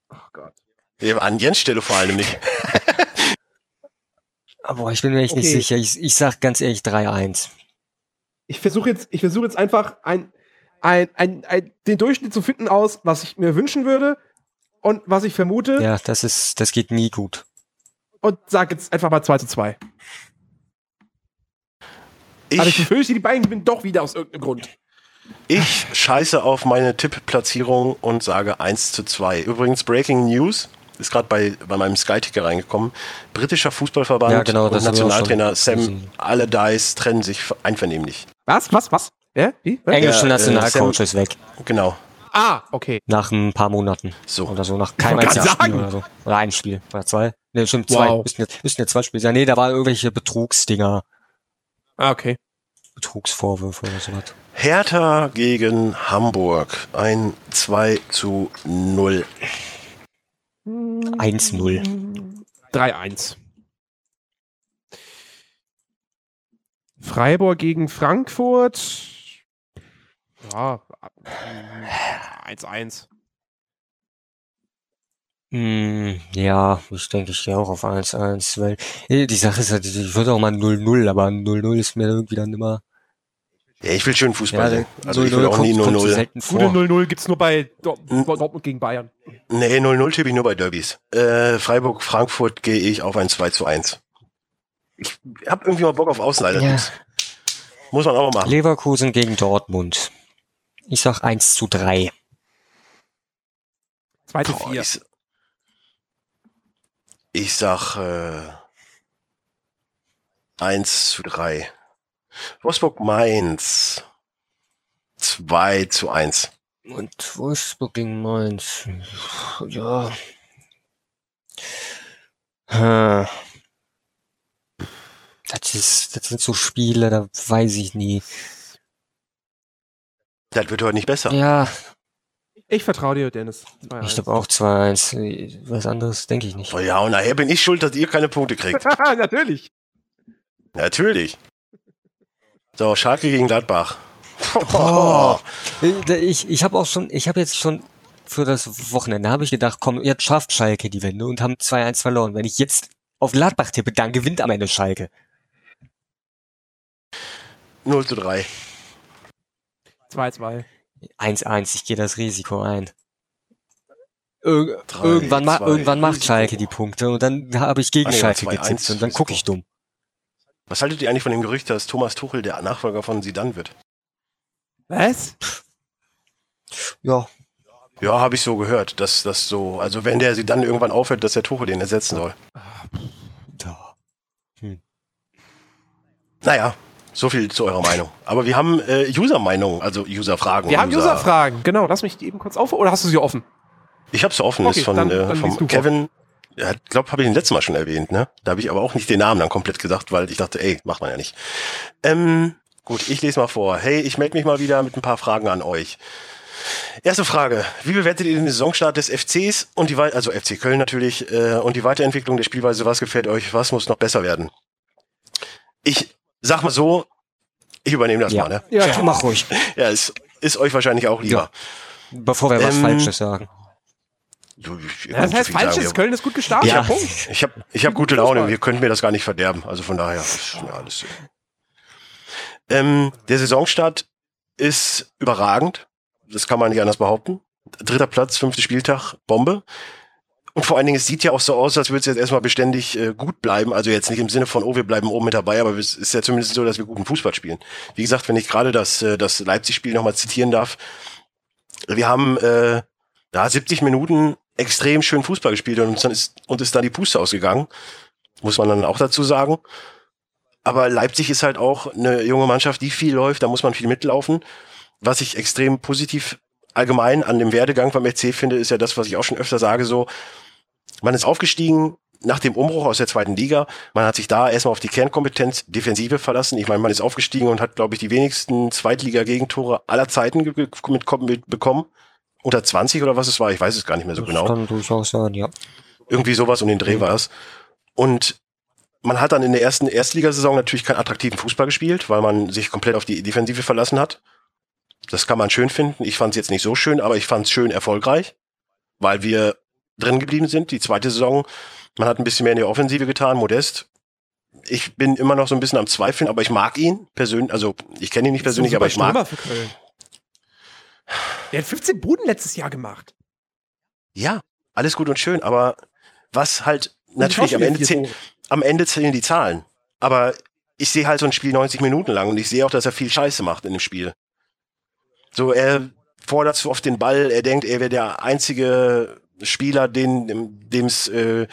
Oh Gott. Ja, An Jens Stelle vor allem nicht. Aber ich bin mir echt nicht Okay. sicher. Ich, ich sag ganz ehrlich 3-1. Ich versuche jetzt, ich versuche jetzt einfach ein, ein, ein, ein, den Durchschnitt zu finden aus, was ich mir wünschen würde und was ich vermute Ja, das ist, das geht nie gut. und sage jetzt einfach mal 2 zu 2. Aber ich Ich, befürchte, die beiden gewinnen doch wieder aus irgendeinem Grund. ich scheiße auf meine Tippplatzierung und sage 1 zu 2. Übrigens, Breaking News ist gerade bei, bei meinem Sky-Ticker reingekommen. Britischer Fußballverband Ja, genau, und Nationaltrainer Sam. Allardyce trennen sich einvernehmlich. Was? Was? Was? Wer? Wie? Wer? Englische äh, Nationalcoach ist weg. Genau. Ah, okay. Nach ein paar Monaten. So. Oder so, nach keinem einzigen Spiel oder so. Oder ein Spiel. Oder zwei. Nee, stimmt, zwei. Wow. Müssten jetzt, müssten jetzt zwei Spiele sein. Nee, da waren irgendwelche Betrugsdinger. Ah, okay. Betrugsvorwürfe oder sowas. Hertha gegen Hamburg. Ein 2 zu 0. 1-0. 3-1. Freiburg gegen Frankfurt. Ja, 1-1. Hm, ja, ich denke, ich gehe auch auf 1-1, weil äh, die Sache ist halt, ich würde auch mal 0-0, aber 0-0 ist mir irgendwie dann immer. Ja, ich will schön Fußball Ja, sehen. Also ich will auch nie kommt so 0-0. selten Gute vor. 0-0 gibt's nur bei Dor. Dortmund gegen Bayern. Nee, 0-0 tippe ich nur bei Derbys. Äh, Freiburg, Frankfurt gehe ich auf ein 2 zu 1. Ich hab irgendwie mal Bock auf Außenleiter-Tipps. Muss man auch mal machen. Leverkusen gegen Dortmund. Ich sag 1 zu 3. Zweite Boah, vier. ich, ich sag äh, 1 zu 3. Wolfsburg Mainz 2 zu 1. Und Wolfsburg gegen Mainz. Ja. Hm. Das ist, das sind so Spiele, da weiß ich nie. Das wird heute nicht besser. Ja, Ich vertraue dir, Dennis. ich glaube auch 2-1. Was anderes denke ich nicht. Oh ja, und nachher bin ich schuld, dass ihr keine Punkte kriegt. Natürlich. Natürlich. So, Schalke gegen Gladbach. Oh. Ich, ich habe auch schon, ich habe jetzt schon für das Wochenende, habe ich gedacht, komm, jetzt schafft Schalke die Wende und haben 2-1 verloren. Wenn ich jetzt auf Gladbach tippe, dann gewinnt am Ende Schalke. 0 zu 3. 2-2. 1-1, ich gehe das Risiko ein. Ir Drei, irgendwann, ma zwei, irgendwann macht Risiko. Schalke die Punkte und dann habe ich gegen Ah, nee, Schalke 2-1 getippt und dann gucke ich dumm. Was haltet ihr eigentlich von dem Gerücht, dass Thomas Tuchel der Nachfolger von Zidane wird? Was? Ja, Ja, habe ich so gehört, dass das so, also wenn der Zidane irgendwann aufhört, dass der Tuchel den ersetzen soll. ja. Naja, so viel zu eurer Meinung. Aber wir haben äh, User-Meinungen, also User-Fragen. Wir haben User-Fragen. Genau, lass mich die eben kurz auf. Oder hast du sie offen? Ich habe es offen, Okay, ist von, dann- äh, dann vom. Kevin. Ja, ich glaube, habe ich ihn letztes Mal schon erwähnt, ne? Da habe ich aber auch nicht den Namen dann komplett gesagt, weil ich dachte, ey, macht man ja nicht. Ähm, gut, ich lese mal vor. Hey, ich melde mich mal wieder mit ein paar Fragen an euch. Erste Frage. Wie bewertet ihr den Saisonstart des FCs und die also FC Köln natürlich, äh, und die Weiterentwicklung der Spielweise? Was gefällt euch? Was muss noch besser werden? Ich sag mal so, ich übernehme das Ja. mal, ne? Ja, ja. Mach ruhig, Ja, ist, ist euch wahrscheinlich auch lieber. bevor wir was Ähm, Falsches sagen. Du, Ja, das heißt, falsches wie- Köln ist gut gestartet. Ja. Punkt. Ich habe ich hab gute. Laune, ihr könnt mir das gar nicht verderben. Also von daher ist mir alles. Ähm, der Saisonstart ist überragend. Das kann man nicht anders behaupten. Dritter Platz, fünfter Spieltag, Bombe. Und vor allen Dingen, es sieht ja auch so aus, als würde es jetzt erstmal beständig äh, gut bleiben. Also jetzt nicht im Sinne von, oh, wir bleiben oben mit dabei, aber es ist ja zumindest so, dass wir guten Fußball spielen. Wie gesagt, wenn ich gerade das, äh, das Leipzig-Spiel nochmal zitieren darf, wir haben äh, da 70 Minuten extrem schön Fußball gespielt und uns dann ist, und ist dann die Puste ausgegangen. Muss man dann auch dazu sagen. Aber Leipzig ist halt auch eine junge Mannschaft, die viel läuft, da muss man viel mitlaufen. Was ich extrem positiv allgemein an dem Werdegang beim FC finde, ist ja das, was ich auch schon öfter sage, so, man ist aufgestiegen nach dem Umbruch aus der zweiten Liga. Man hat sich da erstmal auf die Kernkompetenz Defensive verlassen. Ich meine, man ist aufgestiegen und hat, glaube ich, die wenigsten Zweitliga-Gegentore aller Zeiten mit, bekommen. Unter 20 oder was es war, ich weiß es gar nicht mehr so Das genau. kann durchaus sein, ja. Irgendwie sowas um den Dreh war es. Und man hat dann in der ersten Erstligasaison natürlich keinen attraktiven Fußball gespielt, weil man sich komplett auf die Defensive verlassen hat. Das kann man schön finden. Ich fand es jetzt nicht so schön, aber ich fand es schön erfolgreich, weil wir drin geblieben sind. Die zweite Saison, man hat ein bisschen mehr in der Offensive getan, modest. Ich bin immer noch so ein bisschen am Zweifeln, aber ich mag ihn persönlich. Also ich kenne ihn nicht persönlich, aber ich mag. Für Köln. Der hat 15 Buden letztes Jahr gemacht. Ja, alles gut und schön, aber was halt natürlich am Ende, zäh- am Ende zählen die Zahlen. Aber ich sehe halt so ein Spiel 90 Minuten lang und ich sehe auch, dass er viel Scheiße macht in dem Spiel. So, er fordert zu oft den Ball, er denkt, er wäre der einzige Spieler, den, dem es äh,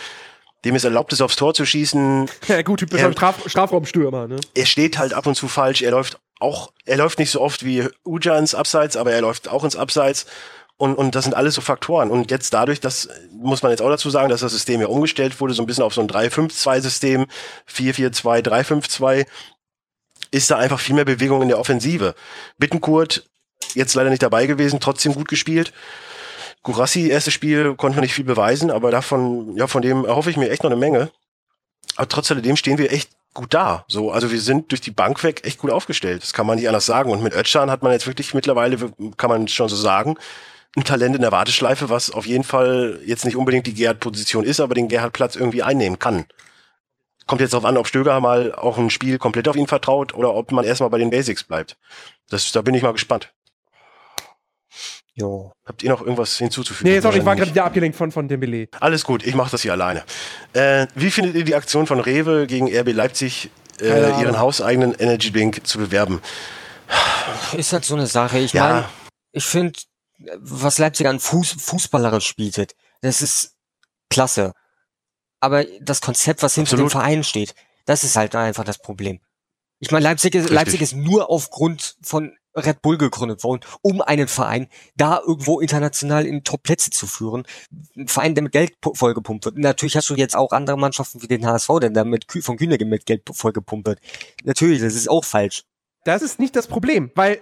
dem es erlaubt ist, aufs Tor zu schießen. Ja, gut, typischer Ja. Straf Strafraumstürmer, ne? Er steht halt ab und zu falsch, er läuft auch, er läuft nicht so oft wie Uja ins Abseits, aber er läuft auch ins Abseits. Und, und das sind alles so Faktoren. Und jetzt dadurch, das muss man jetzt auch dazu sagen, dass das System ja umgestellt wurde, so ein bisschen auf so ein 3-5-2-System, 4-4-2, 3-5-2, ist da einfach viel mehr Bewegung in der Offensive. Bittenkurt, jetzt leider nicht dabei gewesen, trotzdem gut gespielt. Gurassi, erstes Spiel, konnte noch nicht viel beweisen, aber davon, ja, von dem erhoffe ich mir echt noch eine Menge. Aber trotz alledem stehen wir echt gut da. So, also wir sind durch die Bank weg echt gut aufgestellt. Das kann man nicht anders sagen. Und mit Özcan hat man jetzt wirklich mittlerweile, kann man schon so sagen, ein Talent in der Warteschleife, was auf jeden Fall jetzt nicht unbedingt die Gerhard-Position ist, aber den Gerhard-Platz irgendwie einnehmen kann. Kommt jetzt darauf an, ob Stöger mal auch ein Spiel komplett auf ihn vertraut oder ob man erstmal bei den Basics bleibt. Das, da bin ich mal gespannt. Jo. Habt ihr noch irgendwas hinzuzufügen? Nee, sorry, ich war gerade wieder abgelenkt von, von Dembele. Alles gut, ich mache das hier alleine. Äh, wie findet ihr die Aktion von Rewe gegen RB Leipzig, äh, ihren hauseigenen Energy Drink zu bewerben? Ist halt so eine Sache. Ich Ja. meine, ich finde, was Leipzig an Fuß, fußballerisch bietet, das ist klasse. Aber das Konzept, was hinter dem Absolut. Verein steht, das ist halt einfach das Problem. Ich meine, Leipzig ist, Richtig. Leipzig ist nur aufgrund von Red Bull gegründet worden, um einen Verein da irgendwo international in Top-Plätze zu führen. Ein Verein, der mit Geld pu- vollgepumpt wird. Natürlich hast du jetzt auch andere Mannschaften wie den HSV, der da mit Kü von Kühnege mit Geld vollgepumpt wird. Natürlich, das ist auch falsch. Das ist nicht das Problem, weil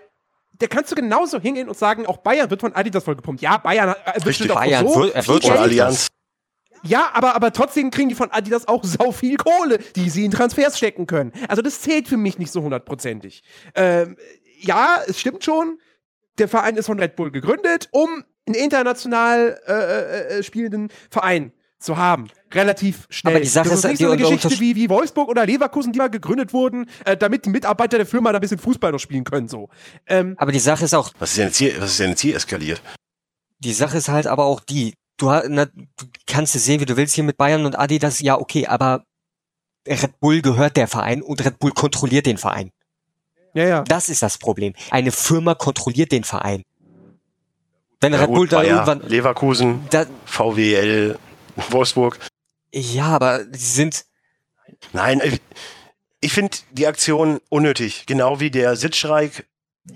der kannst du genauso hingehen und sagen, auch Bayern wird von Adidas vollgepumpt. Ja, Bayern äh, wird Richtig. bestimmt auch Bayern so wird- er wird Geld. Allianz? Ja, aber, aber trotzdem kriegen die von Adidas auch sau viel Kohle, die sie in Transfers stecken können. Also das zählt für mich nicht so hundertprozentig. Ähm, ja, es stimmt schon. Der Verein ist von Red Bull gegründet, um einen international äh, äh, äh, spielenden Verein zu haben. Relativ schnell. Aber die Sache das ist, ist nicht so eine Geschichte wie, wie Wolfsburg oder Leverkusen, die mal gegründet wurden, äh, damit die Mitarbeiter der Firma da ein bisschen Fußball noch spielen können. So. Ähm, Aber die Sache ist auch, Was ist denn jetzt hier, was ist denn jetzt hier eskaliert? die Sache ist halt aber auch die, du, na, du kannst es sehen, wie du willst hier mit Bayern und Adidas, ja okay, aber Red Bull gehört der Verein und Red Bull kontrolliert den Verein. Ja, ja. Das ist das Problem. Eine Firma kontrolliert den Verein. Wenn Ja, Red gut, Bull da Bayer, irgendwann, Leverkusen, da, VWL, Wolfsburg. ja, aber die sind, Nein, äh, ich finde die Aktion unnötig. Genau wie der Sitzstreik.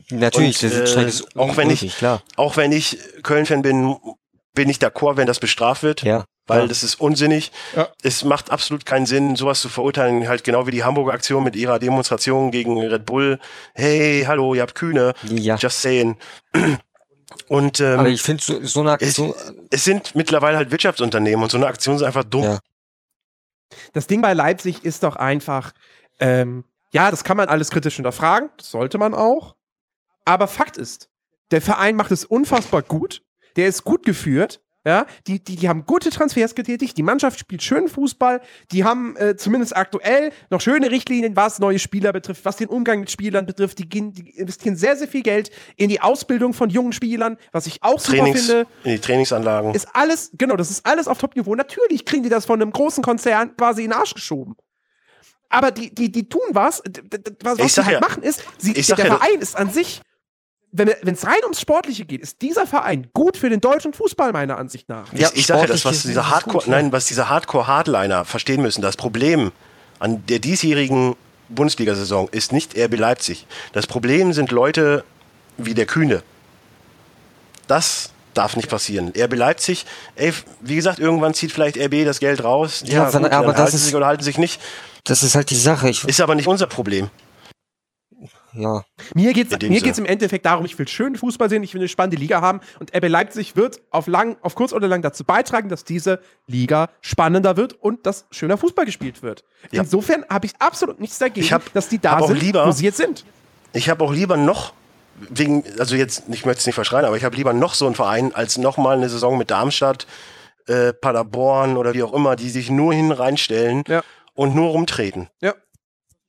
natürlich, Und, der Sitzstreik äh, ist auch wenn ich- unnötig, klar. Auch wenn ich Köln-Fan bin, bin ich d'accord, wenn das bestraft wird. Ja. Weil ja. das ist unsinnig. Ja. Es macht absolut keinen Sinn, sowas zu verurteilen. Halt genau wie die Hamburger Aktion mit ihrer Demonstration gegen Red Bull. Hey, hallo, ihr habt Kühne. ja. Just saying. Und ähm, Aber ich finde so, so eine es, Aktion, es sind mittlerweile halt Wirtschaftsunternehmen und so eine Aktion ist einfach dumm. Ja. Das Ding bei Leipzig ist doch einfach, ähm, ja, das kann man alles kritisch hinterfragen, das sollte man auch. Aber Fakt ist, der Verein macht es unfassbar gut, der ist gut geführt, ja, die, die, die haben gute Transfers getätigt, die Mannschaft spielt schönen Fußball, die haben äh, zumindest aktuell noch schöne Richtlinien, was neue Spieler betrifft, was den Umgang mit Spielern betrifft, die, gehen, die investieren sehr, sehr viel Geld in die Ausbildung von jungen Spielern, was ich auch super Trainings, finde in die Trainingsanlagen. ist alles, genau, das ist alles auf Top-Niveau. Natürlich kriegen die das von einem großen Konzern quasi in den Arsch geschoben. Aber die, die, die tun was. Was, sag halt ja- machen ist, sie, der sag ja- Verein ist an sich, wenn es rein ums Sportliche geht, ist dieser Verein gut für den deutschen Fußball, meiner Ansicht nach. Ich, ich sage ja, das, was diese es Hardcore, gut, ja. nein, was diese Hardcore-Hardliner verstehen müssen, das Problem an der diesjährigen Bundesliga-Saison ist nicht RB Leipzig. Das Problem sind Leute wie der Kühne. Das darf nicht passieren. RB Leipzig, ey, wie gesagt, irgendwann zieht vielleicht RB das Geld raus. Ja, wenn- aber dann das halten ist- sie sich oder halten sich nicht. das ist halt die Sache. Ich, Ist aber nicht unser Problem. Ja. Mir Sinne. geht's im Endeffekt darum, ich will schönen Fußball sehen, ich will eine spannende Liga haben und RB Leipzig wird auf lang, auf kurz oder lang dazu beitragen, dass diese Liga spannender wird und dass schöner Fußball gespielt wird. Ja. Insofern habe ich absolut nichts dagegen, Ich hab- dass die da sind, lieber- wo sie jetzt sind. Ich habe auch lieber noch, wegen, also jetzt, ich möchte es nicht verschreien, aber ich habe lieber noch so einen Verein als nochmal eine Saison mit Darmstadt, äh, Paderborn oder wie auch immer, die sich nur hin reinstellen Ja. und nur rumtreten. Ja.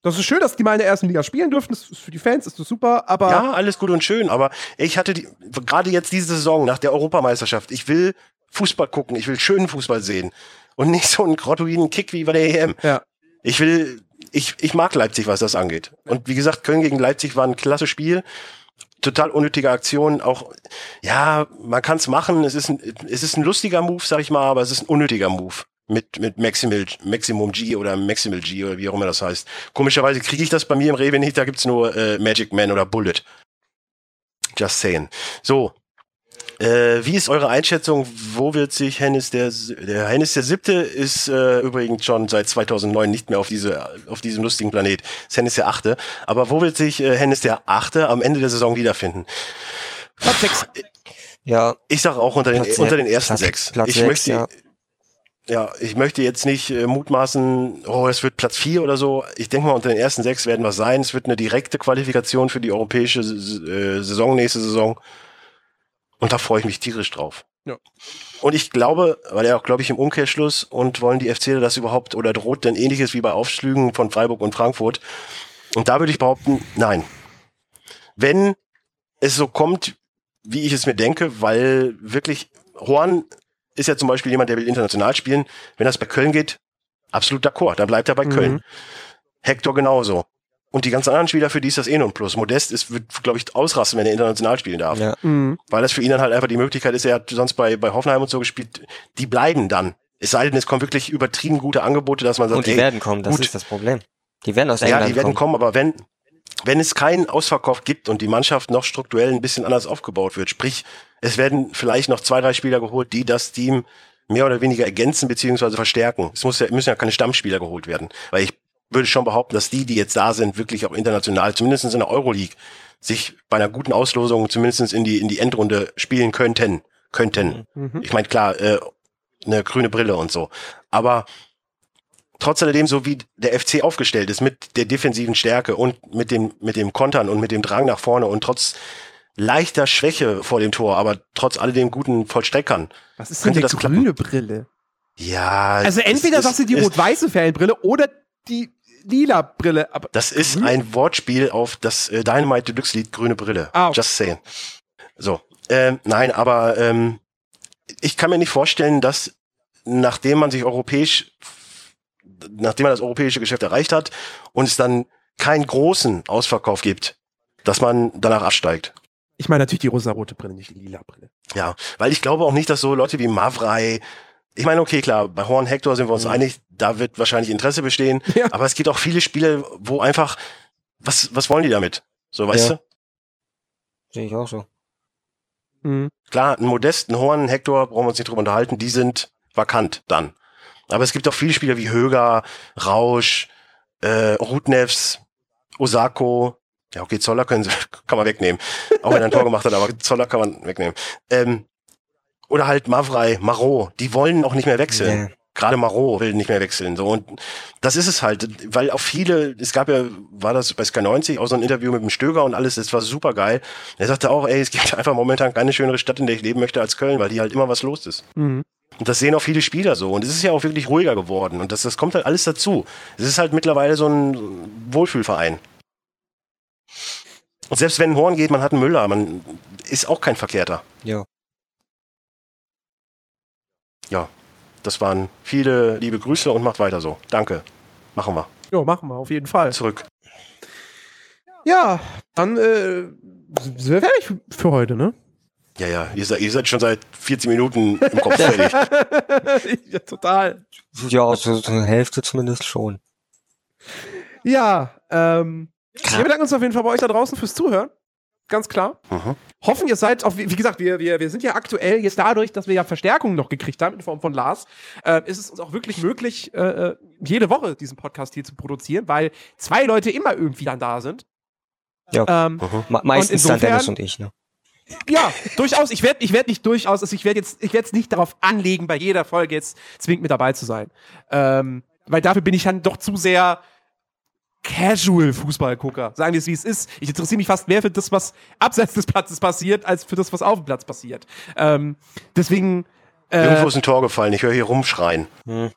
Das ist schön, dass die mal in der ersten Liga spielen dürfen. Das ist für die Fans ist das super, aber Ja, alles gut und schön, aber ich hatte die, gerade jetzt diese Saison nach der Europameisterschaft, ich will Fußball gucken, ich will schönen Fußball sehen und nicht so einen grottoiden Kick wie bei der EM. Ja. Ich will, ich, ich mag Leipzig, was das angeht. Und wie gesagt, Köln gegen Leipzig war ein klasse Spiel. Total unnötige Aktion. Auch, ja, man kann es machen. Es ist, ein, es ist ein lustiger Move, sag ich mal, aber es ist ein unnötiger Move. Mit, mit Maximal, Maximum G oder Maximal G oder wie auch immer das heißt. Komischerweise kriege ich das bei mir im Rewe nicht. Da gibt's nur äh, Magic Man oder Bullet. Just saying. So. Äh, wie ist eure Einschätzung? Wo wird sich Hennis der, der Hennis der Siebte ist äh, übrigens schon seit 2009 nicht mehr auf diese auf diesem lustigen Planet. Ist Hennis der Achte. Aber wo wird sich äh, Hennis der Achte am Ende der Saison wiederfinden? Platz sechs. Ja, Ich sage auch unter den Platz unter den ersten Platz- sechs. Platz ich sechs, möchte ja. Ja, ich möchte jetzt nicht äh, mutmaßen, oh, es wird Platz vier oder so. Ich denke mal, unter den ersten sechs werden wir sein. Es wird eine direkte Qualifikation für die europäische äh, Saison, nächste Saison. Und da freue ich mich tierisch drauf. Ja. Und ich glaube, weil er auch, glaube ich, im Umkehrschluss und wollen die FC das überhaupt oder droht denn ähnliches wie bei Aufschlügen von Freiburg und Frankfurt. Und da würde ich behaupten, nein. Wenn es so kommt, wie ich es mir denke, weil wirklich Horn ist ja zum Beispiel jemand, der will international spielen. Wenn das bei Köln geht, absolut d'accord. Da bleibt er bei Mhm. Köln. Hector genauso. Und die ganzen anderen Spieler, für die ist das eh nur ein Plus. Modest ist, wird, glaube ich, ausrasten, wenn er international spielen darf. ja. Mhm. Weil das für ihn dann halt einfach die Möglichkeit ist, er hat sonst bei, bei Hoffenheim und so gespielt, die bleiben dann. Es sei denn, es kommen wirklich übertrieben gute Angebote, dass man sagt, Und die ey, werden kommen, das gut. ist das Problem. Die werden aus ja, England die werden kommen. kommen, aber wenn, wenn es keinen Ausverkauf gibt und die Mannschaft noch strukturell ein bisschen anders aufgebaut wird, sprich, es werden vielleicht noch zwei, drei Spieler geholt, die das Team mehr oder weniger ergänzen beziehungsweise verstärken. Es muss ja, müssen ja keine Stammspieler geholt werden, weil ich würde schon behaupten, dass die, die jetzt da sind, wirklich auch international, zumindest in der Euroleague, sich bei einer guten Auslosung zumindest in die, in die Endrunde spielen könnten. Könnten. Mhm. Ich meine, klar, äh, eine grüne Brille und so. Aber trotz alledem, so wie der FC aufgestellt ist, mit der defensiven Stärke und mit dem, mit dem Kontern und mit dem Drang nach vorne und trotz leichter Schwäche vor dem Tor, aber trotz alledem guten Vollstreckern, Was ist denn klappen? grüne Brille? Ja. Also entweder sagst du die rot-weiße Fanbrille oder die lila Brille. Aber Das ist Grün? ein Wortspiel auf das äh, Dynamite Deluxe Lied Grüne Brille. Ah, okay. Just saying. So. Ähm, nein, aber ähm, ich kann mir nicht vorstellen, dass nachdem man sich europäisch, nachdem man das europäische Geschäft erreicht hat und es dann keinen großen Ausverkauf gibt, dass man danach absteigt. Ich meine natürlich die rosa-rote Brille, nicht die lila Brille. Ja, weil ich glaube auch nicht, dass so Leute wie Mavrei, ich meine, okay, klar, bei Horn Hector sind wir uns einig, da wird wahrscheinlich Interesse bestehen, Mhm. Ja. aber es gibt auch viele Spiele, wo einfach, was, was wollen die damit? So, weißt Ja. du? Sehe ich auch so. Mhm. Klar, ein Modest, ein Horn, ein Hector, brauchen wir uns nicht drüber unterhalten, die sind vakant dann. Aber es gibt auch viele Spieler wie Höger, Rausch, äh, Rutnevs, Osako, ja okay, Zoller können sie, kann man wegnehmen. Auch wenn er ein Tor gemacht hat, aber Zoller kann man wegnehmen. Ähm, oder halt Mavrei, Marot, die wollen auch nicht mehr wechseln. Ja. Gerade Marot will nicht mehr wechseln. So. Und das ist es halt, weil auch viele, es gab ja, war das bei Sky 90, auch so ein Interview mit dem Stöger und alles, das war super geil. Er sagte auch, ey, es gibt einfach momentan keine schönere Stadt, in der ich leben möchte als Köln, weil hier halt immer was los ist. Mhm. Und das sehen auch viele Spieler so. Und es ist ja auch wirklich ruhiger geworden. Und das, das kommt halt alles dazu. Es ist halt mittlerweile so ein Wohlfühlverein. Und selbst wenn ein Horn geht, man hat einen Müller, man ist auch kein Verkehrter. Ja. Ja, das waren viele liebe Grüße und macht weiter so. Danke. Machen wir. Ja, machen wir auf jeden Fall. Zurück. Ja, dann äh, sind wir fertig für- für heute, ne? Ja, ja, ihr seid, ihr seid schon seit 40 Minuten im Kopf fertig. ja, total. Ja, so, so eine Hälfte zumindest schon. Ja, ähm, wir bedanken uns auf jeden Fall bei euch da draußen fürs Zuhören. Ganz klar. Mhm. Hoffen, ihr seid auch, wie, gesagt, wir, wir, wir sind ja aktuell jetzt dadurch, dass wir ja Verstärkung noch gekriegt haben in Form von Lars, äh, ist es uns auch wirklich möglich, äh, äh, jede Woche diesen Podcast hier zu produzieren, weil zwei Leute immer irgendwie dann da sind. Ja. Ähm. Me meistens dann insofern- Dennis und ich, ne? ja, durchaus. Ich werde ich werd nicht durchaus, also ich werde jetzt, ich werde es nicht darauf anlegen, bei jeder Folge jetzt zwingend mit dabei zu sein. Ähm, weil dafür bin ich dann doch zu sehr Casual Fußballgucker. Sagen wir es, wie es ist. Ich interessiere mich fast mehr für das, was abseits des Platzes passiert, als für das, was auf dem Platz passiert. Ähm, deswegen. Äh, Irgendwo ist ein Tor gefallen. Ich höre hier rumschreien. Hm.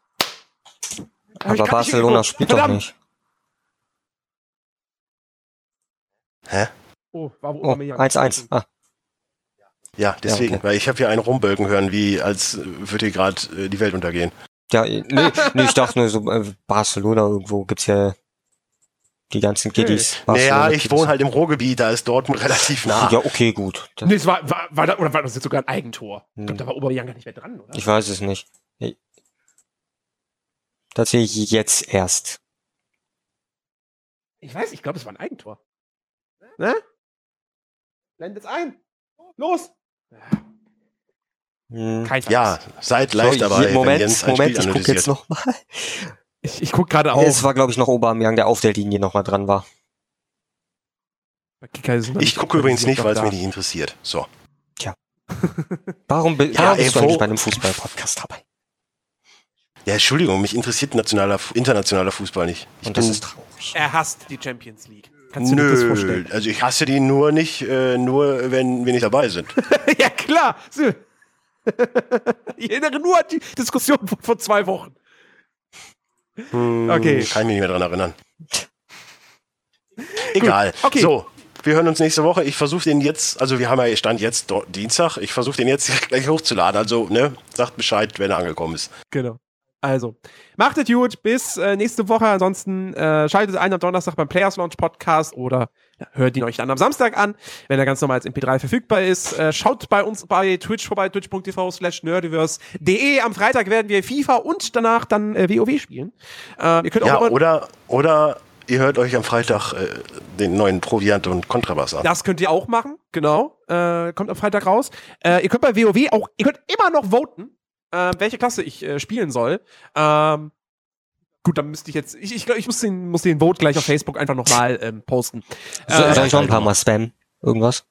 Aber Barcelona spielt doch Verdammt. nicht. Hä? Oh, war wohl Oh, Aubameyang. 1-1. Ah, Ja, deswegen. okay. Weil ich habe hier einen rumbölken hören, wie als äh, würde hier gerade äh, die Welt untergehen. ja, nee, nee, ich dachte nur so, äh, Barcelona irgendwo gibt's ja die ganzen Kiddies. Naja, ich Kiddies. wohne halt im Ruhrgebiet, da ist Dortmund relativ nah. Ja, okay, gut. Das, Nee, es war, war, war da, oder war das jetzt sogar ein Eigentor? Ich Hm. glaube, da war Oberjang gar nicht mehr dran, oder? ich weiß es nicht. Ich- Das sehe ich jetzt erst. Ich weiß, ich glaube, es war ein Eigentor. Ne? Blendet es ein. Los! Hm. Kein Chance. Ja, seid live So, dabei, Moment, wenn Jens ein Moment, Spiel ich gucke jetzt analysiert. Ich, ich guck gerade Nee, es auf. war, glaube ich, noch Aubameyang, der auf der Linie noch mal dran war. Ich gucke übrigens nicht, weil es mich nicht interessiert. So. Warum, bi- Ja, warum ey, eigentlich bei einem Fußball-Podcast dabei? Ja, Entschuldigung, mich interessiert nationaler, internationaler Fußball nicht. Ich Und das bin- ist traurig. Er hasst die Champions League. Kannst du dir das Nö, vorstellen? also ich hasse die nur nicht, äh, nur wenn wir nicht dabei sind. ja, klar. So. ich erinnere nur an die Diskussion von vor zwei Wochen. Hm, Okay. Kann ich mich nicht mehr dran erinnern. Egal. okay. So, wir hören uns nächste Woche. Ich versuche den jetzt, also wir haben ja Stand jetzt Dienstag. Ich versuche den jetzt gleich hochzuladen. Also, ne, sagt Bescheid, wenn er angekommen ist. Genau. Also, macht es gut. Bis äh, nächste Woche. Ansonsten äh, schaltet ein am Donnerstag beim Players Launch Podcast oder ja, hört ihn euch dann am Samstag an, wenn er ganz normal als MP3 verfügbar ist. Äh, schaut bei uns bei Twitch vorbei, twitch.tv slash nerdiverse.de. Am Freitag werden wir FIFA und danach dann äh, WoW spielen. Äh, ihr könnt auch Ja, eure- oder, oder ihr hört euch am Freitag äh, den neuen Proviant und Kontrabass an. Das könnt ihr auch machen, genau. Äh, kommt am Freitag raus. Äh, ihr könnt bei WoW auch, ihr könnt immer noch voten, äh, welche Klasse ich äh, spielen soll. Ähm, gut, dann müsste ich jetzt, ich, ich, ich muss, den, muss den Vote gleich auf Facebook einfach nochmal ähm, posten. Äh, soll ich noch ein paar Mal spammen? Irgendwas?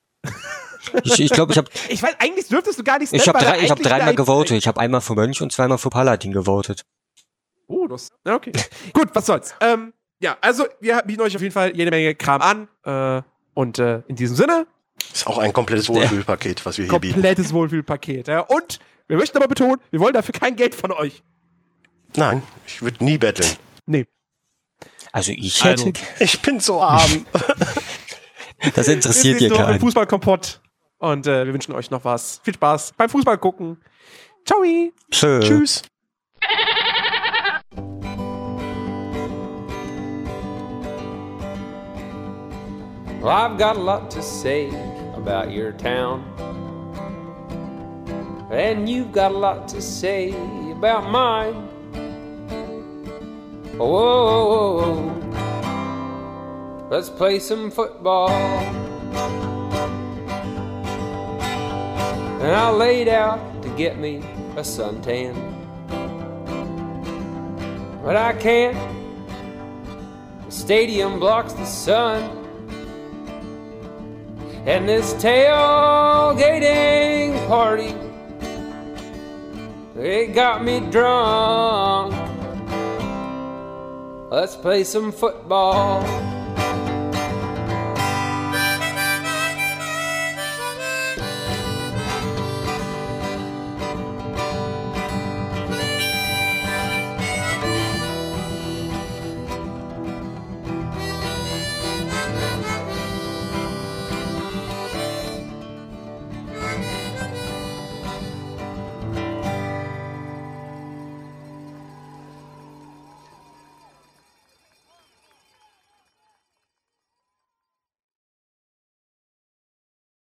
ich ich glaube, ich habe ich weiß, eigentlich dürftest du gar nicht ich hab spammen, weil drei, ich hab dreimal gewotet. Ich habe einmal für Mönch und zweimal für Paladin gewotet. Oh, das, ja, okay. gut, was soll's. Ähm, ja, also wir bieten euch auf jeden Fall jede Menge Kram an. Äh, und äh, in diesem Sinne, Ist auch ein komplettes Wohlfühlpaket, was wir hier bieten. komplettes Wohlfühlpaket. Ja. Und wir möchten aber betonen, wir wollen dafür kein Geld von euch. Nein, ich würde nie betteln. Nee. Also ich hätte, Also, Ich bin so arm. das interessiert ein keinen. Fußballkompott. Und äh, wir wünschen euch noch was. Viel Spaß beim Fußball gucken. Ciao. Tschö. Tschüss. Well, I've got a lot to say about your town. And you've got a lot to say about mine. oh, Whoa, let's play some football. And I laid out to get me a suntan. But I can't. The stadium blocks the sun. And this tailgating party, it got me drunk. Let's play some football.